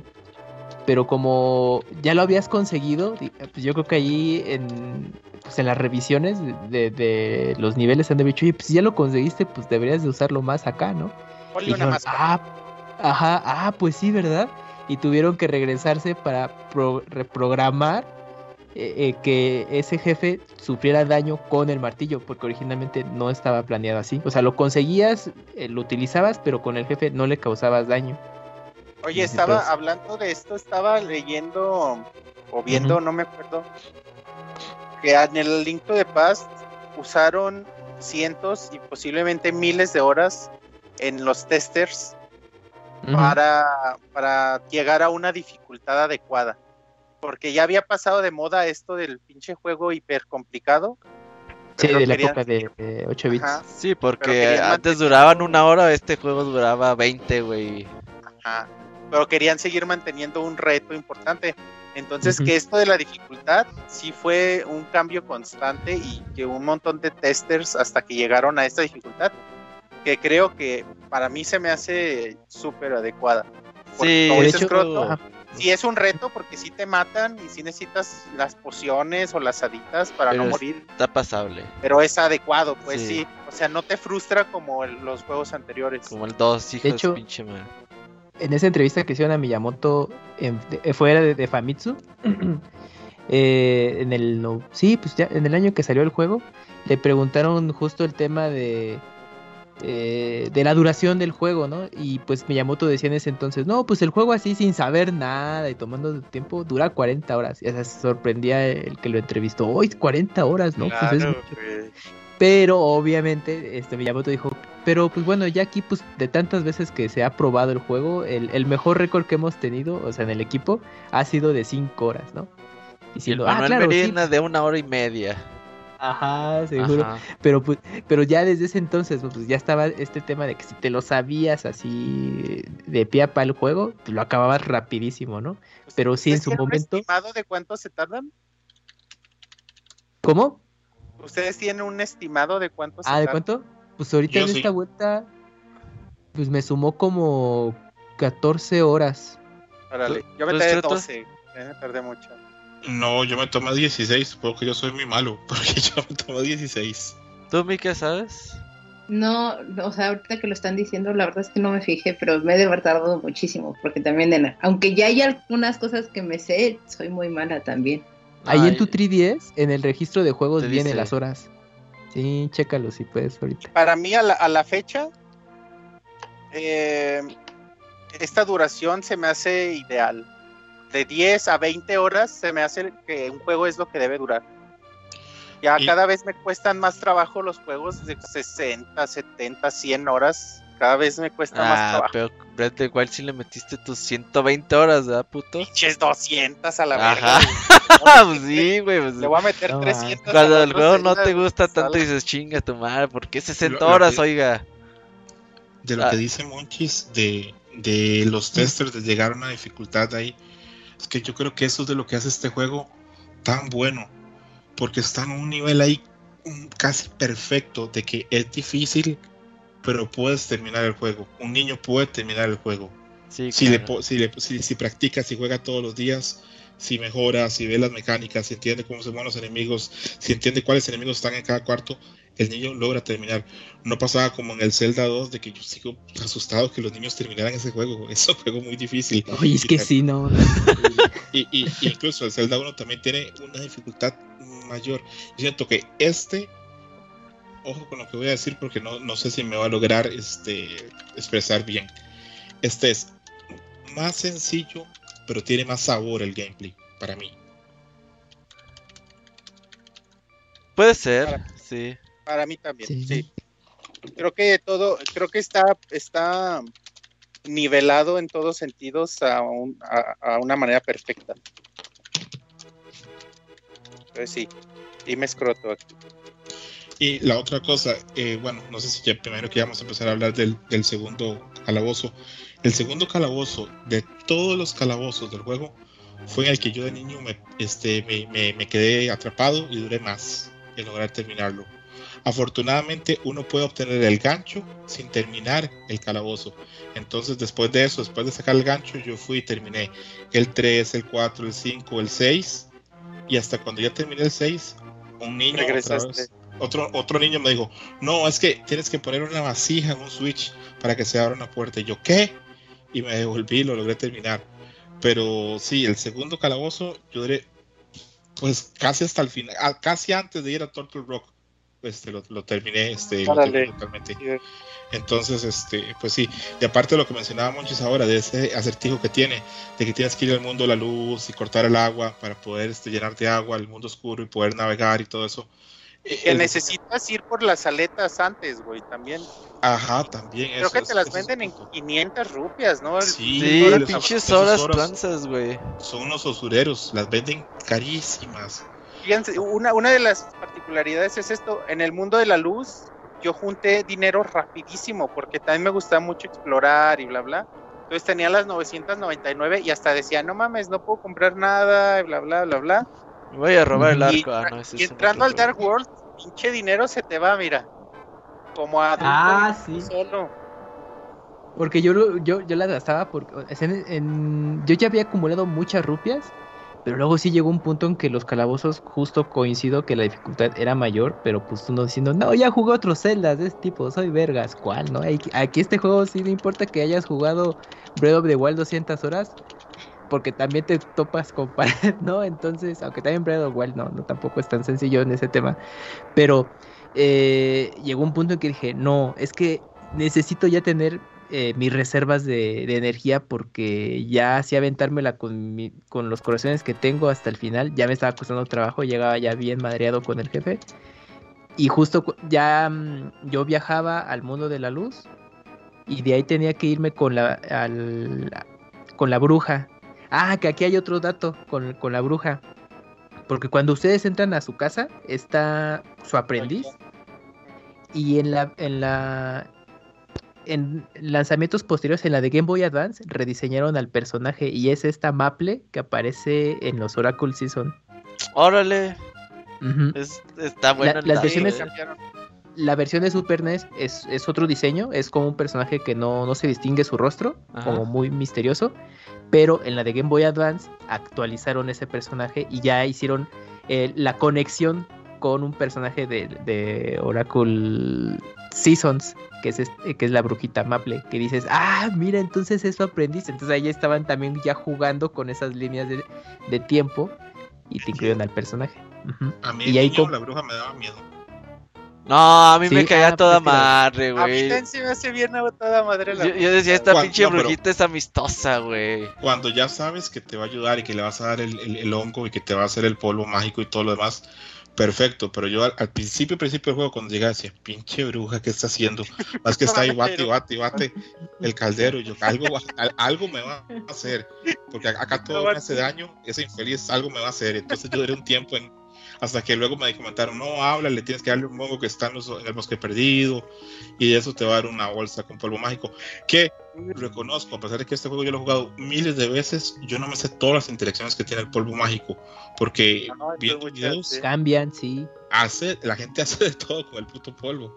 Pero como ya lo habías conseguido, di- pues yo creo que ahí en, pues en las revisiones de, de los niveles han de dicho, oye, pues si ya lo conseguiste, pues deberías de usarlo más acá, ¿no? Y Ponle una dijeron, ah, ajá, ah, pues sí, ¿verdad? Y tuvieron que regresarse para pro- reprogramar eh, eh, que ese jefe sufriera daño con el martillo, porque originalmente no estaba planeado así. O sea, lo conseguías, eh, lo utilizabas, pero con el jefe no le causabas daño. Oye, estaba hablando de esto, estaba leyendo o viendo, no me acuerdo, que en el Link to the Past usaron cientos y posiblemente miles de horas en los testers Para, para llegar a una dificultad adecuada. Porque ya había pasado de moda esto del pinche juego hiper complicado. Sí, de la querían- época de, de 8 bits. Ajá, Sí, porque antes mantener- duraban una hora, este juego duraba 20, güey. ajá. Pero querían seguir manteniendo un reto importante. Entonces, que esto de la dificultad sí fue un cambio constante y que un montón de testers hasta que llegaron a esta dificultad, que creo que para mí se me hace súper adecuada. Porque, Sí, como de dices, hecho, Croto, ajá. sí es un reto porque sí te matan y sí necesitas las pociones o las haditas para Pero no morir, Está pasable. pero es adecuado, pues Sí. sí. O sea, no te frustra como el- los juegos anteriores. Como el 2, hijo De hecho- pinche madre. en esa entrevista que hicieron a Miyamoto en, de- fuera de, de Famitsu, eh, en el no, sí, pues ya en el año que salió el juego, le preguntaron justo el tema de eh, de la duración del juego, ¿no? Y pues Miyamoto decía en ese entonces, no, pues el juego así sin saber nada y tomando tiempo dura 40 horas. Y o sea, se sorprendía el que lo entrevistó, hoy 40 horas, ¿no? Pues es Claro, mucho". güey. Pero obviamente, este Miyamoto dijo, pero pues bueno, ya aquí pues de tantas veces que se ha probado el juego, el, el mejor récord que hemos tenido, o sea, en el equipo, ha sido de 5 horas, ¿no? Y el Diciendo, ah, claro, sí, de una hora y media. Ajá, seguro. Ajá. Pero pues, pero ya desde ese entonces, pues ya estaba este tema de que si te lo sabías así de pie a pa el juego, pues, lo acababas rapidísimo, ¿no? Pero sí en ¿Ustedes su tienen un momento. estimado de cuánto se tardan? ¿Cómo? ¿Ustedes tienen un estimado de cuánto se Ah, ¿de tardan? cuánto? Pues ahorita Yo en sí. esta vuelta, pues me sumó como 14 horas. Órale, ¿Tú- yo me tardé Scroto? 12, eh, me tardé mucho. No, yo me tomé 16, porque yo soy muy malo, porque yo me tomé 16. ¿Tú, Mika, sabes? No, no, o sea, ahorita que lo están diciendo, la verdad es que no me fijé, pero me he de haber tardado muchísimo, porque también, aunque ya hay algunas cosas que me sé, soy muy mala también. Ahí Ay, en tu 3DS, en el registro de juegos viene dice. las horas. Sí, chécalo si puedes ahorita. Para mí, a la, a la fecha, eh, esta duración se me hace ideal. De 10 a 20 horas se me hace que un juego es lo que debe durar. Ya Y- cada vez me cuestan más trabajo los juegos de 60, 70, 100 horas. Cada vez me cuesta más Ah, trabajo. pero Breath of the Wild sí le metiste tus 120 horas, ¿verdad, puto? Pinches 200 a la Ajá. verga. Pues sí, güey. pues, Le voy a meter No, 300. Cuando al el juego no te gusta sale. tanto dices, chinga tu madre, ¿por qué 60 Lo- lo horas, que- oiga? de lo que ah. dice Monchis de, de los testers de llegar a una dificultad ahí. Que yo creo que eso es de lo que hace este juego tan bueno. Porque está en un nivel ahí casi perfecto de que es difícil, pero puedes terminar el juego. Un niño puede terminar el juego. si, le, si, si, practica, si juega todos los días, si mejora, si ve las mecánicas, si entiende cómo se mueven los enemigos, si entiende cuáles enemigos están en cada cuarto, el niño logra terminar. No pasaba como en el Zelda 2 de que yo sigo asustado que los niños terminaran ese juego. Es un juego muy difícil. Oye, es que sí, no. y, y, incluso el Zelda 1 también tiene una dificultad mayor. Yo siento que este, ojo con lo que voy a decir porque no, no sé si me va a lograr este, expresar bien. Este es más sencillo, pero tiene más sabor el gameplay para mí. Puede ser, sí. Para mí también, sí. Creo que todo, creo que está, está nivelado en todos sentidos a, a, una manera perfecta. Entonces sí, y me escroto aquí. Y la otra cosa, eh, bueno, no sé si ya primero que vamos a empezar a hablar del, del, segundo calabozo. El segundo calabozo de todos los calabozos del juego fue en el que yo de niño me, este, me, me, me quedé atrapado y duré más en lograr terminarlo. Afortunadamente uno puede obtener el gancho sin terminar el calabozo. Entonces después de eso, después de sacar el gancho, yo fui y terminé el 3, el 4, el 5, el 6. Y hasta cuando ya terminé el 6, un niño otro, otro niño me dijo, no, es que tienes que poner una vasija en un switch para que se abra una puerta. Y yo, ¿qué? Y me devolví y lo logré terminar. Pero sí, el segundo calabozo, yo diré, pues casi hasta el final, casi antes de ir a Turtle Rock este, lo, terminé, este, totalmente. Entonces, este, pues sí, y aparte de lo que mencionaba Monchis ahora, de ese acertijo que tiene, de que tienes que ir al mundo de la luz y cortar el agua para poder este, llenar de agua el mundo oscuro y poder navegar y todo eso. Que necesitas ir por las aletas antes, güey, también. Ajá, también. Creo que te las venden en 500 rupias, ¿no? Sí, sí pinches horas planzas, güey. Son unos osureros, las venden carísimas. Fíjense, una, una de las particularidades es esto, en el mundo de la luz yo junté dinero rapidísimo porque también me gustaba mucho explorar y bla, bla. Entonces tenía las 999 y hasta decía, no mames, no puedo comprar nada, y bla, bla, bla, bla. Voy a robar el arco. Ah, y, entrando al Dark World, pinche dinero se te va, mira. Como a ah, sí. solo. Porque yo, yo, yo la gastaba porque yo ya había acumulado muchas rupias pero luego sí llegó un punto en que los calabozos, justo coincido que la dificultad era mayor, pero pues uno diciendo, no, ya jugué otros celdas de este tipo, soy vergas, ¿cuál? ¿No? Aquí este juego sí no importa que hayas jugado Breath of the Wild 200 horas, porque también te topas con pared, ¿no? Entonces, aunque también Breath of the Wild no, no tampoco es tan sencillo en ese tema, pero eh, llegó un punto en que dije, no, es que necesito ya tener eh, mis reservas de, energía porque ya hacía aventármela con, con los corazones que tengo hasta el final. Ya me estaba costando trabajo, llegaba ya bien madreado con el jefe. Y justo ya mm, yo viajaba al mundo de la luz y de ahí tenía que irme con la, con la bruja. Ah, que aquí hay otro dato con, con la bruja. Porque cuando ustedes entran a su casa está su aprendiz. Y en la, en la, en lanzamientos posteriores en la de Game Boy Advance rediseñaron al personaje y es esta Maple que aparece en los Oracle Season. Órale. está buena la, las versiones, la versión de Super NES es, otro diseño, es como un personaje que no, se distingue su rostro, como muy misterioso, pero en la de Game Boy Advance actualizaron ese personaje y ya hicieron eh, la conexión con un personaje de, de Oracle Seasons que es, que es la brujita Maple, que dices, ah, mira, entonces eso aprendiste. Entonces ahí estaban también ya jugando con esas líneas de, tiempo y te incluyeron al personaje. A mí y ahí la bruja me daba miedo. No, a mí me caía ah, toda pues madre, güey. A mí también se me hace bien toda madre la yo, decía, esta pinche brujita es amistosa, güey. Cuando ya sabes que te va a ayudar y que le vas a dar el, el hongo y que te va a hacer el polvo mágico y todo lo demás, perfecto, pero yo al, principio, principio del juego, cuando llegaba, decía, pinche bruja, ¿qué está haciendo? Más que está ahí, bate, bate, bate el caldero, yo, algo, algo me va a hacer, porque acá todo me hace daño, ese infeliz algo me va a hacer, entonces yo duré un tiempo en, hasta que luego me comentaron, no, habla, le tienes que darle un mongo que está en, el bosque perdido, y eso te va a dar una bolsa con polvo mágico. Que reconozco, a pesar de que este juego yo lo he jugado miles de veces, yo no me sé todas las interacciones que tiene el polvo mágico, porque viendo videos cambian, sí. Hace, la gente hace de todo con el puto polvo.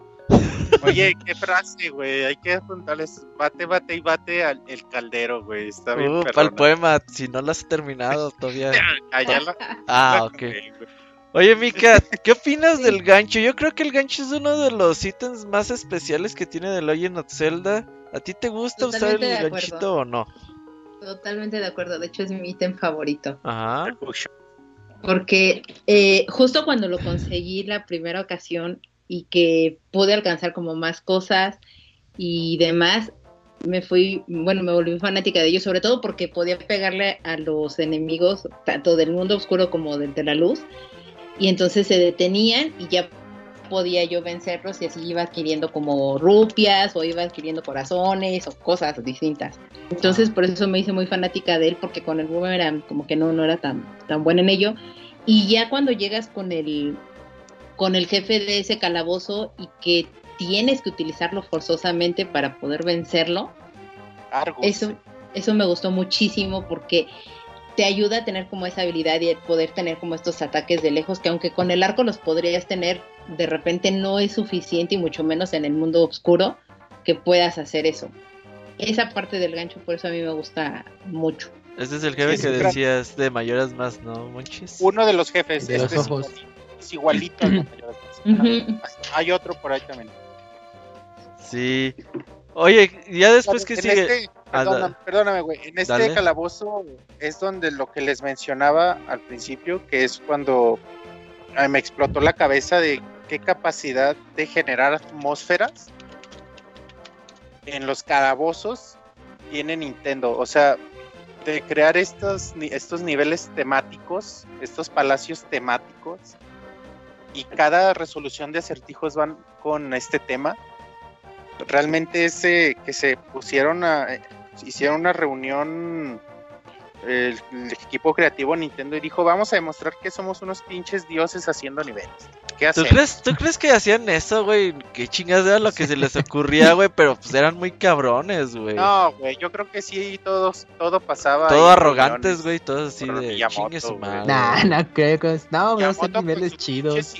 Oye, qué frase, güey. Hay que apuntarles bate, bate y bate al el caldero, güey. Está bien. Uh, para el poema, si no lo has terminado todavía. ah, ok. Oye, Mika, ¿qué opinas del gancho? Yo creo que el gancho es uno de los ítems más especiales que tiene The Legend of Zelda. ¿A ti te gusta usar el ganchito o no? Totalmente de acuerdo, de hecho es mi ítem favorito. Ajá. Porque eh, justo cuando lo conseguí la primera ocasión y que pude alcanzar como más cosas y demás, me fui, bueno, me volví fanática de ellos, sobre todo porque podía pegarle a los enemigos, tanto del mundo oscuro como del de la luz, y entonces se detenían y ya podía yo vencerlos y así iba adquiriendo como rupias o iba adquiriendo corazones o cosas distintas. Entonces por eso me hice muy fanática de él porque con el boomerang como que no, no era tan, tan bueno en ello. Y ya cuando llegas con el, con el jefe de ese calabozo y que tienes que utilizarlo forzosamente para poder vencerlo, eso, eso me gustó muchísimo porque te ayuda a tener como esa habilidad y poder tener como estos ataques de lejos que aunque con el arco los podrías tener, de repente no es suficiente y mucho menos en el mundo oscuro que puedas hacer eso. Esa parte del gancho por eso a mí me gusta mucho. Este es el jefe que decías de mayoras más, ¿no, Monchis? Uno de los jefes. De los este ojos. Es igualito, Hay otro por ahí también. Sí. Oye, ya después que sigue... Este, perdóname, güey. En este calabozo es donde lo que les mencionaba al principio, que es cuando me explotó la cabeza de qué capacidad de generar atmósferas en los calabozos tiene Nintendo. O sea, de crear estos, estos niveles temáticos, estos palacios temáticos, y cada resolución de acertijos van con este tema. Realmente ese que se pusieron a, hicieron una reunión el, equipo creativo Nintendo y dijo, vamos a demostrar que somos unos pinches dioses haciendo niveles. ¿Qué ¿Tú crees, ¿Tú crees que hacían eso, güey? Qué chingas era lo que se les ocurría, güey, pero pues eran muy cabrones, güey. No, güey, yo creo que sí, todos, todo pasaba. Todo arrogantes, güey, todos así de chingue su madre. Nah, no creo que... No, vamos a hacer niveles chidos.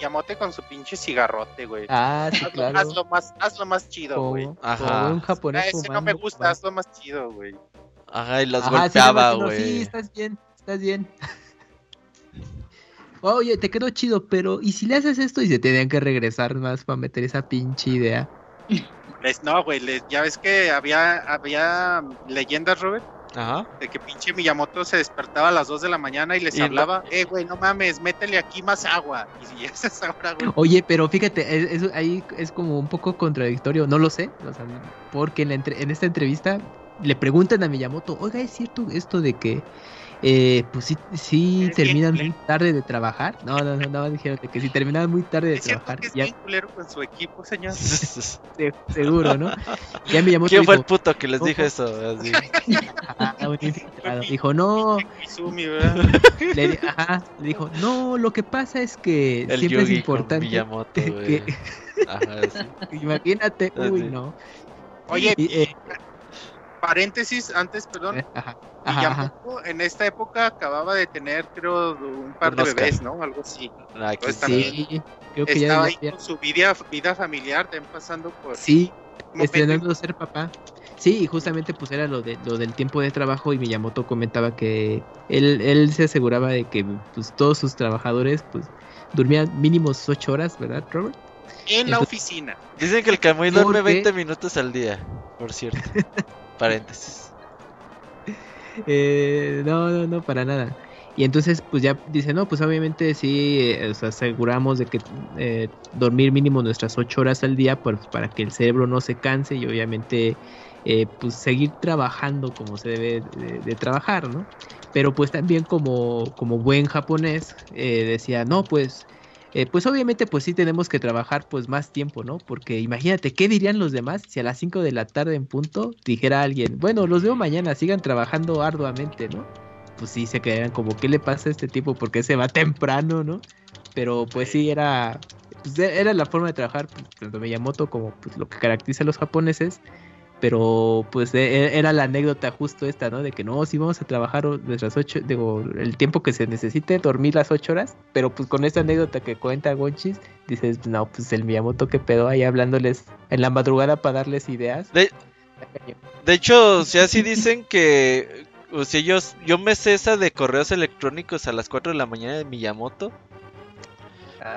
Yamote con su pinche cigarrote, güey. Ah, sí, claro. Hazlo más, hazlo más chido, güey. Ajá. un japonés. ese no me gusta, hazlo más chido, güey. Ajá, y los golpeaba, güey. Sí, estás bien, estás bien. Oye, te quedó chido, pero ¿y si le haces esto y se tenían que regresar más para meter esa pinche idea? no, güey, ya ves que había, había leyendas, Robert, Ajá. De que pinche Miyamoto se despertaba a las 2 de la mañana y les hablaba, eh, güey, no mames, métele aquí más agua. Y si es ahora, güey. Oye, pero fíjate, eso ahí es como un poco contradictorio, no lo sé, o sea, porque en, en esta entrevista le preguntan a Miyamoto, oiga, ¿es cierto esto de que eh, pues sí, sí terminan muy tarde de trabajar. No, no, no, no dijeron que si terminan muy tarde de trabajar. Que es ya... culero con su equipo, señor. seguro, ¿no? Ya me llamó ¿Quién fue el puto que les dijo eso? Así. Ah, dijo, no. le, ajá, le dijo, no, lo que pasa es que el siempre es importante. Miyamoto, que... Ajá, sí. Imagínate, uy, no. Oye, eh, paréntesis, antes, perdón. Eh, ajá, en esta época acababa de tener, creo, un par de bebés, ¿no? Algo así. Ah, sí, creo que estaba ya, ahí con su vida, vida familiar, también pasando por. Sí, estrenando ser papá. Sí, justamente pues era lo de lo del tiempo de trabajo y Miyamoto comentaba que él, él se aseguraba de que pues todos sus trabajadores pues durmían mínimos ocho horas, ¿verdad, Robert? En la oficina. Dicen que el Camuy duerme 20 minutos al día, por cierto. Paréntesis. Eh, no, no, no, para nada. Y entonces, pues ya dice, no, pues obviamente sí, eh, aseguramos de que eh, dormir mínimo nuestras ocho horas al día pues, para que el cerebro no se canse y obviamente pues seguir trabajando como se debe de, trabajar, ¿no? Pero pues también como, como buen japonés decía, no, pues eh, pues obviamente pues sí tenemos que trabajar pues más tiempo, ¿no? Porque imagínate, ¿qué dirían los demás si a las 5 de la tarde en punto dijera alguien, bueno, los veo mañana, sigan trabajando arduamente, ¿no? Pues sí, se quedarían como, ¿qué le pasa a este tipo? Porque se va temprano, ¿no? Pero pues sí, era, pues, era la forma de trabajar, pues, tanto Miyamoto como pues, lo que caracteriza a los japoneses. Pero pues e, e, era la anécdota justo esta, ¿no? De que no, si vamos a trabajar nuestras ocho, digo, el tiempo que se necesite, dormir las ocho horas. Pero pues con esta anécdota que cuenta Gonchis, dices, no, pues el Miyamoto que pedo ahí hablándoles en la madrugada para darles ideas. De, de hecho, si así dicen que o sea, yo, yo me cesa de correos electrónicos a las 4 de la mañana de Miyamoto.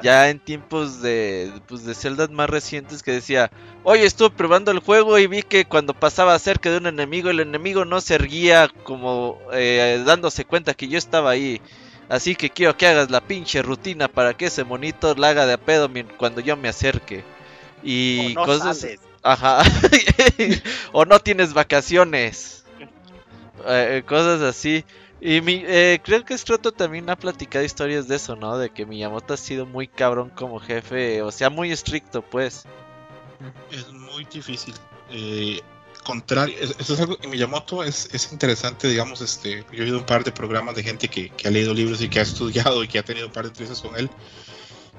Ya en tiempos de, pues, de celdas más recientes que decía, oye, estuve probando el juego y vi que cuando pasaba cerca de un enemigo, el enemigo no se erguía como eh, dándose cuenta que yo estaba ahí. Así que quiero que hagas la pinche rutina para que ese monito la haga de a pedo cuando yo me acerque. Y cosas... Ajá. o no tienes vacaciones. Eh, cosas así. Y mi, eh, creo que Scroto también ha platicado historias de eso, ¿no? De que Miyamoto ha sido muy cabrón como jefe, o sea, muy estricto, pues. Es muy difícil. Eh, contrario, eso es algo, Miyamoto es, es, interesante, digamos, este, yo he oído un par de programas de gente que, que, ha leído libros y que ha estudiado y que ha tenido un par de entrevistas con él,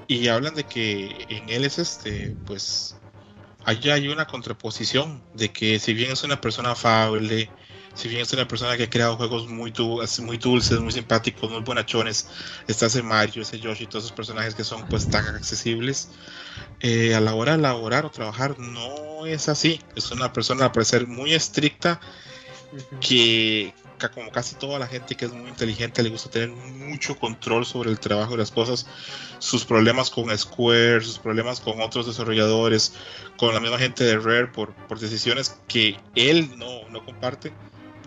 y hablan de que en él es este, pues, allá hay una contraposición, de que si bien es una persona afable, si bien es una persona que ha creado juegos muy, muy dulces, muy simpáticos, muy buenachones, está ese Mario, ese Yoshi, todos esos personajes que son pues tan accesibles, eh, a la hora de elaborar o trabajar no es así. Es una persona a parecer muy estricta que, como casi toda la gente que es muy inteligente le gusta tener mucho control sobre el trabajo de las cosas, sus problemas con Square, sus problemas con otros desarrolladores, con la misma gente de Rare por, por decisiones que él no, no comparte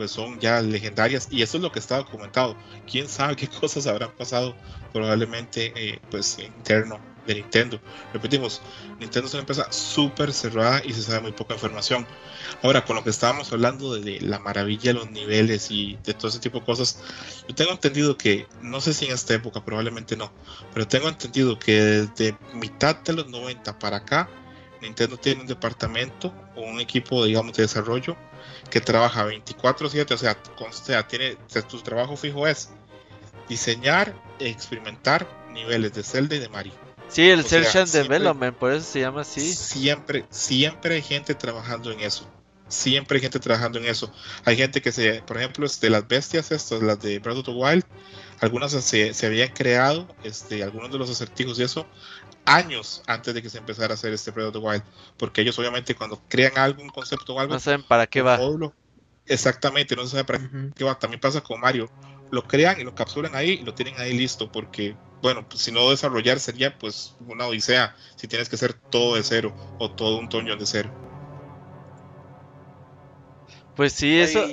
pues son ya legendarias y eso es lo que está documentado. Quién sabe qué cosas habrán pasado probablemente eh, pues interno de Nintendo. Repetimos, Nintendo es una empresa súper cerrada y se sabe muy poca información. Ahora, con lo que estábamos hablando de, la maravilla de los niveles y de todo ese tipo de cosas, yo tengo entendido que, no sé si en esta época, probablemente no, pero tengo entendido que desde mitad de los 90 para acá, Nintendo tiene un departamento o un equipo, digamos, de desarrollo que trabaja 24/7, o sea, o sea, tiene, tu trabajo fijo es diseñar e experimentar niveles de Zelda y de Mario. Sí, el Search and Development, por eso se llama así. Siempre, siempre hay gente trabajando en eso. Siempre hay gente trabajando en eso. Hay gente que se, por ejemplo, de las bestias estas, las de Breath of the Wild, algunas se, se habían creado, este, algunos de los acertijos y eso, años antes de que se empezara a hacer este Breath of the Wild. Porque ellos obviamente cuando crean algún concepto o algo... No saben para qué va. exactamente, no saben para qué va. También pasa con Mario. Lo crean y lo capturan ahí y lo tienen ahí listo. Porque, bueno, pues, si no desarrollar sería pues una odisea. Si tienes que hacer todo de cero o todo un toño de cero. Pues sí, eso...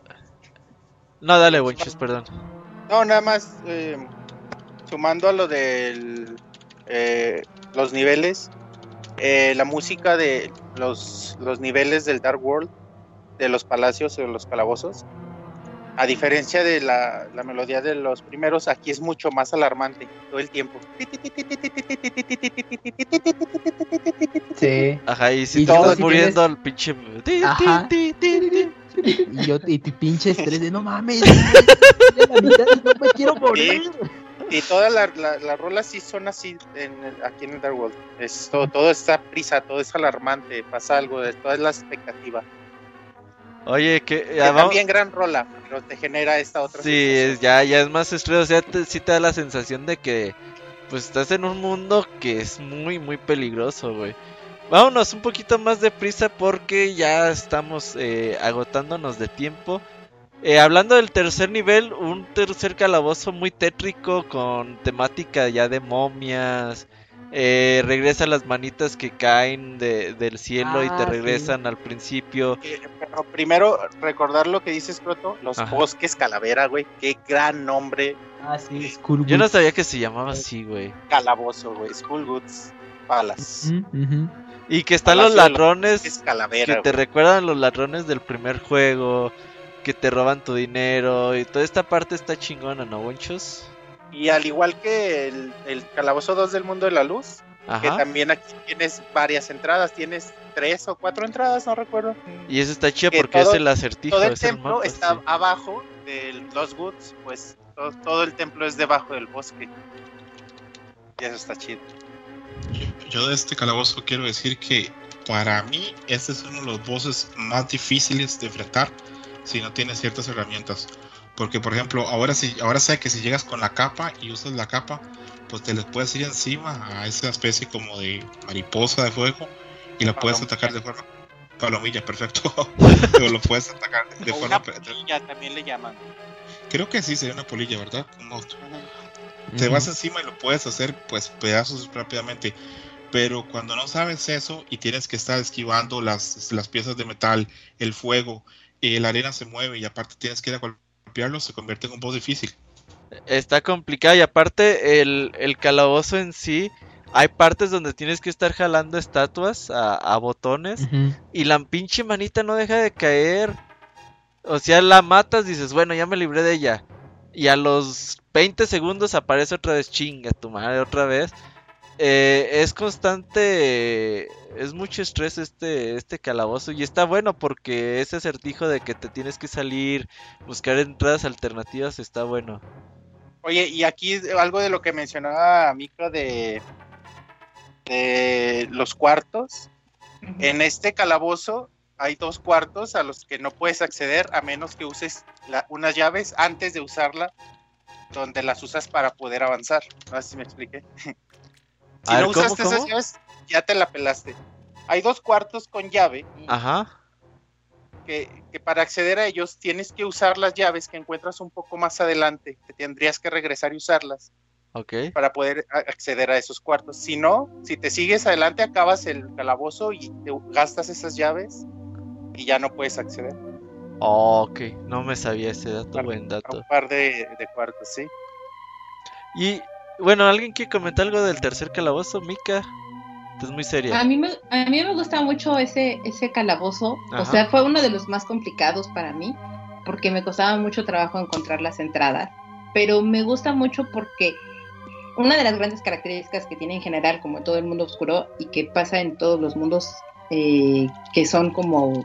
No, dale, Winches, perdón. No, nada más eh, sumando a lo del eh, los niveles, eh, la música de los, los niveles del Dark World, de los palacios o los calabozos, a diferencia de la, la, melodía de los primeros, aquí es mucho más alarmante todo el tiempo. Sí. Ajá, y si y te estás muriendo al pinche. Ajá. Y yo, y tu pinche estrés de no mames, no me quiero morir. Y todas las la, rolas sí son así en, aquí en Underworld. Es, todo, todo está prisa, todo es alarmante, pasa algo, toda es la expectativa. Oye, que, también gran rola, pero te genera esta otra. Sí, ya, ya es más estrés, o sea, te, sí te da la sensación de que pues estás en un mundo que es muy, muy peligroso, güey. Vámonos un poquito más de prisa porque ya estamos eh, agotándonos de tiempo. Eh, hablando del tercer nivel, un tercer calabozo muy tétrico con temática ya de momias. Eh, regresa las manitas que caen del cielo y te ah, regresan al principio. Eh, primero, recordar lo que dices, Proto, los bosques calavera, güey. Qué gran nombre. Ah, sí, Yo no sabía que se llamaba así, güey. Calabozo, güey. Schoolwoods Palace. Y que están los ladrones que te recuerdan los ladrones del primer juego que te roban tu dinero y toda esta parte está chingona, ¿no, Bonchos? Y al igual que el, el Calabozo 2 del Mundo de la Luz, que también aquí tienes varias entradas, tienes tres o cuatro entradas, no recuerdo. Y eso está chido porque es el acertijo. Todo el templo está abajo de los Woods, pues todo, el templo es debajo del bosque. Y eso está chido. Yo de este calabozo quiero decir que para mí este es uno de los bosses más difíciles de enfrentar si no tienes ciertas herramientas. Porque por ejemplo, ahora sí, ahora sé que si llegas con la capa y usas la capa, pues te les puedes ir encima a esa especie como de mariposa de fuego y la puedes atacar de forma palomilla, perfecto. Pero lo puedes atacar de, forma una polilla también le llaman. Creo que sí sería una polilla, ¿verdad? Te vas encima y lo puedes hacer pues pedazos rápidamente. Pero cuando no sabes eso y tienes que estar esquivando las, las piezas de metal, el fuego, y la arena se mueve y aparte tienes que ir a golpearlo, se convierte en un boss difícil. Está complicado y aparte el, el calabozo en sí, hay partes donde tienes que estar jalando estatuas a, botones y la pinche manita no deja de caer. O sea, la matas, dices, bueno, ya me libré de ella. Y a los 20 segundos aparece otra vez, chinga tu madre, otra vez. Eh, es constante, es mucho estrés este, este calabozo y está bueno porque ese acertijo de que te tienes que salir, buscar entradas alternativas está bueno. Oye, y aquí algo de lo que mencionaba Micro de, de los cuartos. En este calabozo hay dos cuartos a los que no puedes acceder a menos que uses unas llaves antes de usarla, donde las usas para poder avanzar. No sé si me expliqué. Si no usaste esas llaves, ya te la pelaste. Hay dos cuartos con llave. Ajá. Que, para acceder a ellos tienes que usar las llaves que encuentras un poco más adelante. Que tendrías que regresar y usarlas. Ok. Para poder acceder a esos cuartos. Si no, si te sigues adelante, acabas el calabozo y te gastas esas llaves y ya no puedes acceder. ok, no me sabía ese dato, buen dato. Un par de, de cuartos, sí. Y bueno, ¿alguien quiere comentar algo del tercer calabozo, Mika? Es muy seria. A mí me, a mí me gusta mucho ese, ese calabozo. O sea, fue uno de los más complicados para mí, porque me costaba mucho trabajo encontrar las entradas. Pero me gusta mucho porque una de las grandes características que tiene en general, como todo el mundo oscuro, y que pasa en todos los mundos, eh, que son como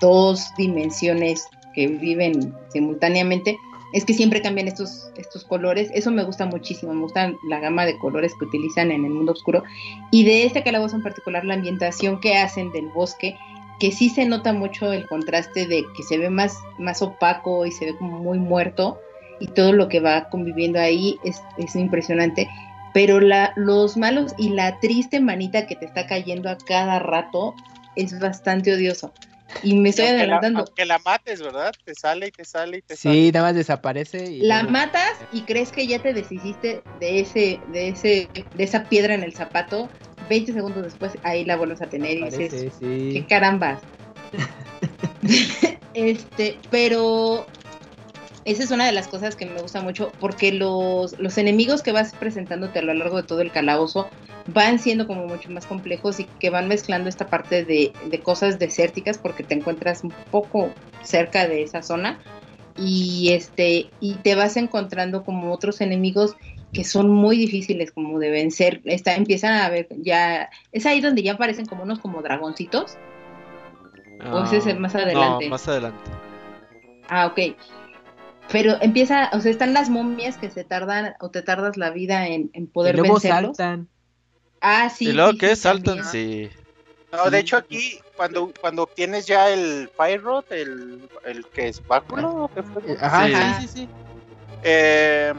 dos dimensiones que viven simultáneamente, es que siempre cambian estos, estos colores. Eso me gusta muchísimo, me gusta la gama de colores que utilizan en el mundo oscuro. Y de este calabozo en particular, la ambientación que hacen del bosque, que sí se nota mucho el contraste de que se ve más, más opaco y se ve como muy muerto. Y todo lo que va conviviendo ahí es, es impresionante. Pero la, los malos y la triste manita que te está cayendo a cada rato es bastante odioso. Y me estoy adelantando. que la mates, ¿verdad? Te sale y te sale y te sale. Sí, nada más desaparece. Y la matas y crees que ya te deshiciste de ese, de ese, de esa piedra en el zapato. 20 segundos después ahí la vuelves a tener y dices, qué carambas. este, pero esa es una de las cosas que me gusta mucho porque los, los enemigos que vas presentándote a lo largo de todo el calabozo van siendo como mucho más complejos y que van mezclando esta parte de, cosas desérticas porque te encuentras un poco cerca de esa zona. Y este y te vas encontrando como otros enemigos que son muy difíciles como de vencer. Está, empiezan a ver ya es ahí donde ya aparecen como unos como dragoncitos. O ese es más adelante. no, más adelante. Ah ok pero empieza, o sea, están las momias que se tardan o te tardas la vida en, en poder y luego saltan. Ah, sí. ¿Y luego qué? Saltan, sí. No, de hecho aquí, cuando, cuando obtienes ya el Fire Rod, el, el que es báculo, Ajá, sí, sí, sí. Eh,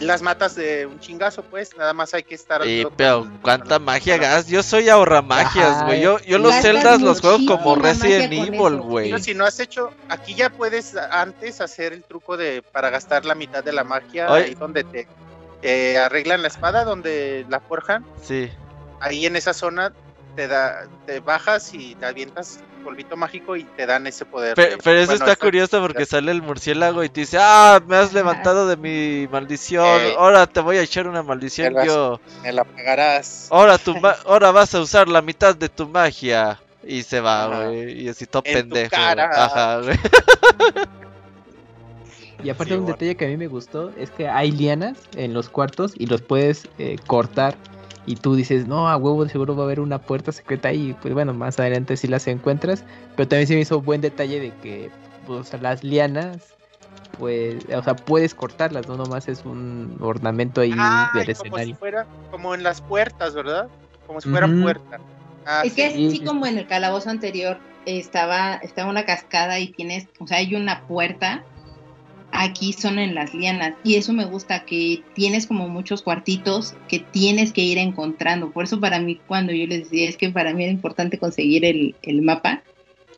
las matas de un chingazo, pues, nada más hay que estar. Y, pero, ¿cuánta magia gas? Yo soy ahorra magias, güey. Yo, yo los celdas los juego como Resident Evil, güey. Si no has hecho, aquí ya puedes antes hacer el truco de para gastar la mitad de la magia ahí donde te eh, arreglan la espada, donde la forjan. Sí. Ahí en esa zona te da, te bajas y te avientas polvito mágico y te dan ese poder. Pero, eso está curioso porque sale el murciélago y te dice, ah, me has levantado de mi maldición, eh, ahora te voy a echar una maldición yo. Me la pagarás. Ahora, tu ahora vas a usar la mitad de tu magia. Y se va, güey. Y así todo pendejo. Ajá, güey. Y aparte un detalle que a mí me gustó es que hay lianas en los cuartos y los puedes eh, cortar y tú dices, no, a huevo seguro va a haber una puerta secreta ahí, pues bueno, más adelante sí las encuentras, pero también se me hizo buen detalle de que pues, las lianas pues, o sea, puedes cortarlas, no nomás es un ornamento ahí Ah, del como si escenario. fuera, como en las puertas, ¿verdad? Como si fueran Ujú. puertas. Ah, Es que sí, así sí, como en el calabozo anterior estaba, estaba una cascada y tienes, o sea, hay una puerta. Aquí son en las lianas y eso me gusta que tienes como muchos cuartitos que tienes que ir encontrando. Por eso para mí cuando yo les decía es que para mí era importante conseguir el, el mapa.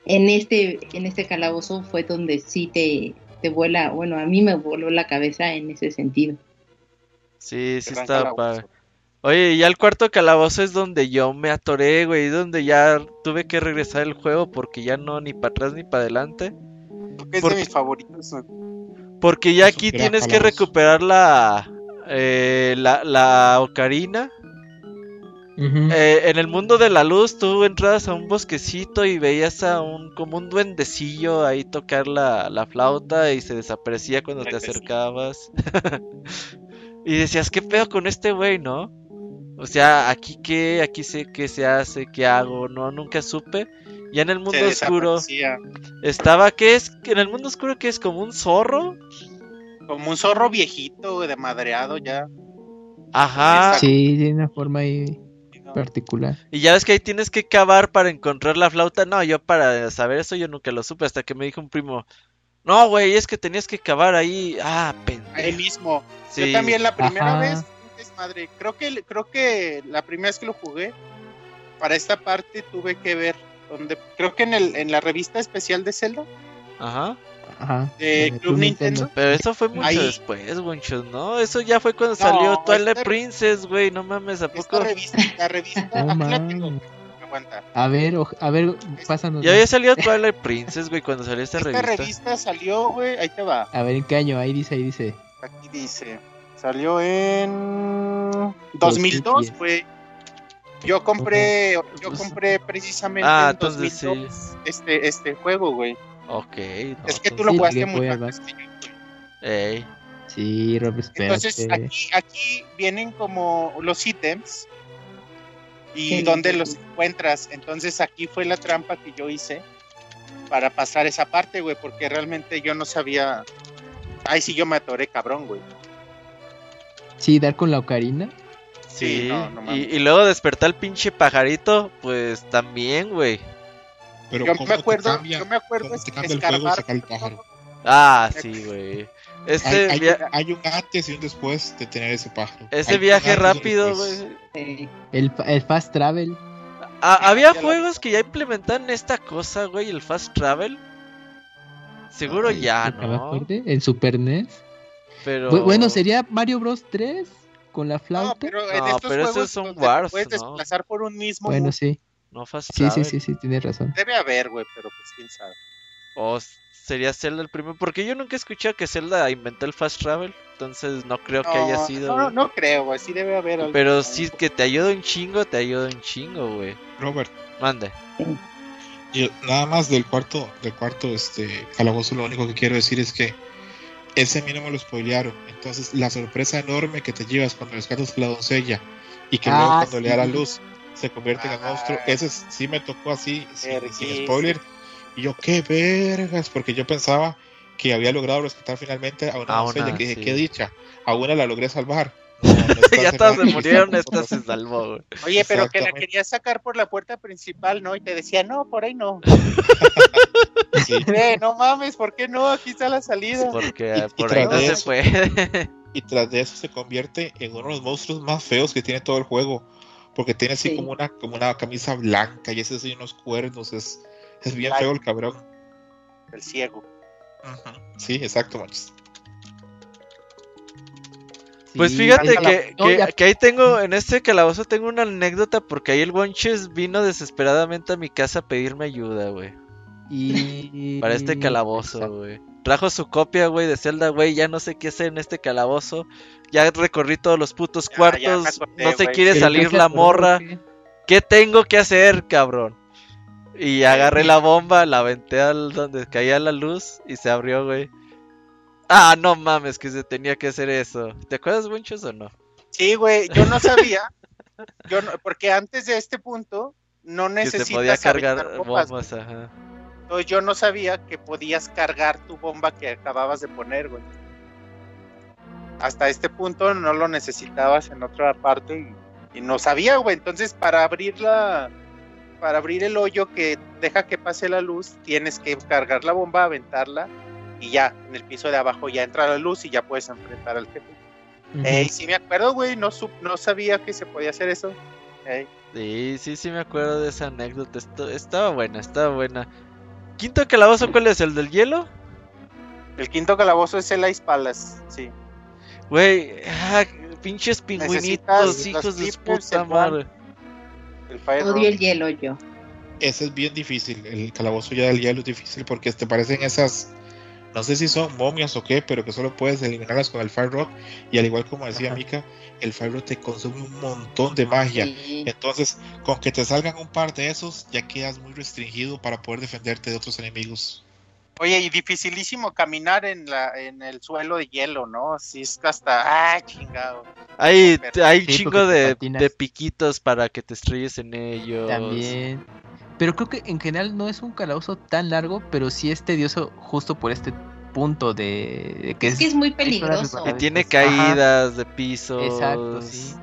En este en este calabozo fue donde sí te te vuela, bueno, a mí me voló la cabeza en ese sentido. Sí, sí calabozo. padre. Oye, y ya el cuarto calabozo es donde yo me atoré, güey, donde ya tuve que regresar el juego porque ya no ni para atrás ni para adelante. Es ¿Por de mis favoritos. Porque ya aquí tienes que recuperar la, eh, la, la ocarina. Eh, en el mundo de la luz tú entrabas a un bosquecito y veías a un como un duendecillo ahí tocar la, la flauta y se desaparecía cuando te acercabas. y decías, ¿qué pedo con este güey, no? O sea, aquí qué, aquí sé qué se hace, qué hago, no, nunca supe. Ya en el mundo Se oscuro estaba, ¿qué es? En el mundo oscuro, ¿qué es? Como un zorro. Como un zorro viejito, de madreado ya. Ajá. Sí, tiene una forma ahí particular. Y ya ves que ahí tienes que cavar para encontrar la flauta. No, yo para saber eso yo nunca lo supe hasta que me dijo un primo. No, güey, es que tenías que cavar ahí. Ah, Ahí pendejo. mismo. Sí. Yo también la primera Ajá. vez, desmadre. Creo que, creo que la primera vez que lo jugué, para esta parte tuve que ver donde, creo que en el, en la revista especial de Zelda, Ajá. Ajá. De Club Nintendo. Pero eso fue mucho Ahí- después, Gonchos, ¿no? Eso ya fue cuando No, salió Twilight esta- Princess, güey. No mames, ¿a esta poco? revista, la revista, No aquí la tengo, mames. aguanta. A ver, oj- a ver, pásanos. Ya había salido Twilight Princess, güey, cuando salió esta Esta revista. revista salió, güey, ahí te va. A ver, ¿en qué año? Ahí dice, ahí dice. Aquí dice, salió en 2002, 2010. güey. Yo compré, yo compré precisamente Ah, en entonces sí. 2002 este, este juego, güey. Ok. no, es que tú lo jugaste muy antes que yo. Ey. Sí, Rob, Entonces aquí, aquí vienen como los ítems y Sí. dónde los encuentras. Entonces aquí fue la trampa que yo hice para pasar esa parte, güey, porque realmente yo no sabía. Ay, sí, yo me atoré, cabrón, güey. Sí, dar con la ocarina. Sí, Sí, no, no y, luego despertar el pinche pajarito, pues también, güey. Pero Yo ¿cómo me acuerdo, cambia- yo me acuerdo es escarbar. el pájaro? Ah, sí, güey. Este Hay, un, hay un antes y un después de tener ese pájaro. ese Hay viaje rápido, güey. El, fa- el fast travel. Ah, había juegos que ya implementan esta cosa, güey, el fast travel. Seguro Ay, ya, me ¿no? En Super NES. Pero Bu- Bueno, sería Mario Bros 3 con la No, flauta. pero en No, estos pero esos juegos son Wars, puedes ¿no? desplazar por un mismo bueno, mundo, sí. no fast Sí, sí, sí, sí, tienes razón. debe haber, güey, pero pues quién sabe. O sería Zelda el primero, porque yo nunca he escuchado que Zelda inventó el fast travel, entonces no creo que haya No, sido. no, no creo, güey, sí debe haber algo. Pero sí que te ayuda un chingo, te ayuda un chingo, güey. Robert, Mande. y nada más del cuarto, del cuarto este calabozo, lo único que quiero decir es que ese a mí no me lo spoilearon. Entonces, la sorpresa enorme que te llevas cuando rescatas a la doncella y que Ah, luego cuando le da la luz se convierte en Ah. monstruo, ese es- sí me tocó así, sin, spoiler. Y yo, qué vergas, porque yo pensaba que había logrado rescatar finalmente a una doncella, una, que dije, sí. qué dicha, a una la logré salvar. No, ya todas se murieron, esta se salvó, güey. Oye, pero que la querías sacar por la puerta principal, ¿no? Y te decía, no, por ahí no. Sí. Eh, no mames, ¿por qué no? Aquí está la salida. Porque Y- y por ahí tras no de se eso- puede. y tras de eso se convierte en uno de los monstruos más feos que tiene todo el juego. Porque tiene así Sí. como una, como una camisa blanca y ese así unos cuernos. Es, es bien Blanco. feo el cabrón. El ciego. Sí, exacto, manches. Pues Sí, fíjate que, que, ahí tengo, en este calabozo tengo una anécdota porque ahí el Bonches vino desesperadamente a mi casa a pedirme ayuda, güey. Y... Para este calabozo, güey. Trajo su copia, güey, de Zelda, güey. Ya no sé qué hacer en este calabozo. Ya recorrí todos los putos Ya, cuartos. ya me acordé, no se quiere salir ¿qué se la morra. ¿Qué tengo que hacer, cabrón? Y agarré la bomba, la aventé al donde caía la luz y se abrió, güey. Ah, no mames, que se tenía que hacer eso. ¿Te acuerdas, Bonchos, o no? Sí, güey, yo no sabía. Yo no- porque antes de este punto no Que se necesitas podía cargar bombas, bombas, ajá. Entonces yo no sabía que podías cargar tu bomba que acababas de poner, güey. Hasta este punto no lo necesitabas en otra parte y, no sabía, güey. Entonces para abrirla, para abrir el hoyo que deja que pase la luz, tienes que cargar la bomba, aventarla y ya, en el piso de abajo ya entra la luz y ya puedes enfrentar al jefe. Uh sí me acuerdo, güey, no, no sabía que se podía hacer eso. Sí, sí, sí me acuerdo de esa anécdota. estaba buena, estaba buena. ¿Quinto calabozo cuál es? ¿El del hielo? El quinto calabozo es el Ice Palace, sí. Güey, ah, pinches pingüinitos, hijos de puta madre. El Odio el hielo yo. Ese es bien difícil, el calabozo ya del hielo es difícil porque te parecen esas no sé si son momias o qué, pero que solo puedes eliminarlas con el Fire Rock. Y al igual como decía Mika, el Fire Rock te consume un montón de magia. Entonces, con que te salgan un par de esos, ya quedas muy restringido para poder defenderte de otros enemigos. Oye, y dificilísimo caminar en la en el suelo de hielo, ¿no? Si es hasta. ¡Ah, chingado! Hay, hay chingo de, de, piquitos para que te estrelles en ellos. También. Pero creo que en general no es un calabozo tan largo, pero sí es tedioso justo por este punto de, que es, que es muy peligroso. Que tiene caídas de piso. Exacto, sí.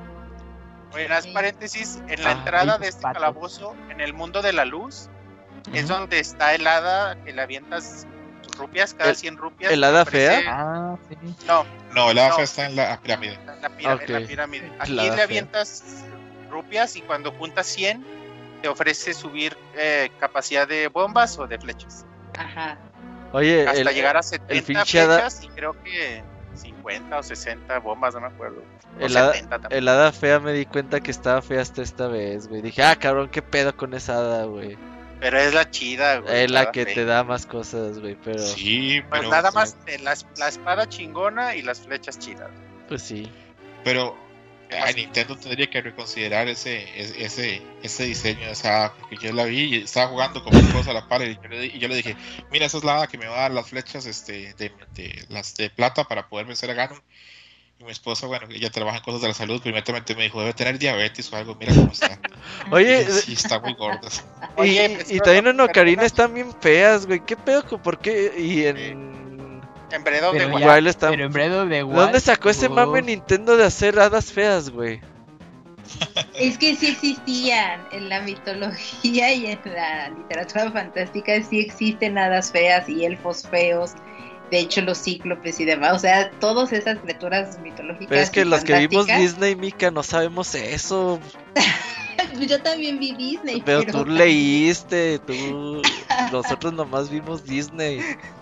Buenas paréntesis, en la ah, entrada de este calabozo, en el mundo de la luz, es donde está el hada que le avientas rupias, cada 100 rupias. ¿El hada fea? Ah, sí. No, no, el hada fea está en la pirámide. En la, pirámide. Aquí le avientas rupias y cuando juntas 100 te ofrece subir eh, capacidad de bombas o de flechas. Ajá. Oye, hasta llegar a 70 flechas y creo que 50 o 60 bombas, no me acuerdo. El hada, el hada, fea me di cuenta que estaba fea hasta esta vez, güey. Dije, ah, cabrón, qué pedo con esa hada, güey. Pero es la chida, güey. Es la que te da más cosas, güey, pero... Sí, pues pero... Pues nada más la, la espada chingona y las flechas chidas. Pues sí. Pero a Nintendo tendría que reconsiderar ese, ese, ese diseño de esa porque yo la vi y estaba jugando con mi esposa a la par y yo, le, dije, mira, esa es la que me va a dar las flechas este, de, las de plata para poder vencer a Ganon. Y mi esposa, bueno, ella trabaja en cosas de la salud, primeramente me dijo, debe tener diabetes o algo, mira cómo está. Oye, sí, está muy gorda. Y, y, también en Ocarina están bien feas, güey, ¿qué pedo? ¿Por qué? Y en... En of the Wild. está... Pero en de ¿Dónde sacó ese mame Nintendo de hacer hadas feas, güey? Es que sí existían en la mitología y en la literatura fantástica, sí existen hadas feas y elfos feos. De hecho, los cíclopes y demás. O sea, todas esas criaturas mitológicas. Pero es que los que vimos Disney, Mika, no sabemos eso. Yo también vi Disney. Pero, pero... tú leíste, tú. Nosotros nomás vimos Disney.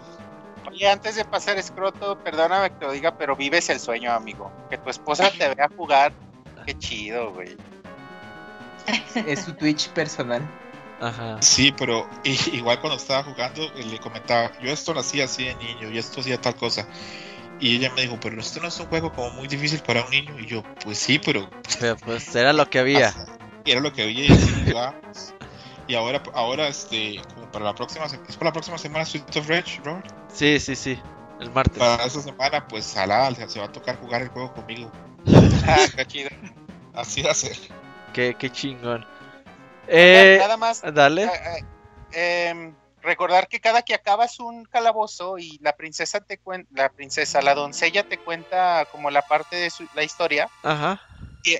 Y antes de pasar escroto, perdóname que te lo diga, pero vives el sueño, amigo. Que tu esposa te vea jugar, qué chido, güey. Es su Twitch personal. Ajá. Sí, pero igual cuando estaba jugando eh, le comentaba, yo esto lo hacía así de niño y esto hacía tal cosa. Y ella me dijo, pero esto no es un juego como muy difícil para un niño. Y yo, pues sí, pero... pero pues era lo que había. Era lo que había y así y ahora, ahora este, como para la próxima, ¿es para la próxima semana Street of Rage, Robert? Sí, sí, sí, el martes. Para esa semana, pues Salada se va a tocar jugar el juego conmigo. ah, qué chido. Así va a ser. Qué, qué chingón. Eh, Nada más. Dale. Eh, eh, em, recordar que cada que acabas un calabozo y la princesa te cuenta, la princesa, la doncella te cuenta como la parte de su, la historia. Ajá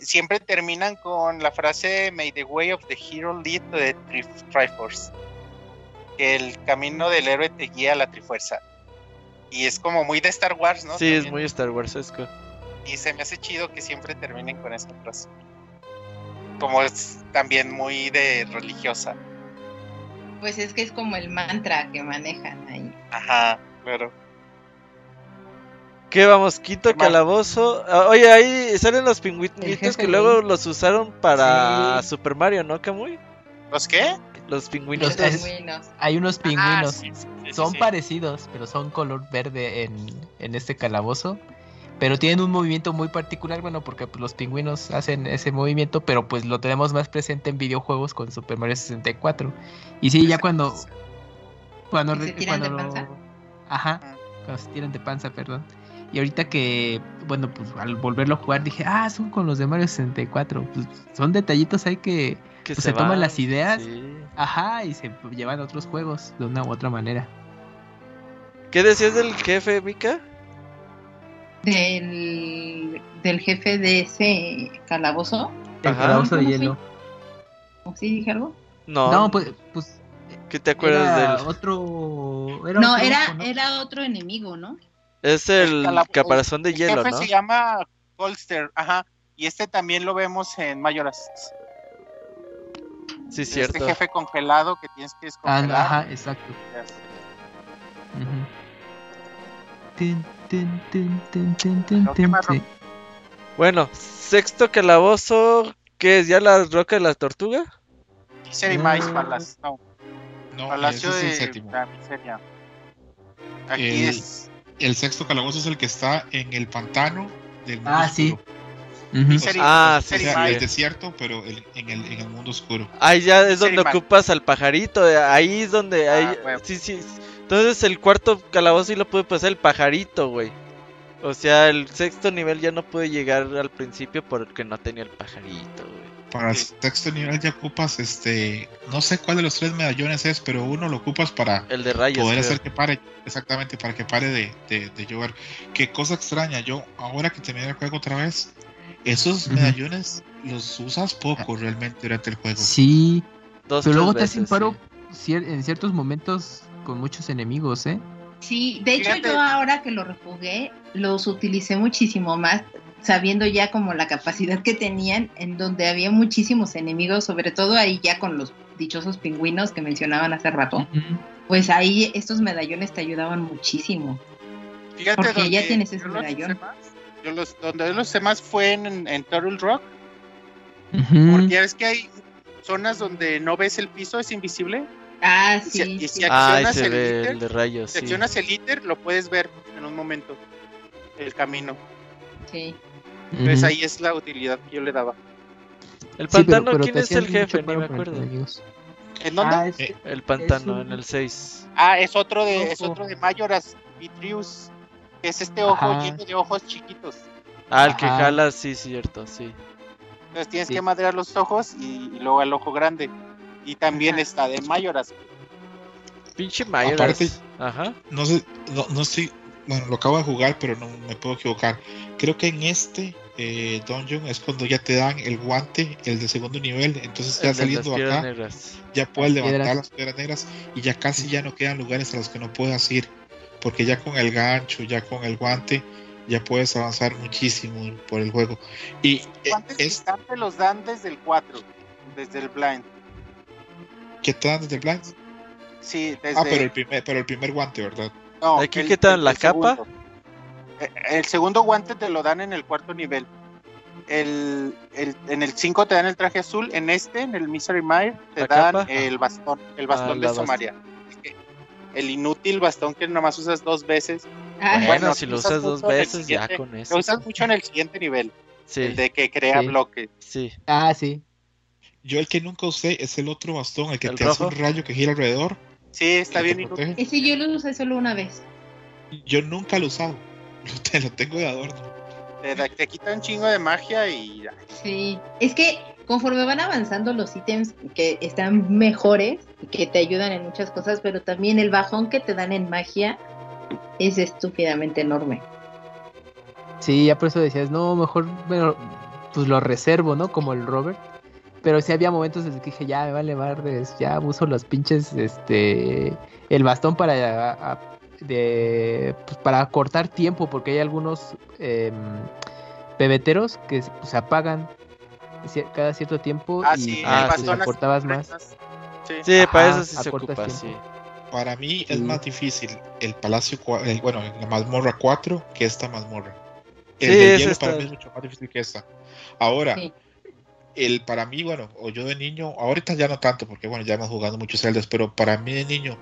siempre terminan con la frase May the way of the hero lead to the Triforce. Que el camino del héroe te guía a la Trifuerza. Y es como muy de Star Wars, ¿no? Sí, es muy Star Wars Y se me hace chido que siempre terminen con esa frase. Como es también muy de religiosa. Pues es que es como el mantra que manejan ahí. Ajá, claro. ¿Qué vamos? Quinto calabozo. Ah, oye, ahí salen los pingüinitos que luego los usaron para Super Mario, ¿no, Camuy? ¿Los qué? Los pingüinos. hay unos pingüinos. son parecidos, pero son color verde en, en, este calabozo. Pero tienen un movimiento muy particular, bueno, porque pues, los pingüinos hacen ese movimiento, pero pues lo tenemos más presente en videojuegos con Super Mario 64. Y sí, ya cuando. Cuando, ¿Se tiran de panza? Ajá, ah. cuando se tiran de panza, perdón. Y ahorita que, bueno, pues al volverlo a jugar dije, ah, son con los de Mario 64. Pues son detallitos ahí que pues, se, toman las ideas, ajá, y se llevan a otros juegos de una u otra manera. ¿Qué decías del jefe, Mika? Del, del jefe de ese calabozo. El calabozo de hielo. ¿Sí dije algo? No. No, pues, pues ¿Qué te acuerdas del otro? no, era, era otro enemigo, ¿no? Es el, caparazón de hielo, el jefe se llama Holster, ajá. Y este también lo vemos en Mayoras. Sí, cierto. Este jefe congelado que tienes que descongelar. ajá, exacto. Bueno, sexto calabozo, ¿qué es? ¿Ya la roca de la tortuga? Misery Mice Palace, no. No, Palacio ese de es el séptimo. la miseria. Aquí El- es El sexto calabozo es el que está en el pantano del Ah, sí. Misery, Ah, sí, Misery sea, sí. el desierto, pero el- en, el, en el mundo oscuro. Ahí ya es donde Man. ocupas al pajarito, eh, ahí es donde... Ah, ahí- sí, sí. Entonces el cuarto calabozo sí lo puede pasar el pajarito, güey. O sea, el sexto nivel ya no puede llegar al principio porque no tenía el pajarito, güey. Para el Sí. sexto nivel ya ocupas, este, no sé cuál de los tres medallones es, pero uno lo ocupas para El de rayos. poder creo. hacer que pare, exactamente, para que pare de, de, de llover. Qué cosa extraña, yo ahora que terminé el juego otra vez, esos medallones los usas poco realmente durante el juego. Sí, Dos, pero luego te hacen paro sí. en ciertos momentos con muchos enemigos, ¿eh? Sí, de hecho Fíjate. yo ahora que lo rejugué, los utilicé muchísimo más, sabiendo ya como la capacidad que tenían, en donde había muchísimos enemigos, sobre todo ahí ya con los dichosos pingüinos que mencionaban hace rato, pues ahí estos medallones te ayudaban muchísimo. Fíjate Porque ya tienes medallón. usé más, yo los, donde yo los usé más fue en, en Turtle Rock, porque ya ves que hay zonas donde no ves el piso, es invisible. Ah, Y si- sí. y si. Ah, accionas se el el de rayos, Si sí. accionas el íter, lo puedes ver en un momento, el camino. sí. Entonces ahí es la utilidad que yo le daba. El Sí, pero- pantano, pero ¿quién te es el jefe? Ni me acuerdo. ¿En dónde? Ah, es- Eh, El pantano, un- en el 6. Ah, es otro de, es otro de Mayoras, Vitrius, que es este ojo Ajá. lleno de ojos chiquitos. Ah, el que jala, sí, cierto, sí. Entonces tienes Sí. que madrear los ojos y, y luego el ojo grande. Y también está de Mayoras. Pinche Mayoras. Aparte- Ajá. no sé, no, no estoy, bueno, lo acabo de jugar, pero no me puedo equivocar. Creo que en este eh, dungeon es cuando ya te dan el guante, el de segundo nivel, entonces ya saliendo acá, negras. ya puedes Las levantar piedras. las piedras negras y ya casi ya no quedan lugares a los que no puedas ir, porque ya con el gancho, ya con el guante, ya puedes avanzar muchísimo por el juego. Y eh, ¿Cuántos es te los dan desde el 4? Desde el blind. que te dan desde el blind. Sí, desde. Ah, pero el primer, pero el primer guante, ¿verdad? no, ¿Aquí el- qué tal, el- la el capa? segundo. Eh, El segundo guante te lo dan en el cuarto nivel. El, el- en el 5 te dan el traje azul. En este, en el Misery Mire, te ¿La dan capa? el bastón. El bastón Ah, de la bastón. El inútil bastón que nomás usas dos veces. Ah, Bueno, Bueno, si lo usas dos veces, ya con eso. Lo usas mucho en el siguiente nivel. Sí, El de que crea Sí. bloques. sí. Ah, sí. Yo el que nunca usé es el otro bastón, el que ¿El te hace un rayo que gira alrededor. Sí, está bien inútil. protege. ese yo lo usé solo una vez. Yo nunca lo he usado. Te- lo tengo de adorno. Te, te quita un chingo de magia y Sí, es que conforme van avanzando los ítems que están mejores y que te ayudan en muchas cosas, pero también el bajón que te dan en magia es estúpidamente enorme. Sí, ya por eso decías, no, mejor, bueno, pues lo reservo, ¿no? Como el Robert. Pero sí había momentos en los que dije, ya me vale madres, ya uso los pinches, este, el bastón para, a- de, pues, para cortar tiempo, porque hay algunos em, pebeteros que pues, se apagan cier- cada cierto tiempo Ah, y sí, Ah, bastón así acortabas más. Sí. Para eso sí se ocupa. Para mí es más difícil el Palacio, el- bueno, la mazmorra 4 que esta mazmorra. El ese hielo está- para mí es mucho más difícil que esta. Ahora, Sí. el para mí, bueno, o yo de niño, ahorita ya no tanto, porque bueno, ya hemos jugado muchos celdas, pero para mí de niño,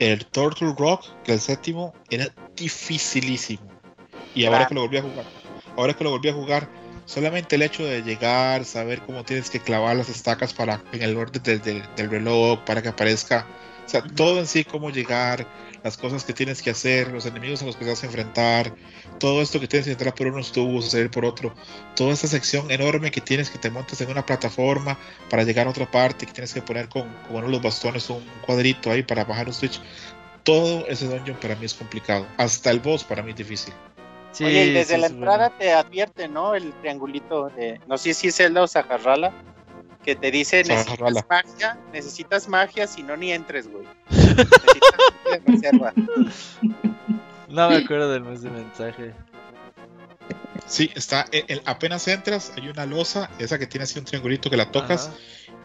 el Turtle Rock, que el séptimo, era dificilísimo. Y ahora Claro. que lo volví a jugar, ahora que lo volví a jugar, solamente el hecho de llegar, saber cómo tienes que clavar las estacas para en el orden del, del- del reloj, para que aparezca O sea, todo en sí, cómo llegar, las cosas que tienes que hacer, los enemigos a los que te vas a enfrentar, todo esto que tienes que entrar por unos tubos, salir por otro, toda esta sección enorme que tienes que te montes en una plataforma para llegar a otra parte, que tienes que poner con, con uno de los bastones un cuadrito ahí para bajar un switch. Todo ese dungeon para mí es complicado. Hasta el boss para mí es difícil. Sí, Oye, desde la entrada te advierte, ¿no? El triangulito de. No sé si es Zelda o Zajarrala. Que te dice: necesitas magia, necesitas magia, si no, ni entres, güey. necesitas No me acuerdo del mes de mensaje. Sí, está. apenas entras, hay una losa, esa que tiene así un triangulito que la tocas.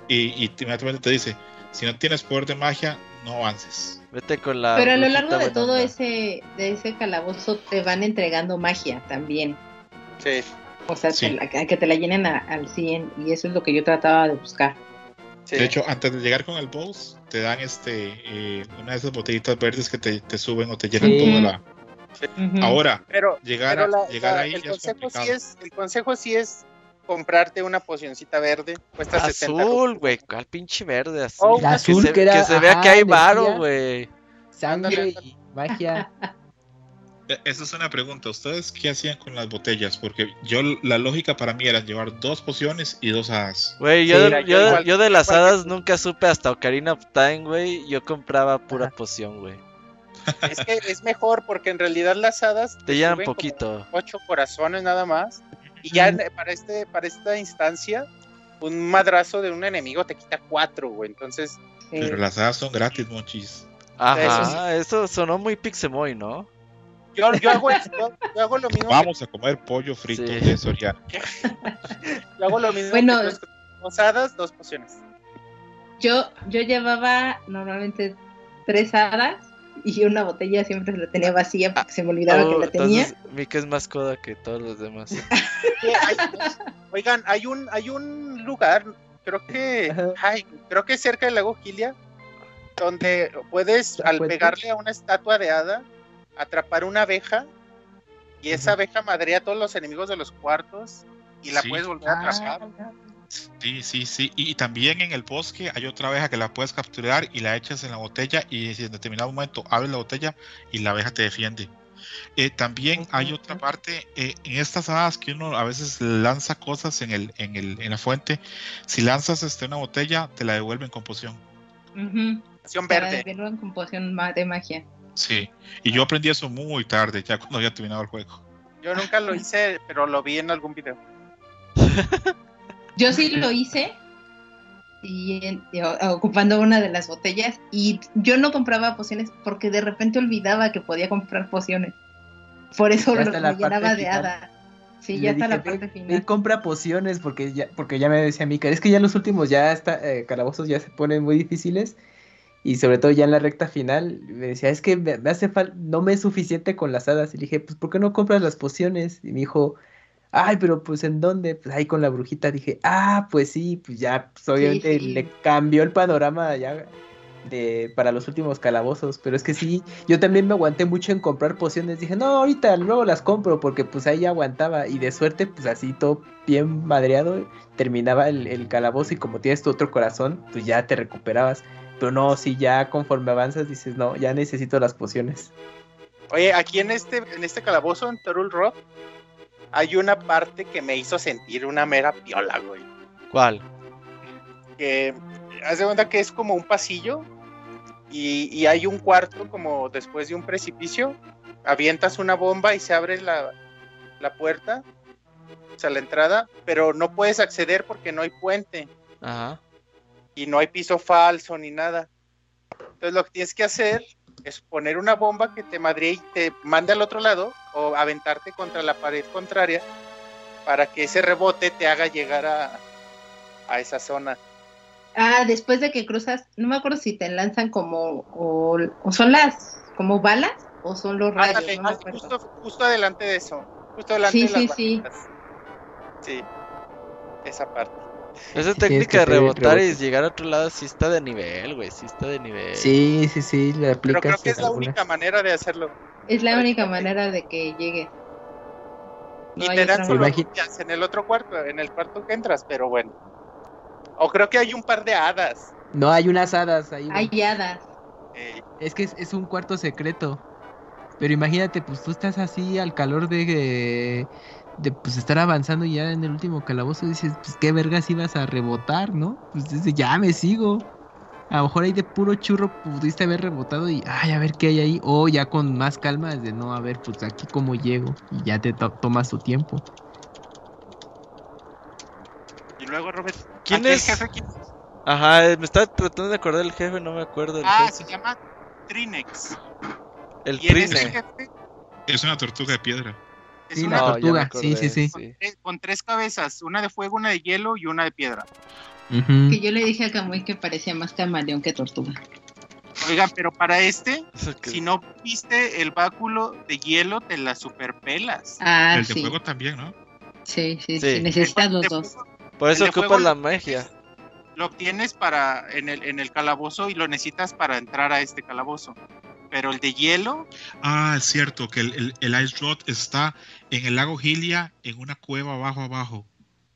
Y, y inmediatamente te dice: si no tienes poder de magia, no avances. Vete con la. Pero a lo largo de todo ese, de ese calabozo te van entregando magia también. Sí. O sea, que te la llenen al 100 y eso es lo que yo trataba de buscar. De hecho, antes de llegar con el boss, te dan este eh, una de esas botellitas verdes que te, suben o te llenan toda la. Ahora, pero, llegar, llegar ahí el consejo sí es El consejo sí es comprarte una pocioncita verde. Cuesta azul, güey. ¿Cuál pinche verde? Azul. azul que, se, que, se vea que hay varo, güey. Sangre y magia. E, esa es una pregunta. ¿Ustedes qué hacían con las botellas? Porque yo, la lógica para mí era llevar dos pociones y dos hadas. Güey, yo, yo, yo, de las hadas nunca supe hasta Ocarina of Time, güey. Yo compraba pura poción, güey. Es que es mejor porque en realidad las hadas te, llevan poquito. Ocho corazones nada más. Y ya para, este, para esta instancia, un madrazo de un enemigo te quita cuatro, güey. Entonces. Pero eh, las hadas son gratis, monchis. Ajá, eso, sonó muy Pixemoy, ¿no? Yo, yo, hago, yo, hago, lo mismo. Vamos a comer pollo frito de Soriano. yo hago lo mismo. Bueno, dos hadas, dos pociones. Yo, yo llevaba normalmente tres hadas y una botella siempre la tenía vacía porque se me olvidaba que la oh, tenía. Mika es más coda que todos los demás. oigan, hay un, hay un lugar, creo que, ay, creo que cerca del lago Gilia, donde puedes, al pegarle a una estatua de hada, atrapar una abeja y esa abeja madrea a todos los enemigos de los cuartos y la puedes volver a ah, atrapar. Sí, sí, sí. Y, también en el bosque hay otra abeja que la puedes capturar y la echas en la botella y en determinado momento abres la botella y la abeja te defiende. Eh, también hay otra parte eh, en estas hadas que uno a veces lanza cosas en, el, en, el, en la fuente. Si lanzas este, una botella, te la devuelven con poción. Poción verde. con poción de magia. Sí, y yo aprendí eso muy tarde, ya cuando había terminado el juego. Yo nunca lo hice, pero lo vi en algún video. Yo sí lo hice y, ocupando una de las botellas y yo no compraba pociones porque de repente olvidaba que podía comprar pociones. Por eso lo, llenaba de hada. Sí, ya está la parte final. compra pociones porque ya, porque ya me decía Mika, es que ya los últimos ya está, eh, calabozos ya se ponen muy difíciles y sobre todo ya en la recta final me decía, es que me, me hace falta, no me es suficiente con las hadas. Y le dije, pues ¿por qué no compras las pociones? Y me dijo, ay, pero pues en dónde, pues ahí con la brujita dije, ah, pues sí, pues ya, pues obviamente le cambió el panorama ya de, para los últimos calabozos, pero es que sí, yo también me aguanté mucho en comprar pociones, dije, no, ahorita luego las compro porque pues ahí ya aguantaba y de suerte pues así todo bien madreado, terminaba el, el calabozo y como tienes tu otro corazón, pues ya te recuperabas, pero no, si ya conforme avanzas dices, no, ya necesito las pociones. Oye, aquí en este, en este calabozo, en Torul Rock, hay una parte que me hizo sentir una mera piola, güey. ¿Cuál? Que haz de cuenta que es como un pasillo y, hay un cuarto como después de un precipicio. Avientas una bomba y se abre la, la puerta, o sea, la entrada, pero no puedes acceder porque no hay puente. Ajá. Y no hay piso falso ni nada. Entonces lo que tienes que hacer es poner una bomba que te madre y te mande al otro lado o aventarte contra la pared contraria para que ese rebote te haga llegar a, a esa zona. Ah, después de que cruzas, no me acuerdo si te lanzan como, o, son las, como balas, o son los rayos. justo, justo, adelante de eso, justo adelante de las sí, sí. Sí, esa parte. Esa técnica de rebotar y llegar a otro lado sí está de nivel, güey, sí está de nivel. Sí, sí, sí, la aplicas. Pero creo que es la única manera de hacerlo. Es la única manera de que llegue. y te dan solo en el otro cuarto, en el cuarto que entras, pero bueno. O creo que hay un par de hadas. No, hay unas hadas. Hay, hay hadas. Es que es, un cuarto secreto. Pero imagínate, pues tú estás así al calor de, de pues estar avanzando ya en el último calabozo. Dices, pues qué vergas ibas a rebotar, ¿no? Pues dices, ya me sigo. A lo mejor ahí de puro churro pudiste haber rebotado y, ay, a ver qué hay ahí. O ya con más calma, de no, a ver, pues aquí cómo llego. Y ya te tomas tu tiempo. Y luego, Robert, ¿quién es? jefe? Ajá, me estaba tratando de acordar del jefe, no me acuerdo. ah, se llama Trinex. El Trinex. Es una tortuga de piedra. Es una tortuga, sí, sí, sí. Con tres cabezas, una de fuego, una de hielo y una de piedra. Que yo le dije a Camuy que parecía más camaleón que tortuga. Oigan, pero para este, si no viste el báculo de hielo, te la superpelas. Ah, el de fuego también, ¿no? Sí, sí, sí, necesitas los dos. Por eso ocupas la magia. Lo obtienes para en el, en el calabozo y lo necesitas para entrar a este calabozo. Pero el de hielo. Ah, es cierto, que el, el, Ice Rod está en el lago Gilia, en una cueva abajo abajo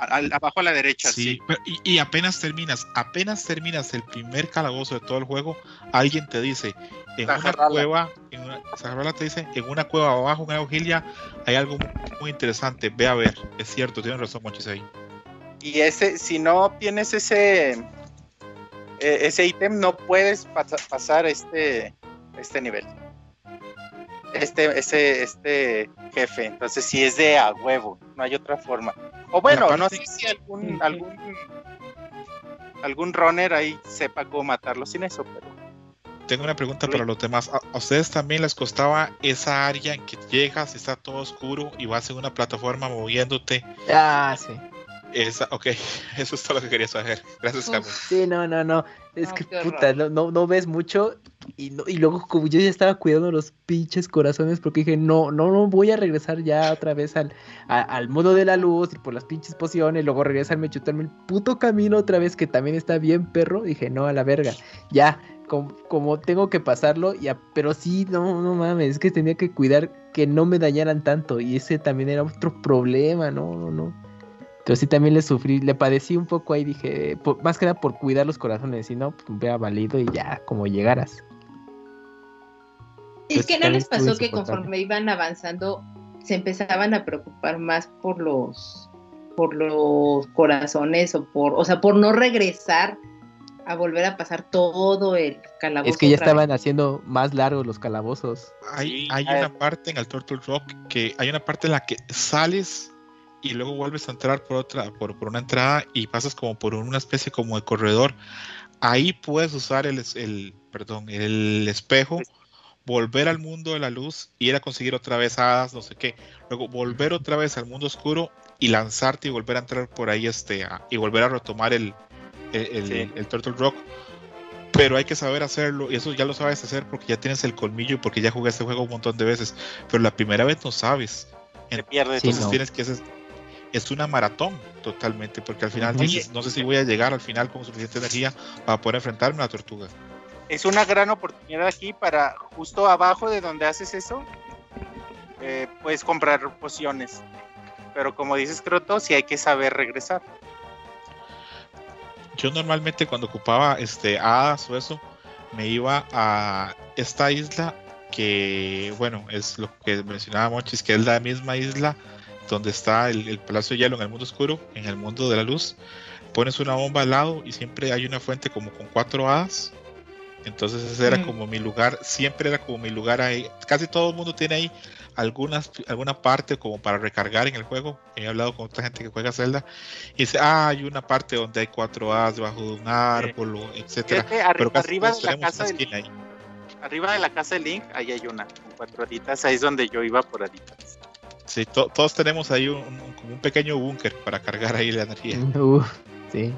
abajo a la derecha. Sí, y, apenas terminas, apenas terminas el primer calabozo de todo el juego, alguien te dice, en una cueva, en una, te dice, en una cueva abajo, en una hojilia, hay algo muy, interesante, ve a ver, es cierto, tienes razón, Monchis ahí. Y ese, si no obtienes ese, e, ese ítem, no puedes pasar este, este nivel. Este, ese, este jefe, entonces si es de a huevo, no hay otra forma. O bueno, no sé si algún, algún, algún runner ahí sepa cómo matarlo sin eso, pero. Tengo una pregunta para los demás. ¿A, ustedes también les costaba esa área en que llegas, está todo oscuro y vas en una plataforma moviéndote? Ah, sí. Esa, ok, eso es todo lo que quería saber. Gracias, Carlos. Sí, no, no, no. Es que puta, no, no, ves mucho. Y, no, y luego, como yo ya estaba cuidando los pinches corazones, porque dije, no, no, no voy a regresar ya otra vez al, al modo de la luz y por las pinches pociones. Luego regresarme, chutarme el puto camino otra vez, que también está bien, perro. Dije, no, a la verga. Ya, como, como tengo que pasarlo, ya, pero sí, no, no mames, es que tenía que cuidar que no me dañaran tanto. Y ese también era otro problema, no, no, no. Pero sí también le sufrí, le padecí un poco ahí, dije, más que nada por cuidar los corazones, si no, pues hubiera valido y ya, como llegaras. Es que no les pasó que conforme iban avanzando, se empezaban a preocupar más por los por los corazones o por, o sea, por no regresar a volver a pasar todo el calabozo. Es que ya estaban haciendo más largos los calabozos. Hay, hay una parte en el Turtle Rock que hay una parte en la que sales y luego vuelves a entrar por otra, por, por, una entrada y pasas como por una especie como de corredor. Ahí puedes usar el, el, perdón, el espejo, volver al mundo de la luz, ir a conseguir otra vez hadas, no sé qué. Luego volver otra vez al mundo oscuro y lanzarte y volver a entrar por ahí este y volver a retomar el, el, el, Turtle Rock. Pero hay que saber hacerlo, y eso ya lo sabes hacer porque ya tienes el colmillo y porque ya jugué este juego un montón de veces. Pero la primera vez no sabes. Te pierdes. Entonces tienes que hacer es una maratón totalmente, porque al final dices, no sé si voy a llegar al final con suficiente energía para poder enfrentarme a la tortuga. Es una gran oportunidad aquí para justo abajo de donde haces eso, eh, puedes comprar pociones. Pero como dices, Croto, sí hay que saber regresar. Yo normalmente cuando ocupaba este hadas o eso, me iba a esta isla que, bueno, es lo que mencionaba Mochis, que es la misma isla donde está el, Palacio de Hielo en el mundo oscuro, en el mundo de la luz, pones una bomba al lado y siempre hay una fuente como con cuatro hadas. Entonces ese era como mi lugar, siempre era como mi lugar ahí. Casi todo el mundo tiene ahí algunas, alguna parte como para recargar en el juego. He hablado con otra gente que juega Zelda y dice, ah, hay una parte donde hay cuatro hadas debajo de un árbol, etcétera. Pero arriba de la casa de Link, arriba de la casa de Link, ahí hay una, con cuatro haditas, ahí es donde yo iba por haditas. Sí, todos tenemos ahí un, un, pequeño búnker para cargar ahí la energía. sí.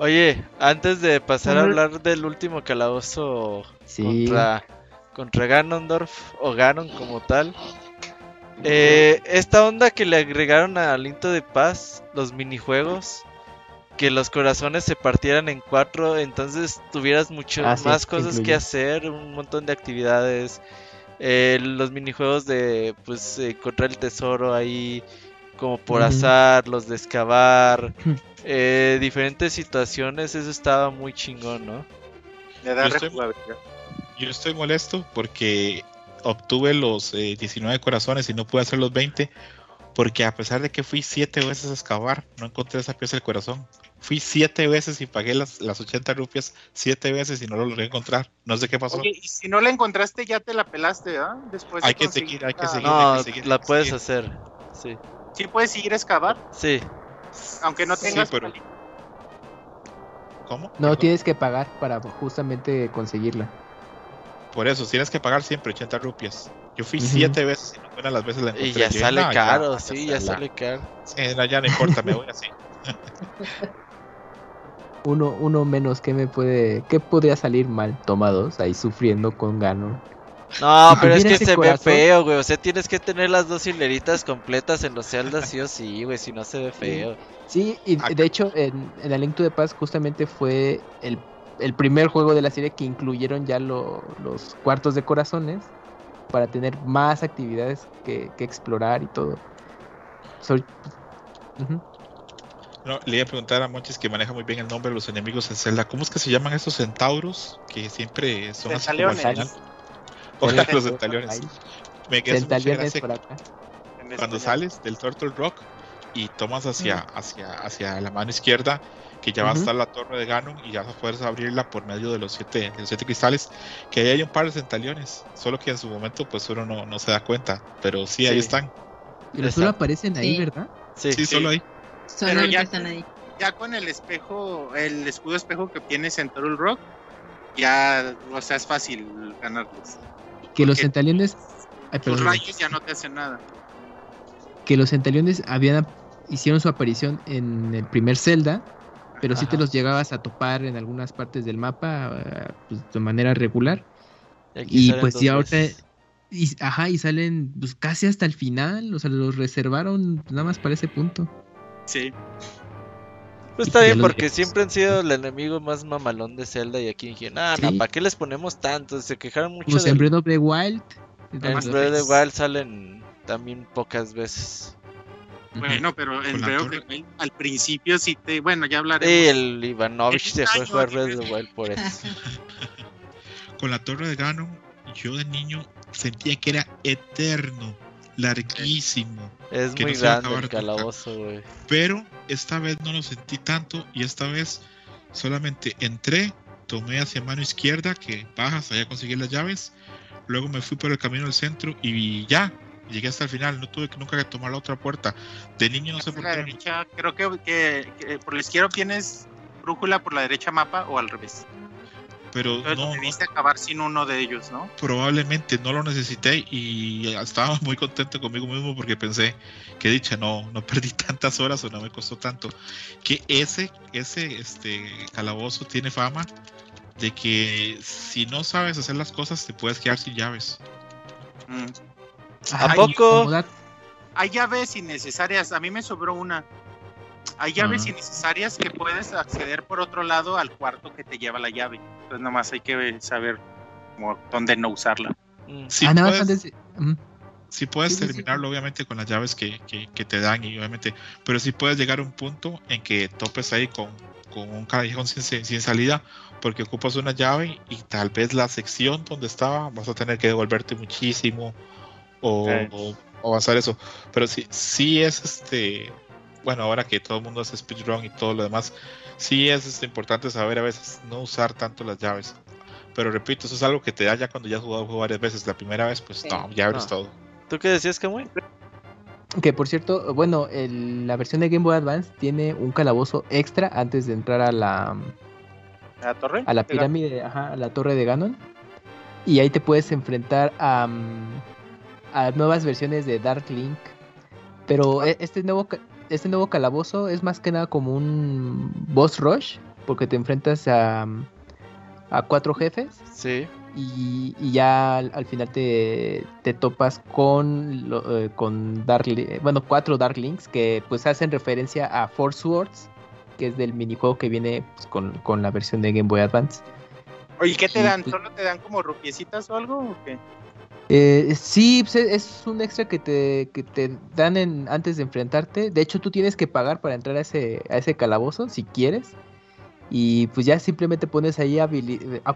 Oye, antes de pasar a hablar del último calabozo contra, contra Ganondorf o Ganon como tal, eh, esta onda que le agregaron a Linto de Paz, los minijuegos, que los corazones se partieran en cuatro, entonces tuvieras mucho ah, más cosas que hacer, un montón de actividades eh, los minijuegos de pues encontrar el tesoro ahí como por azar, los de excavar, eh, diferentes situaciones, eso estaba muy chingón, ¿no? da yo estoy molesto porque obtuve los 19 eh, corazones y no pude hacer los 20 porque a pesar de que fui 7 veces a excavar, no encontré esa pieza del corazón. Fui 7 veces y pagué las, las 80 rupias 7 veces y no lo logré encontrar. No sé qué pasó. Oye, y si no la encontraste ya te la pelaste, ¿ah? Después hay, que seguir, hay que seguir, no, hay que seguir. la puedes hacer. Sí. ¿Sí puedes seguir a excavar? Sí. Aunque no tengas sí, pero... ¿Cómo? No, tienes que pagar para justamente conseguirla. Por eso, tienes que pagar siempre 80 rupias. Yo fui 7 veces y no fueron las veces la encontré. Y ya sale caro, sí, ya, sale caro. Sí, ya no importa, me voy así. uno, uno menos, ¿qué me puede, qué podría salir mal? Tomados ahí sufriendo con gano. No, pero es que se ve feo, güey. O sea, tienes que tener las dos hileritas completas en los celdas, sí o sí, güey. Si no se ve feo. Sí, y de hecho, en, en el Link to the Past justamente fue el, el, primer juego de la serie que incluyeron ya los cuartos de corazones para tener más actividades que, que explorar y todo. no, le iba a preguntar a Monchis que maneja muy bien el nombre de los enemigos en Zelda. ¿Cómo es que se llaman estos centauros? Que siempre son así como Ojalá los centaliones. Me quedé por acá. Cuando sales del Turtle Rock y tomas hacia, hacia, hacia la mano izquierda, que ya va a estar la torre de Ganon y ya vas a poder abrirla por medio de los siete, los siete cristales, que ahí hay un par de centaliones, solo que en su momento pues uno no, no se da cuenta, pero sí, ahí están. Pero solo aparecen ahí, ¿verdad? Sí, sí, solo ahí. Solo ya, están ahí. Ya con el espejo, el escudo espejo que tienes en Turtle Rock, ya, o sea, es fácil ganarlos. Que los centaliones. los rayos ya no te hacen nada. Que los centaliones habían hicieron su aparición en el primer Zelda, pero si sí te los llegabas a topar en algunas partes del mapa eh, pues, de manera regular. Y, pues sí, ahorita. Y, ajá, y salen pues, casi hasta el final, o sea, los reservaron nada más para ese punto. Sí. Pues está bien, porque siempre han sido el enemigo más mamalón de Zelda. Y aquí dijeron, ah, no, ¿para qué les ponemos tanto? Se quejaron mucho. Pues en Breath of the Wild. En Breath of the Wild salen también pocas veces. Bueno, pero en Breath of the Wild al principio sí te. Bueno, ya hablaremos. Sí, el Ivanovich se fue a jugar Breath of the Wild por eso. Con la torre de Ganon, yo de niño sentía que era eterno larguísimo. Es muy grande el calabozo, güey. Pero esta vez no lo sentí tanto y esta vez solamente entré, tomé hacia mano izquierda, que bajas, allá conseguí las llaves, luego me fui por el camino del centro y ya, llegué hasta el final, no tuve que nunca que tomar la otra puerta. De niño no sé por qué. creo que, que, por la izquierda tienes brújula, por la derecha mapa o al revés pero no, debiste acabar sin uno de ellos, ¿no? Probablemente no lo necesité y estaba muy contento conmigo mismo porque pensé que dicha no no perdí tantas horas o no me costó tanto que ese ese este calabozo tiene fama de que si no sabes hacer las cosas te puedes quedar sin llaves. Mm. ¿A poco? Hay llaves innecesarias. A mí me sobró una. Hay llaves innecesarias que puedes acceder por otro lado al cuarto que te lleva la llave. Entonces nomás hay que saber dónde no usarla. Mm. Si ah, puedes, si puedes terminarlo obviamente con las llaves que, que, te dan y obviamente, pero si puedes llegar a un punto en que topes ahí con, con un callejón sin, sin, salida porque ocupas una llave y tal vez la sección donde estaba vas a tener que devolverte muchísimo o, o, avanzar eso. Pero si sí es este bueno, ahora que todo el mundo hace speedrun y todo lo demás, sí es este, importante saber a veces no usar tanto las llaves. Pero repito, eso es algo que te da ya cuando ya has jugado varias veces. La primera vez, pues no, ya abres todo. ¿Tú qué decías, Kamui? Que por cierto, bueno, la versión de Game Boy Advance tiene un calabozo extra antes de entrar a la. ¿A la torre? A la pirámide, ajá, a la torre de Ganon. Y ahí te puedes enfrentar a, a nuevas versiones de Dark Link. Pero e, este nuevo, este nuevo calabozo es más que nada como un boss rush, porque te enfrentas a, a cuatro jefes. Sí. Y, ya al, final te, te, topas con, eh, con Dark, bueno, cuatro Dark Links que pues hacen referencia a Four Swords, que es del minijuego que viene pues, con, con, la versión de Game Boy Advance. Oye, ¿qué te dan? Pues ¿Solo te dan como rupiecitas o algo o qué? Eh, sí, pues, es un extra que te, que te dan en, antes de enfrentarte. De hecho, tú tienes que pagar para entrar a ese, a ese calabozo si quieres. Y pues ya simplemente pones ahí a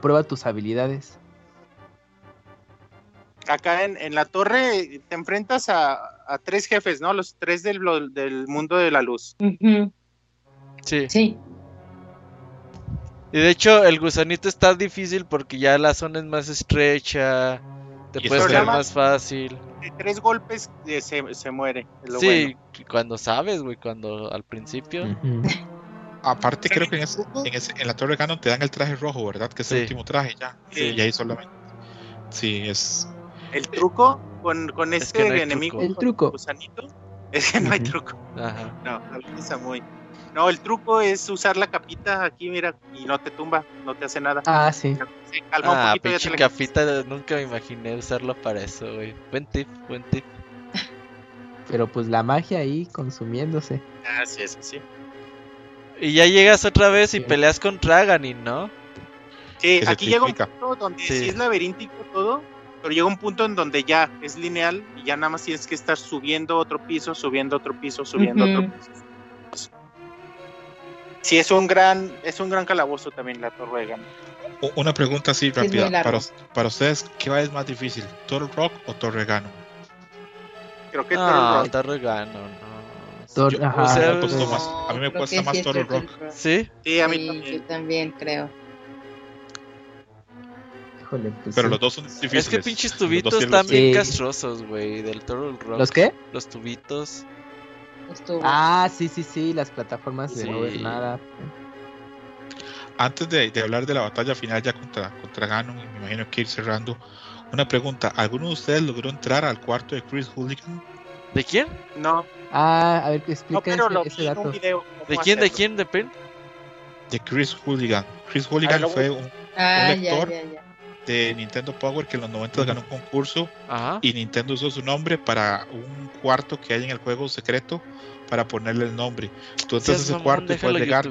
prueba tus habilidades. acá en, en la torre te enfrentas a, a tres jefes, ¿no? Los tres del, lo- del mundo de la luz. Sí. Sí, Y de hecho, el gusanito está difícil porque ya la zona es más estrecha. Te Y puedes caer más fácil. De tres golpes eh, se, se muere. es lo Sí, bueno. cuando sabes, güey, cuando al principio. Aparte, creo que en, ese- en, ese- en la Torre Ganon te dan el traje rojo, ¿verdad? Que es Sí. el último traje ya. Sí. Y ahí solamente. Sí, es. El truco con, con Es este que no enemigo, truco. El truco. gusanito, es que no hay truco. Ajá. No, avisa muy. No, el truco es usar la capita aquí, mira, y no te tumba, no te hace nada. Ah, sí. Se calma un Ah, poquito. ya te la- capita, nunca me imaginé usarlo para eso, güey. Buen tip, buen tip. Pero pues la magia ahí consumiéndose. Ah, sí, sí, sí. Y ya llegas otra vez y Sí. peleas contra Aganin, ¿no? Sí, Que aquí llega un punto donde Sí. sí. es laberíntico todo, pero llega un punto en donde ya es lineal y ya nada más tienes que estar subiendo otro piso, subiendo otro piso, subiendo Ujú. otro piso. Sí, es un gran, es un gran calabozo también la Torre Una pregunta así rápida. Para, para ustedes, ¿qué es más difícil? ¿Torre Rock o Torre Ganon? Creo que No, Torre Rock. Torre Gano, no. Tor- Yo- ajá, o sea, más, a mí me cuesta más sí Turtle Rock. Rock. ¿Sí? Sí, a mí Sí, también. yo también creo. Híjole, pues Pero sí. los dos son difíciles. Es que pinches tubitos están bien Sí. castrosos, güey, del Toro Rock. ¿Los qué? Los tubitos. Estuvo. Ah, sí, sí, sí, las plataformas de no ver nada. Antes de, de hablar de la batalla final ya contra, contra Ganon, y me imagino que ir cerrando, una pregunta. ¿Alguno de ustedes logró entrar al cuarto de Chris Hooligan? ¿De quién? No, Ah, a ver, no, explica pero lo ese, un video. ¿De quién? ¿De quién? ¿De quién? De Chris Hooligan. Chris Hooligan luego- fue un ah, un ya, lector. ya, ya. De Nintendo Power que en los 90 ganó un concurso Ajá. y Nintendo usó su nombre para un cuarto que hay en el juego secreto para ponerle el nombre. Tú entras a Seas ese cuarto y puedes llegar.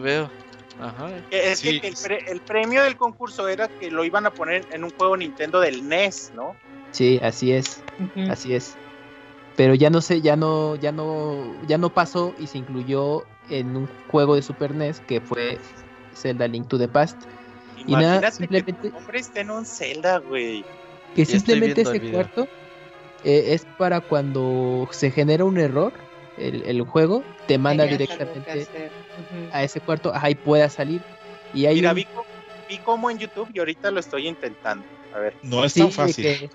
Ajá. Que Es Sí. que el, pre- el premio del concurso era que lo iban a poner en un juego Nintendo del NES, ¿no? Sí, así es, así es. Pero ya no sé, ya no, ya no, ya no pasó y se incluyó en un juego de Super NES que fue Zelda Link to the Past. Y nada, simplemente- que tu nombre esté en un Zelda, güey. Que simplemente ese cuarto eh, es para cuando se genera un error, el, el juego te manda directamente a ese cuarto, ajá, y pueda salir. Y hay Mira, un- vi, vi como en YouTube y ahorita lo estoy intentando. A ver. No es Sí, tan de fácil. que-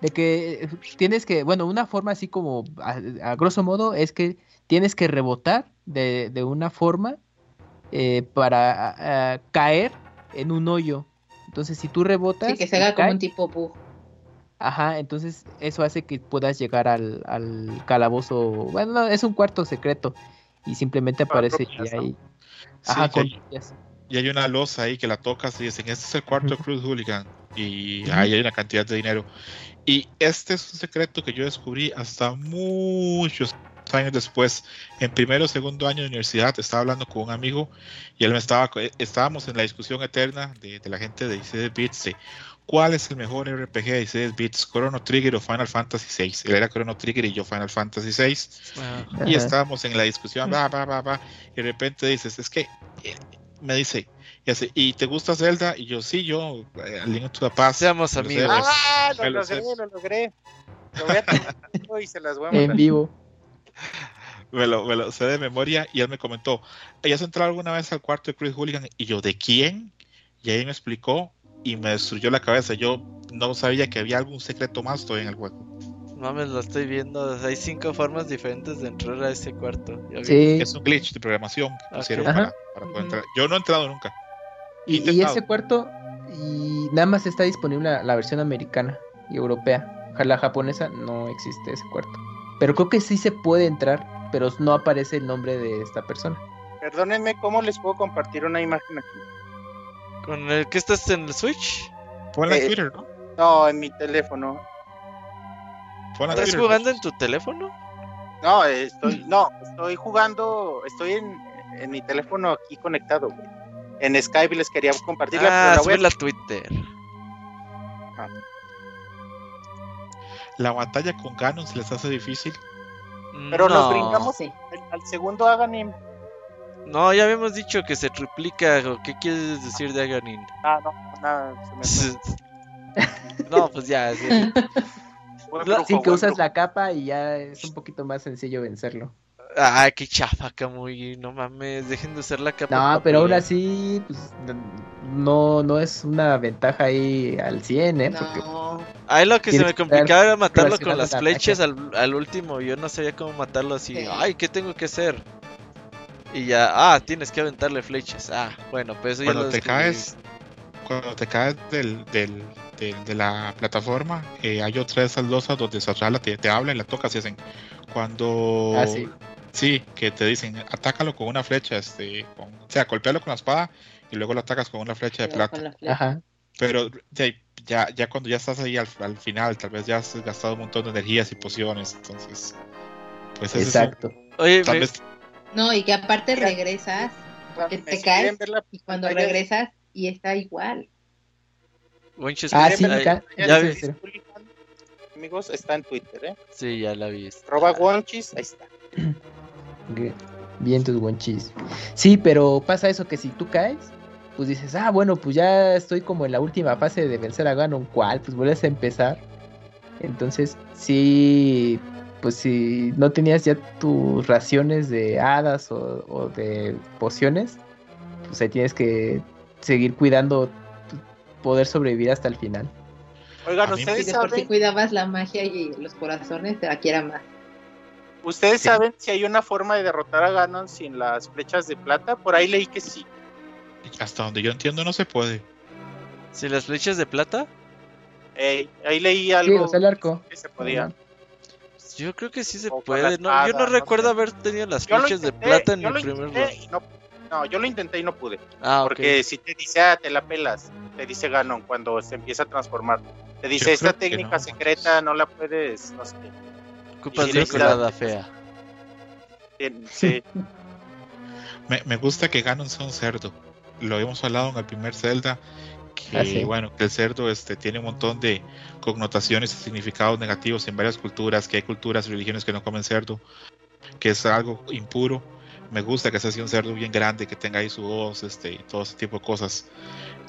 De que, eh, tienes que, bueno, una forma así como a, a grosso modo es que tienes que rebotar de, de una forma eh, para caer en un hoyo. Entonces, si tú rebotas, Sí, que se haga como un tipo bug. ajá, entonces eso hace que puedas llegar al, al calabozo. Bueno, no, es un cuarto secreto y simplemente aparece y hay, y hay una losa ahí que la tocas y dicen, este es el cuarto de. Chris Hooligan. Y ahí hay una cantidad de dinero. Y este es un secreto que yo descubrí hasta muchos años después. En primero o segundo año de universidad estaba hablando con un amigo y él me estaba, estábamos en la discusión eterna de, de la gente de 16 bits de cuál es el mejor RPG de 16 bits, Chrono Trigger o Final Fantasy VI. Él era Chrono Trigger y yo Final Fantasy VI. Ajá. Y Ajá. estábamos en la discusión, va, va, va, va, y de repente dices, es que, eh, me dice, y, hace, ¿y te gusta Zelda? Y yo, sí, yo, eh, Link to the Past. Seamos amigos. ¡Ah! me Lo logré, lo logré. Lo voy a tomar y se las voy a En mandar. vivo. Me lo, me lo sé de memoria y él me comentó, ¿hayas entrado alguna vez al cuarto de Chris Hooligan? Y yo, ¿de quién? Y ahí me explicó y me destruyó la cabeza. Yo no sabía que había algún secreto más todavía en el juego. Mames, lo estoy viendo. Hay cinco formas diferentes de entrar a ese cuarto. Ya. Sí, Es un glitch de programación que Ok. pusieron Ajá. para, para poder entrar. Yo no he entrado nunca. Y, ese cuarto, y nada más está disponible la, la versión americana y europea. La japonesa no existe ese cuarto. Pero creo que sí se puede entrar, pero no aparece el nombre de esta persona. Perdónenme, ¿cómo les puedo compartir una imagen aquí? ¿Con el que estás en el Switch? Ponla en Eh, Twitter, ¿no? No, en mi teléfono. ¿Estás Twitter. jugando en tu teléfono? No, estoy, no, estoy jugando, estoy en, en mi teléfono aquí conectado, güey. En Skype les quería compartirla, Ah, pero la voy a- súbela a Twitter. La batalla con Ganon se les hace difícil. Pero nos No. brincamos Sí. al, segundo Aganim. No, ya habíamos dicho que se triplica. ¿o ¿Qué quieres decir de Aganin? Ah, no, nada, se me fue. No, pues ya. Sí. Sin que usas la capa y ya es un poquito más sencillo vencerlo. Ay, qué chafa, muy no mames, dejen de usar la capa. No, pero aún así, pues, no, no es una ventaja ahí al 100, ¿eh? Porque Ahí lo que se me complicaba era matarlo con las flechas al, al, último. Yo no sabía cómo matarlo así. Ay, ¿qué tengo que hacer? Y ya, ah, tienes que aventarle flechas. Ah, bueno, pues cuando te caes, cuando te caes del, del, de la plataforma, eh, hay otras saldosas donde Satrala te, te habla y la tocas y hacen. Cuando. Ah, sí. Sí, que te dicen, atácalo con una flecha, este, o sea, golpealo con la espada y luego lo atacas con una flecha de plata. Ajá. Pero ya, ya cuando ya estás ahí al, final, tal vez ya has gastado un montón de energías y pociones, entonces, pues es Exacto. Oye, no, y que aparte regresas, te caes y cuando regresas y está igual. ah, sí, ya, ya, Amigos, está en Twitter, ¿eh? Sí, ya la vi. Roba Wonchis, ahí está. Bien tus Wonchis. Sí, pero pasa eso que si tú caes, pues dices, ah, bueno, pues ya estoy como en la última fase de vencer a Ganon, ¿cuál? Pues vuelves a empezar. Entonces, sí, pues si no tenías ya tus raciones de hadas o, de pociones, pues ahí tienes que seguir cuidando poder sobrevivir hasta el final. Oigan, ustedes saben... Por si cuidabas la magia y los corazones, te la más. ¿Ustedes saben si hay una forma de derrotar a Ganon sin las flechas de plata? Por ahí leí que sí. Hasta donde yo entiendo no se puede. ¿Si las flechas de plata? ahí leí algo sí, el arco. que se podía. Yo creo que sí se puede. No, yo no, recuerdo haber tenido las flechas de plata en el primer no, no, yo lo intenté y no pude. Ah, porque si te dice, ah, te la pelas, te dice Ganon cuando se empieza a transformar. Te dice, esta técnica secreta no la puedes, no sé. Ocupas de colada fea. Sí. me, me gusta que Ganon sea un cerdo lo habíamos hablado en el primer Zelda, que ah, bueno, que el cerdo este, tiene un montón de connotaciones y significados negativos en varias culturas, que hay culturas y religiones que no comen cerdo, que es algo impuro. Me gusta que sea así un cerdo bien grande, que tenga ahí su voz, este, y todo ese tipo de cosas.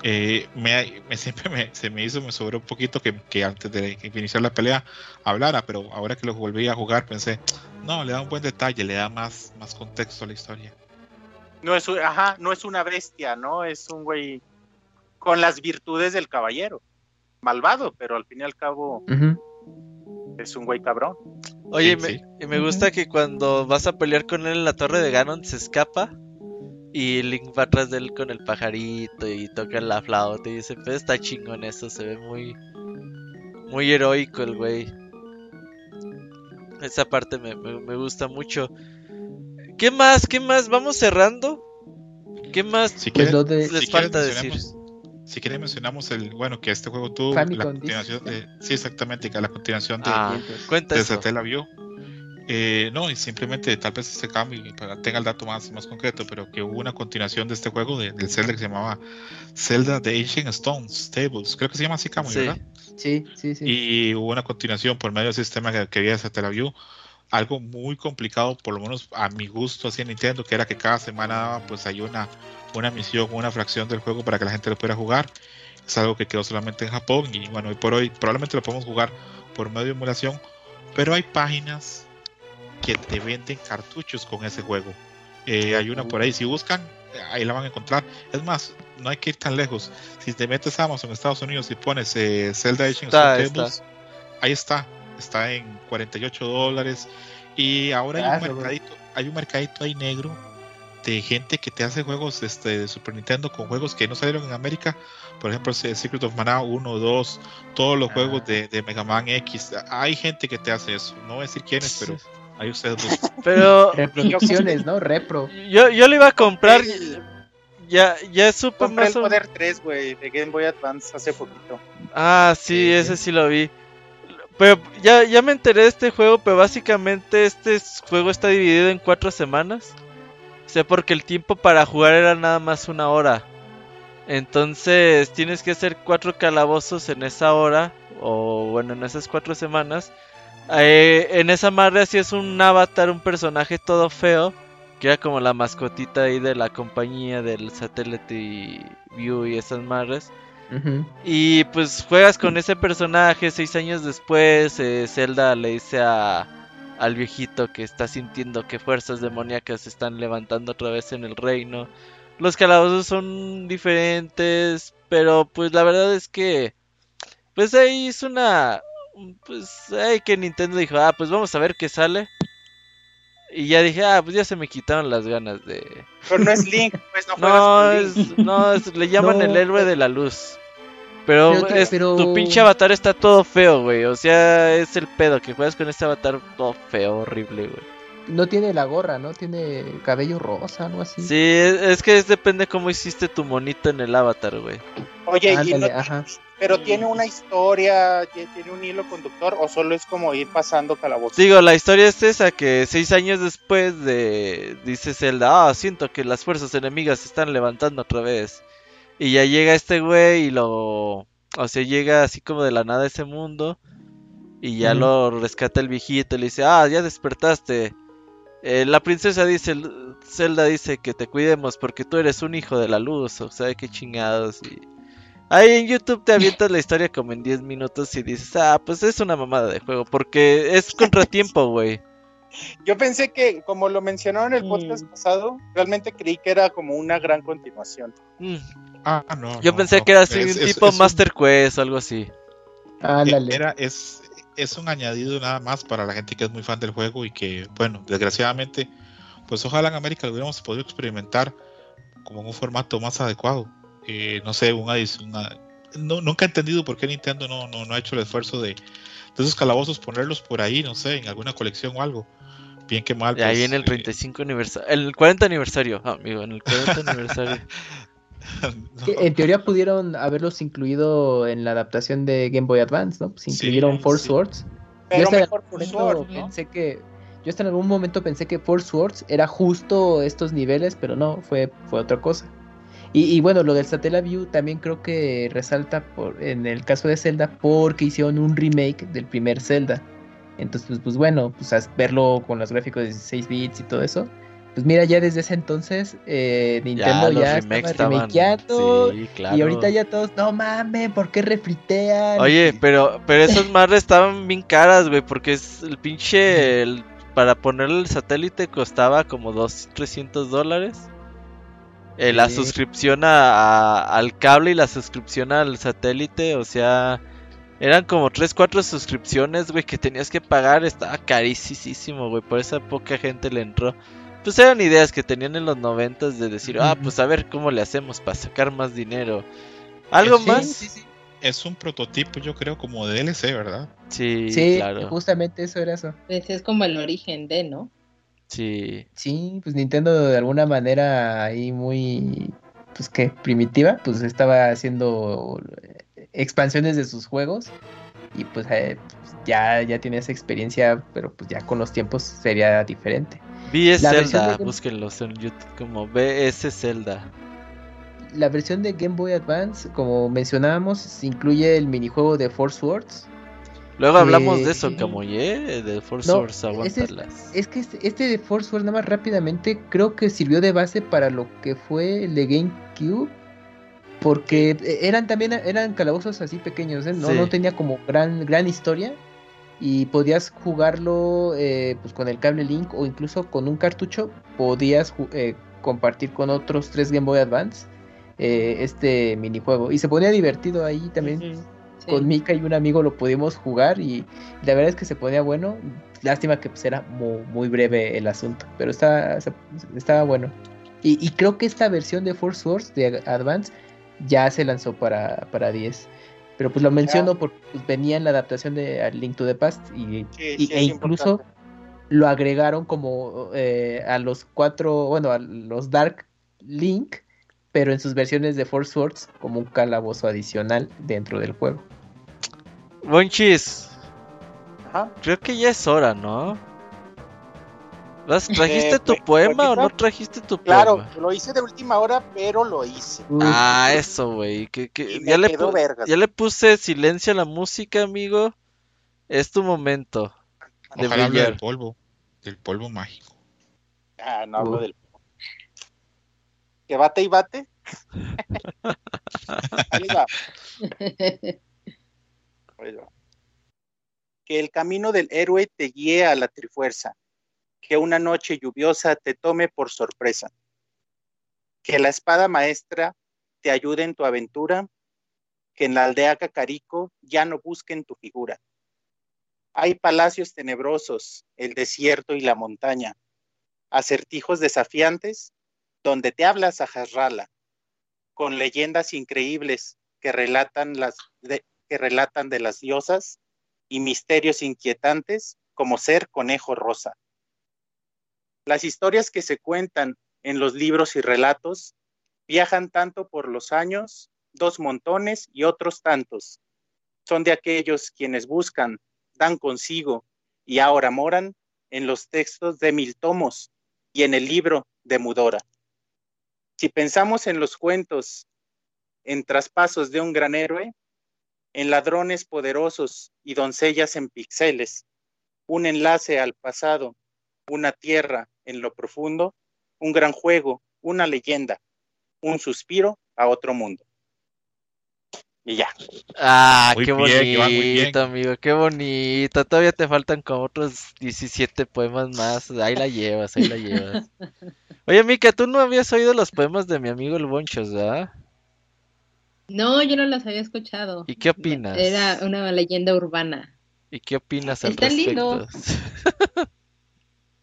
Eh, me, siempre me, se me hizo, me sobró un poquito que, que, antes de iniciar la pelea hablara, pero ahora que lo volví a jugar pensé, no, le da un buen detalle, le da más, más contexto a la historia. No es, ajá, no es una bestia, ¿no? Es un güey con las virtudes del caballero. Malvado, pero al fin y al cabo es un güey cabrón. Oye, me, me gusta que cuando vas a pelear con él en la torre de Ganon se escapa y Link va atrás de él con el pajarito y toca la flauta y dice, pues está chingón eso, se ve muy, muy heroico el güey. Esa parte me, me gusta mucho. ¿Qué más? ¿Qué más? Vamos cerrando. ¿Qué más si pues les falta decir? Si quieren mencionamos el, bueno, que este juego tuvo la continuación de, sí, exactamente, que la continuación de, ah, de View. Eh, no, y simplemente tal vez se cambie para tenga el dato más, más concreto, pero que hubo una continuación de este juego de, del Zelda que se llamaba Zelda The Ancient Stones Tables, creo que se llama así, Camuy, ¿verdad? Sí, sí, sí. Y hubo una continuación por medio del sistema que, que había de View algo muy complicado, por lo menos a mi gusto, así en Nintendo, que era que cada semana pues hay una, una misión, una fracción del juego para que la gente lo pueda jugar. Es algo que quedó solamente en Japón y bueno, hoy por hoy probablemente lo podemos jugar por medio de emulación, pero hay páginas que te venden cartuchos con ese juego. Eh, hay una por ahí, si buscan, ahí la van a encontrar. Es más, no hay que ir tan lejos. Si te metes a Amazon Estados Unidos y pones eh, Zelda Edition ahí está está en 48 dólares. Y ahora hay un mercadito, hay un mercadito ahí negro de gente que te hace juegos este, de Super Nintendo con juegos que no salieron en América. Por ejemplo, Secret of Mana 1, 2, todos los juegos de, de, Mega Man X. Hay gente que te hace eso. No voy a decir quiénes, pero hay ustedes Pero. Reproducciones, ¿no? Repro. Yo, yo le iba a comprar. Ya, ya supe más. el Poder 3, güey, de Game Boy Advance hace poquito. Ah, sí, ese sí lo vi. Pero ya, ya me enteré de este juego, pero básicamente este juego está dividido en cuatro semanas. O sea, porque el tiempo para jugar era nada más una hora. Entonces tienes que hacer cuatro calabozos en esa hora, o bueno, en esas cuatro semanas. Eh, en esa madre así es un avatar, un personaje todo feo, que era como la mascotita ahí de la compañía del satélite view y esas madres. Y pues juegas con ese personaje seis años después. Eh, Zelda le dice a, al viejito que está sintiendo que fuerzas demoníacas se están levantando otra vez en el reino. Los calabozos son diferentes, pero pues la verdad es que pues ahí es una pues ahí que Nintendo dijo, "Ah, pues vamos a ver qué sale." Y ya dije, "Ah, pues ya se me quitaron las ganas de Pero no es Link, pues no No, es, no es, le llaman el héroe de la luz. Pero, es, tu pinche avatar está todo feo, güey. O sea, es el pedo que juegas con este avatar todo feo, horrible, güey no tiene la gorra, ¿no? Tiene cabello rosa, algo así. Sí, es, que depende cómo hiciste tu monito en el avatar, güey. Oye, pero tiene una historia, tiene un hilo conductor o solo es como ir pasando calabozos. Digo, la historia es esa que seis años después de dice Zelda, ah, siento que las fuerzas enemigas se están levantando otra vez. Y ya llega este güey y lo, o sea, llega así como de la nada a ese mundo y ya lo rescata el viejito y le dice, ah, ya despertaste. Eh, la princesa dice, Zelda dice que te cuidemos porque tú eres un hijo de la luz, o sea, qué chingados. Y... Ahí en YouTube te avientas la historia como en 10 minutos y dices, ah, pues es una mamada de juego, porque es contratiempo, güey. Yo pensé que, como lo mencionaron en el podcast mm. pasado, realmente creí que era como una gran continuación. Mm. Ah, no. Yo pensé que era así, un tipo Master Quest o algo así. Era, es, es un añadido nada más para la gente que es muy fan del juego y que, bueno, desgraciadamente, pues ojalá en América lo hubiéramos podido experimentar como en un formato más adecuado. Eh, no sé, una, una no, nunca he entendido por qué Nintendo no, no, ha hecho el esfuerzo de, de, esos calabozos ponerlos por ahí, no sé, en alguna colección o algo. Bien que mal. Y ahí en el 35 aniversario, el 40 aniversario, amigo, en el 40 aniversario. En teoría pudieron haberlos incluido en la adaptación de Game Boy Advance, ¿no? Pues incluyeron Force Swords. yo hasta mejor en pensé que yo hasta en algún momento pensé que Force Swords era justo estos niveles, pero no, fue, fue otra cosa. Y, bueno, lo del Satellaview también creo que resalta por, en el caso de Zelda porque hicieron un remake del primer Zelda. Entonces, pues, pues bueno, pues verlo con los gráficos de 16 bits y todo eso, pues mira, ya desde ese entonces eh, Nintendo ya, estaba remakeando. Y ahorita ya todos, no mames, ¿por qué refritean? Oye, pero, pero esas madres estaban bien caras, güey, porque es el pinche. para ponerle el satélite costaba como 200, 300 dólares. Eh, la suscripción a, al cable y la suscripción al satélite, o sea, eran como 3, 4 suscripciones, güey, que tenías que pagar, estaba carísimo, güey, por esa poca gente le entró pues eran ideas que tenían en los noventas de decir, ah, pues a ver cómo le hacemos para sacar más dinero. ¿Algo más? Sí, sí. Es un prototipo, yo creo, como de DLC, ¿verdad? Sí, sí claro. justamente eso era eso. Pues es como el origen de, ¿no? Sí. Sí, pues Nintendo de alguna manera ahí muy, pues que primitiva, pues estaba haciendo expansiones de sus juegos y pues, eh, pues ya, ya tiene esa experiencia, pero pues ya con los tiempos sería diferente. BS Zelda, búsquenlos en YouTube como BS Zelda. La versión de Game Boy Advance, como mencionábamos, incluye el minijuego de Force Swords. Luego hablamos de eso, como de Force Swords, aguantarlas. Es, que este, este, de Force Swords, nada más rápidamente, creo que sirvió de base para lo que fue el de GameCube. Porque eran también eran calabozos así pequeños, ¿eh? no, no tenía como gran, gran historia y podías jugarlo eh, pues con el cable Link o incluso con un cartucho podías eh, compartir con otros tres Game Boy Advance eh, este minijuego y se ponía divertido ahí también con Mika y un amigo lo pudimos jugar y la verdad es que se ponía bueno. Lástima que pues, era muy, breve el asunto pero estaba, estaba bueno. Y, creo que esta versión de Force Wars de Advance ya se lanzó para, para 10 pero pues lo menciono porque pues, venía en la adaptación de Link to the Past y, e incluso lo agregaron como eh, a los cuatro, bueno, a los Dark Link, pero en sus versiones de Force Swords como un calabozo adicional dentro del juego. Bonchis, creo que ya es hora, ¿no? ¿Trajiste eh, tu poema o no trajiste tu poema? Claro, lo hice de última hora, pero lo hice. Ah, eso, güey. Que, que ya, le ya le puse silencio a la música, amigo. Es tu momento. De Ojalá hable del polvo. Del polvo mágico. Ah, no hablo del polvo. ¿Que bate y bate? que el camino del héroe te guíe a la trifuerza, que una noche lluviosa te tome por sorpresa, que la espada maestra te ayude en tu aventura, que en la aldea Cacarico ya no busquen tu figura. Hay palacios tenebrosos, el desierto y la montaña, acertijos desafiantes, donde te hablas a Jarrala, con leyendas increíbles que relatan, las de, que relatan de las diosas y misterios inquietantes como ser conejo rosa. Las historias que se cuentan en los libros y relatos viajan tanto por los años, dos montones y otros tantos. Son de aquellos quienes buscan, dan consigo y ahora moran en los textos de mil tomos y en el libro de Mudora. Si pensamos en los cuentos, en traspasos de un gran héroe, en ladrones poderosos y doncellas en pixeles, un enlace al pasado, una tierra en lo profundo, un gran juego, una leyenda, un suspiro a otro mundo. Y ya. Ah, qué bonito, amigo, qué bonito. Todavía te faltan como otros 17 poemas más. Ahí la llevas, ahí la llevas. Oye, Mika, tú no habías oído los poemas de mi amigo el Bonchos, ¿verdad? No, yo no los había escuchado. ¿Y qué opinas? Era una leyenda urbana. ¿Y qué opinas al Está lindo.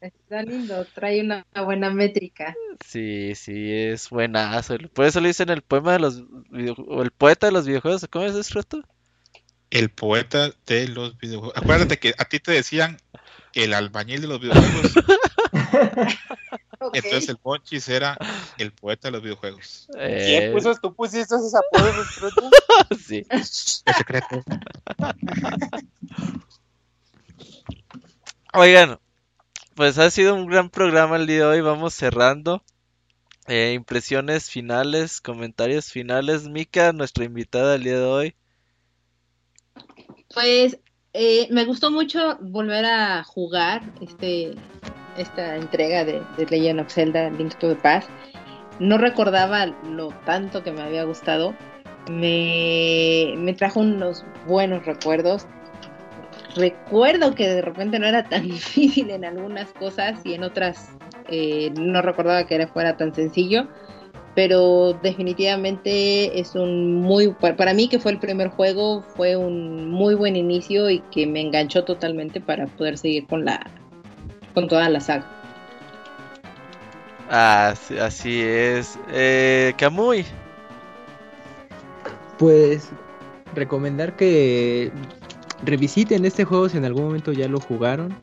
Está lindo, trae una, buena métrica. Sí, sí, es buenazo. Por eso le dicen el poema de los o el poeta de los videojuegos. ¿Cómo es eso, El poeta de los videojuegos. Acuérdate que a ti te decían el albañil de los videojuegos. Entonces el Ponchis era el poeta de los videojuegos. ¿Quién eh, puso? ¿Tú pusiste esos apodos, Sí. Es secreto. Oigan, pues ha sido un gran programa el día de hoy. Vamos cerrando. Eh, impresiones finales, comentarios finales. Mika, nuestra invitada el día de hoy. Pues eh, me gustó mucho volver a jugar este esta entrega de, de Legend of Zelda Link to the Past. No recordaba lo tanto que me había gustado. Me, me trajo unos buenos recuerdos. Recuerdo que de repente no era tan difícil en algunas cosas y en otras eh, no recordaba que era, fuera tan sencillo pero definitivamente es un muy para mí que fue el primer juego fue un muy buen inicio y que me enganchó totalmente para poder seguir con la con toda la saga. así es. Eh, Kamui. Pues recomendar que revisiten este juego si en algún momento ya lo jugaron,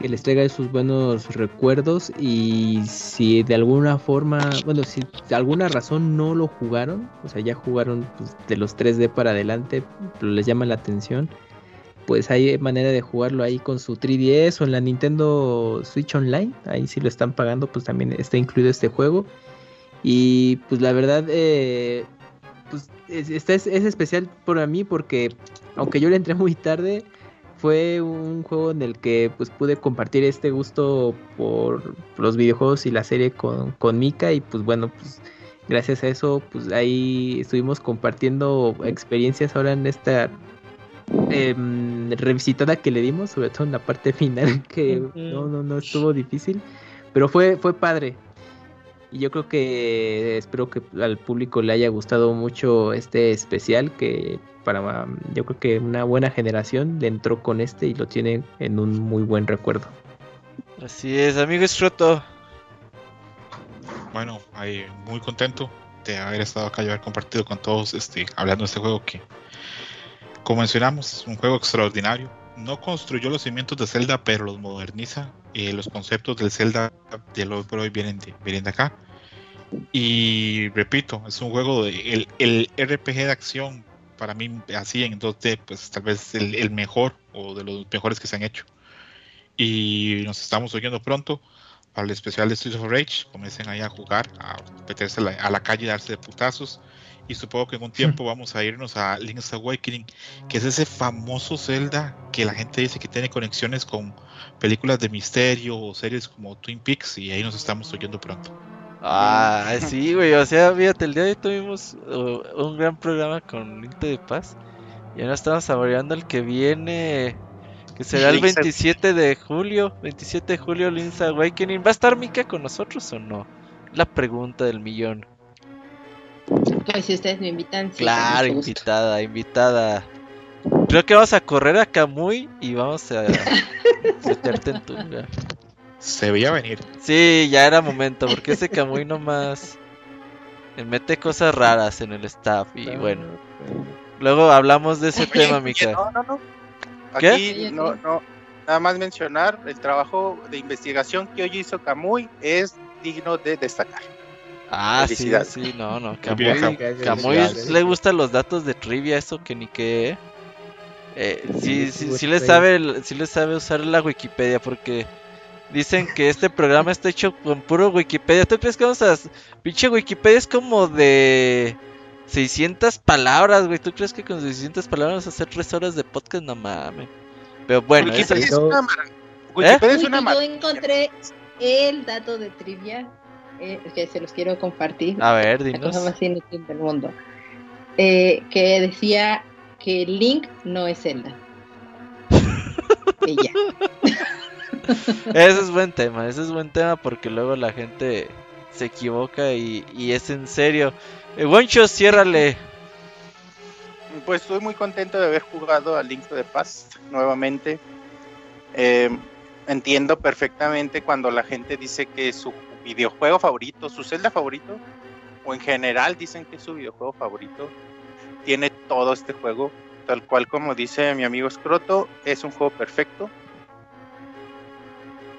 que les traiga esos buenos recuerdos y si de alguna forma, bueno, si de alguna razón no lo jugaron, o sea, ya jugaron pues, de los 3D para adelante, pero les llama la atención, pues hay manera de jugarlo ahí con su 3DS o en la Nintendo Switch Online. Ahí si lo están pagando, pues también está incluido este juego. Y pues la verdad, eh, pues es, especial para mí porque aunque yo le entré muy tarde, fue un juego en el que pues pude compartir este gusto por los videojuegos y la serie con, con Mika y pues bueno, pues gracias a eso pues ahí estuvimos compartiendo experiencias ahora en esta eh, revisitada que le dimos, sobre todo en la parte final, que no, no, no estuvo difícil, pero fue, fue padre. Y yo creo que espero que al público le haya gustado mucho este especial, que para yo creo que una buena generación le entró con este y lo tiene en un muy buen recuerdo. Así es, amigo Estroto. Bueno, ahí muy contento de haber estado acá y haber compartido con todos, este, hablando de este juego que como mencionamos, un juego extraordinario. No construyó los cimientos de Zelda, pero los moderniza. Eh, los conceptos del Zelda de lo por hoy vienen de, vienen de acá. Y repito, es un juego de el, RPG de acción para mí así en 2D, pues tal vez el, mejor o de los mejores que se han hecho. Y nos estamos oyendo pronto para el especial de Streets of Rage. Comiencen ahí a jugar, a meterse a la, a la darse de putazos y supongo que en un tiempo vamos a irnos a Link's Awakening, que es ese famoso Zelda que la gente dice que tiene conexiones con películas de misterio o series como Twin Peaks y ahí nos estamos oyendo pronto. Ah, sí, güey. O sea, fíjate, el día de hoy tuvimos uh, un gran programa con Link de Paz. Y ahora estamos saboreando el que viene. Que será el 27 de julio. 27 de julio, Link's Awakening. ¿Va a estar Mika con nosotros o no? La pregunta del millón. Pues si ustedes me invitan, sí, Claro, invitada, invitada. Creo que vamos a correr a Kamui y vamos a meterte en tu lugar. Se veía venir. Sí, ya era momento, porque ese Kamui nomás mete cosas raras en el staff y bueno. Luego hablamos de ese tema, Mika. No, no, no. Aquí no, no. Nada más mencionar el trabajo de investigación que hoy hizo Kamui es digno de destacar. Ah, sí, sí, no, no. Camuy, le gustan los datos de trivia, eso que ni qué. Eh, sí, sí, sí le sabe, sí le sabe usar la Wikipedia porque dicen que este programa está hecho con puro Wikipedia. ¿Tú crees que vamos a pinche Wikipedia es como de 600 palabras, güey? ¿Tú crees que con 600 palabras vamos a hacer 3 horas de podcast? No mames. Pero bueno, Wikipedia es, una, Wikipedia es una Yo encontré el dato de trivia eh, que se los quiero compartir. A ver, dinos. La cosa más inútil del mundo. Eh, que decía que Link no es Zelda. Ella. Ese es buen tema, ese es buen tema porque luego la gente se equivoca y, es en serio. Eh, Wancho, ciérrale. Pues estoy muy contento de haber jugado a Link to the Past nuevamente. Eh, entiendo perfectamente cuando la gente dice que su videojuego favorito, su celda favorito, o en general dicen que es su videojuego favorito, tiene todo este juego, tal cual como dice mi amigo Scroto, es un juego perfecto.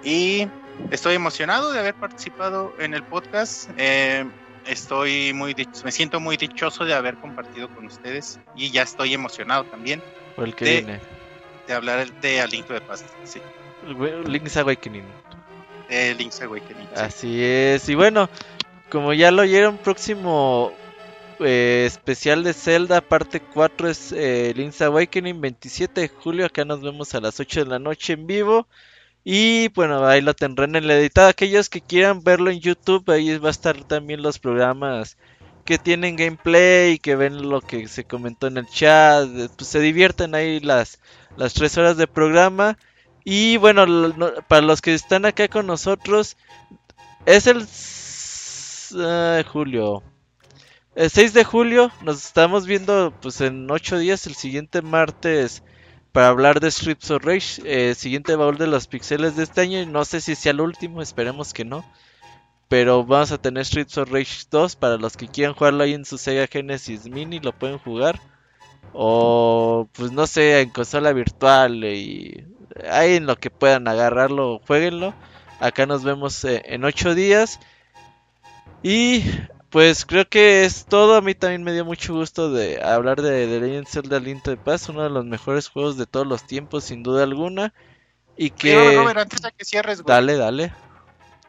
Y estoy emocionado de haber participado en el podcast. Eh, estoy muy me siento muy dichoso de haber compartido con ustedes y ya estoy emocionado también el que de, viene. de hablar de A Link to the Past. Sí. Link's Awakening. Link's Awakening. Así es. Y bueno, como ya lo oyeron, próximo eh, especial de Zelda, parte 4 es eh, Link's Awakening, 27 de julio. Acá nos vemos a las 8 de la noche en vivo. Y bueno, ahí lo tendrán en la editada. Aquellos que quieran verlo en YouTube, ahí va a estar también los programas que tienen gameplay, que ven lo que se comentó en el chat. Pues se divierten ahí las, las 3 horas de programa. Y bueno, para los que están acá con nosotros, es el uh, julio. El 6 de julio nos estamos viendo pues en 8 días, el siguiente martes, para hablar de Strips of Rage, eh, siguiente baúl de los pixeles de este año. No sé si sea el último, esperemos que no. Pero vamos a tener Strips of Rage 2 para los que quieran jugarlo ahí en su Sega Genesis Mini, lo pueden jugar. O pues no sé, en consola virtual y ahí en lo que puedan agarrarlo, jueguenlo. Acá nos vemos eh, en 8 días. Y pues creo que es todo. A mí también me dio mucho gusto de hablar de, de Legend Zelda Link de Paz, uno de los mejores juegos de todos los tiempos, sin duda alguna. Y que. antes de que cierres, Dale, dale.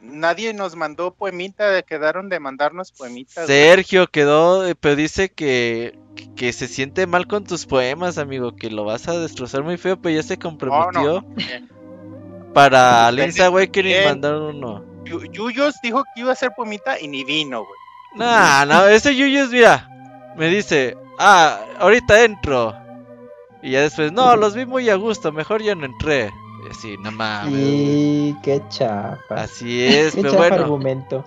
Nadie nos mandó poemita, quedaron de mandarnos poemitas. Sergio quedó, eh, pero dice que, que se siente mal con tus poemas, amigo, que lo vas a destrozar muy feo, pero ya se comprometió para Link's Awakening mandar uno. Yuyos dijo que iba a hacer poemita y ni vino, güey. Nah, no, ese Yuyos, mira, me dice, ah, ahorita entro. Y ya después, no, los vi muy a gusto, mejor ya no entré. Sí, no mames. Sí, qué chafa. Así es, pero bueno. argumento.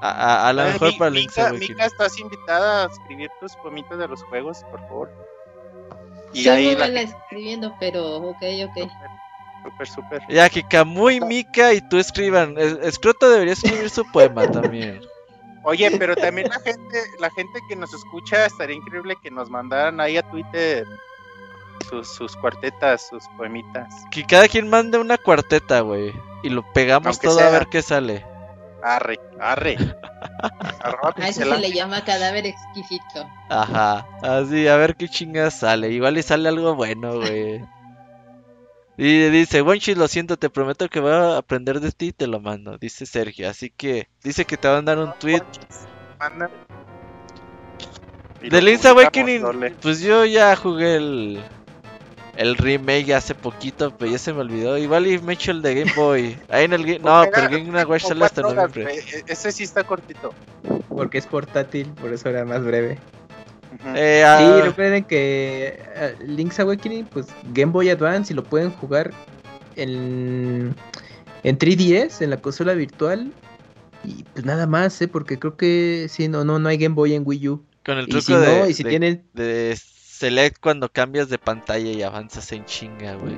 A, a, lo mejor para Mica, Mica, estás invitada a escribir tus poemitas de los juegos, por favor. Y ahí la... escribiendo, pero ok, ok. Súper, súper. Ya que Camuy, Mika y tú escriban. Escroto debería escribir su poema también. Oye, pero también la gente, la gente que nos escucha, estaría increíble que nos mandaran ahí a Twitter sus, cuartetas, sus poemitas. Que cada quien mande una cuarteta, güey. Y lo pegamos todo a ver qué sale. Arre, arre. a eso se le llama cadáver exquisito. Ajá, así, a ver qué chingas sale. Igual y sale algo bueno, güey. Y dice, Wenchi, lo siento, te prometo que voy a aprender de ti y te lo mando, dice Sergio. Así que dice que te va a mandar un tweet. De Link's Awakening, pues yo ya jugué el, el remake hace poquito, pero ya se me olvidó. Igual y me echo el de Game Boy. Ahí en el Game... No, pero el Game Watch sale hasta noviembre. E-, ese sí está cortito. Porque es portátil, por eso era más breve. Eh, Sí, ah, recuerden que eh, Link's Awakening, pues Game Boy Advance y lo pueden jugar en, en 3DS, en la consola virtual. Y pues nada más, ¿eh? Porque creo que sí, no, no, no hay Game Boy en Wii U. con el Y truco si no, de, y si de- tienen... de select cuando cambias de pantalla y avanzas en chinga, güey.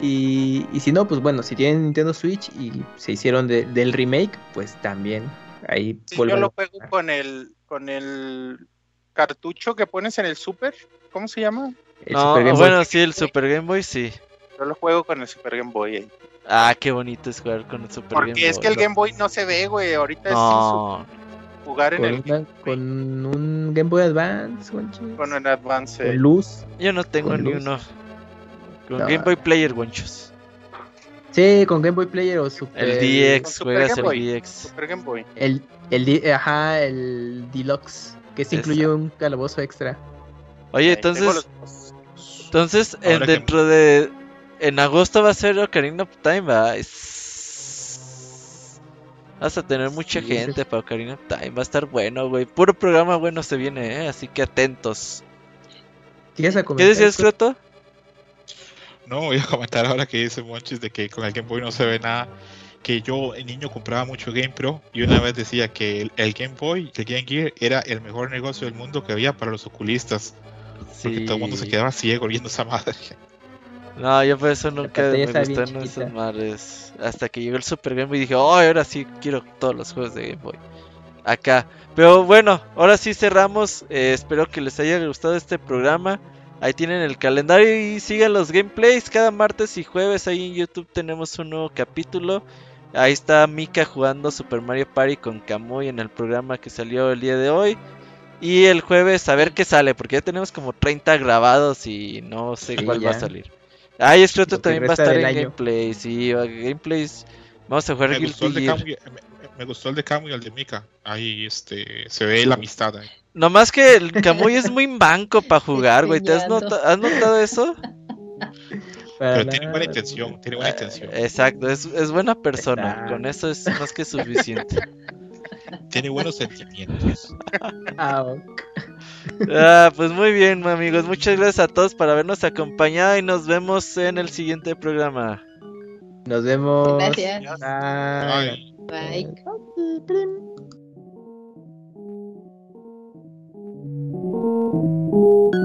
Y, y si no, pues bueno, si tienen Nintendo Switch y se hicieron de- del remake, pues también ahí Sí, yo lo a juego con el con el cartucho que pones en el Super. ¿Cómo se llama? El no, Super Game Boy. bueno, sí, el Super Game Boy sí. Yo lo juego con el Super Game Boy. ahí. Ah, qué bonito es jugar con el Super Game Boy. Porque es que el Game Boy no se ve, güey. Ahorita No, es sin jugar en con, el una- con un Game Boy Advance, Juanchi, con el Advance. con luz. yo no tengo Con ni luz. uno. Con No. Game Boy Player, gonchos. Sí, con Game Boy Player o Super. El DX, Super juegas Game el Boy. DX. Super Game Boy. El, el, ajá, el Deluxe, que se incluye un calabozo extra. Oye, entonces, entonces en- que- dentro de... En agosto va a ser Ocarina of Time, ¿va? Es- Vas a tener mucha Sí, gente para Ocarina of Time. Va a estar bueno, güey. Puro programa bueno se viene, ¿eh? Así que atentos. ¿Quieres a ¿Qué decías, Croto? No, voy a comentar ahora que dice Monchis de que con el Game Boy no se ve nada. Que yo, el niño, compraba mucho Game Pro y una vez decía que el, el Game Boy, el Game Gear, era el mejor negocio del mundo que había para los oculistas. Porque todo el mundo se quedaba ciego viendo esa madre. No, yo por eso nunca me gustaron chiquita. madres. Hasta que llegó el Super Game Boy y dije, oh, ahora sí quiero todos los juegos de Game Boy. Acá. Pero bueno, ahora sí cerramos. Eh, espero que les haya gustado este programa. Ahí tienen el calendario y sigan los gameplays. Cada martes y jueves ahí en YouTube tenemos un nuevo capítulo. Ahí está Mika jugando Super Mario Party con Kamui en el programa que salió el día de hoy. Y el jueves a ver qué sale, porque ya tenemos como 30 grabados y no sé Sí, cuál va a ya. Ay, Scroto Lo que también va a estar en año. gameplay. Sí, va- gameplays. Vamos a jugar Me gustó, el Guilty de. Camu, me, me gustó el de Camu y el de Mika. Ahí este, se ve la amistad. ahí. Nomás que el Kamui es muy manco para jugar, güey. ¿Te has, notado eso? Pero tiene buena intención, tiene buena intención. Eh, Exacto, es, es buena persona. Con eso es más que suficiente. Tiene buenos sentimientos. Ah, ok. Ah, pues muy bien, amigos. Muchas gracias a todos por habernos acompañado y nos vemos en el siguiente programa. Nos vemos. Gracias. Bye. Bye. Bye.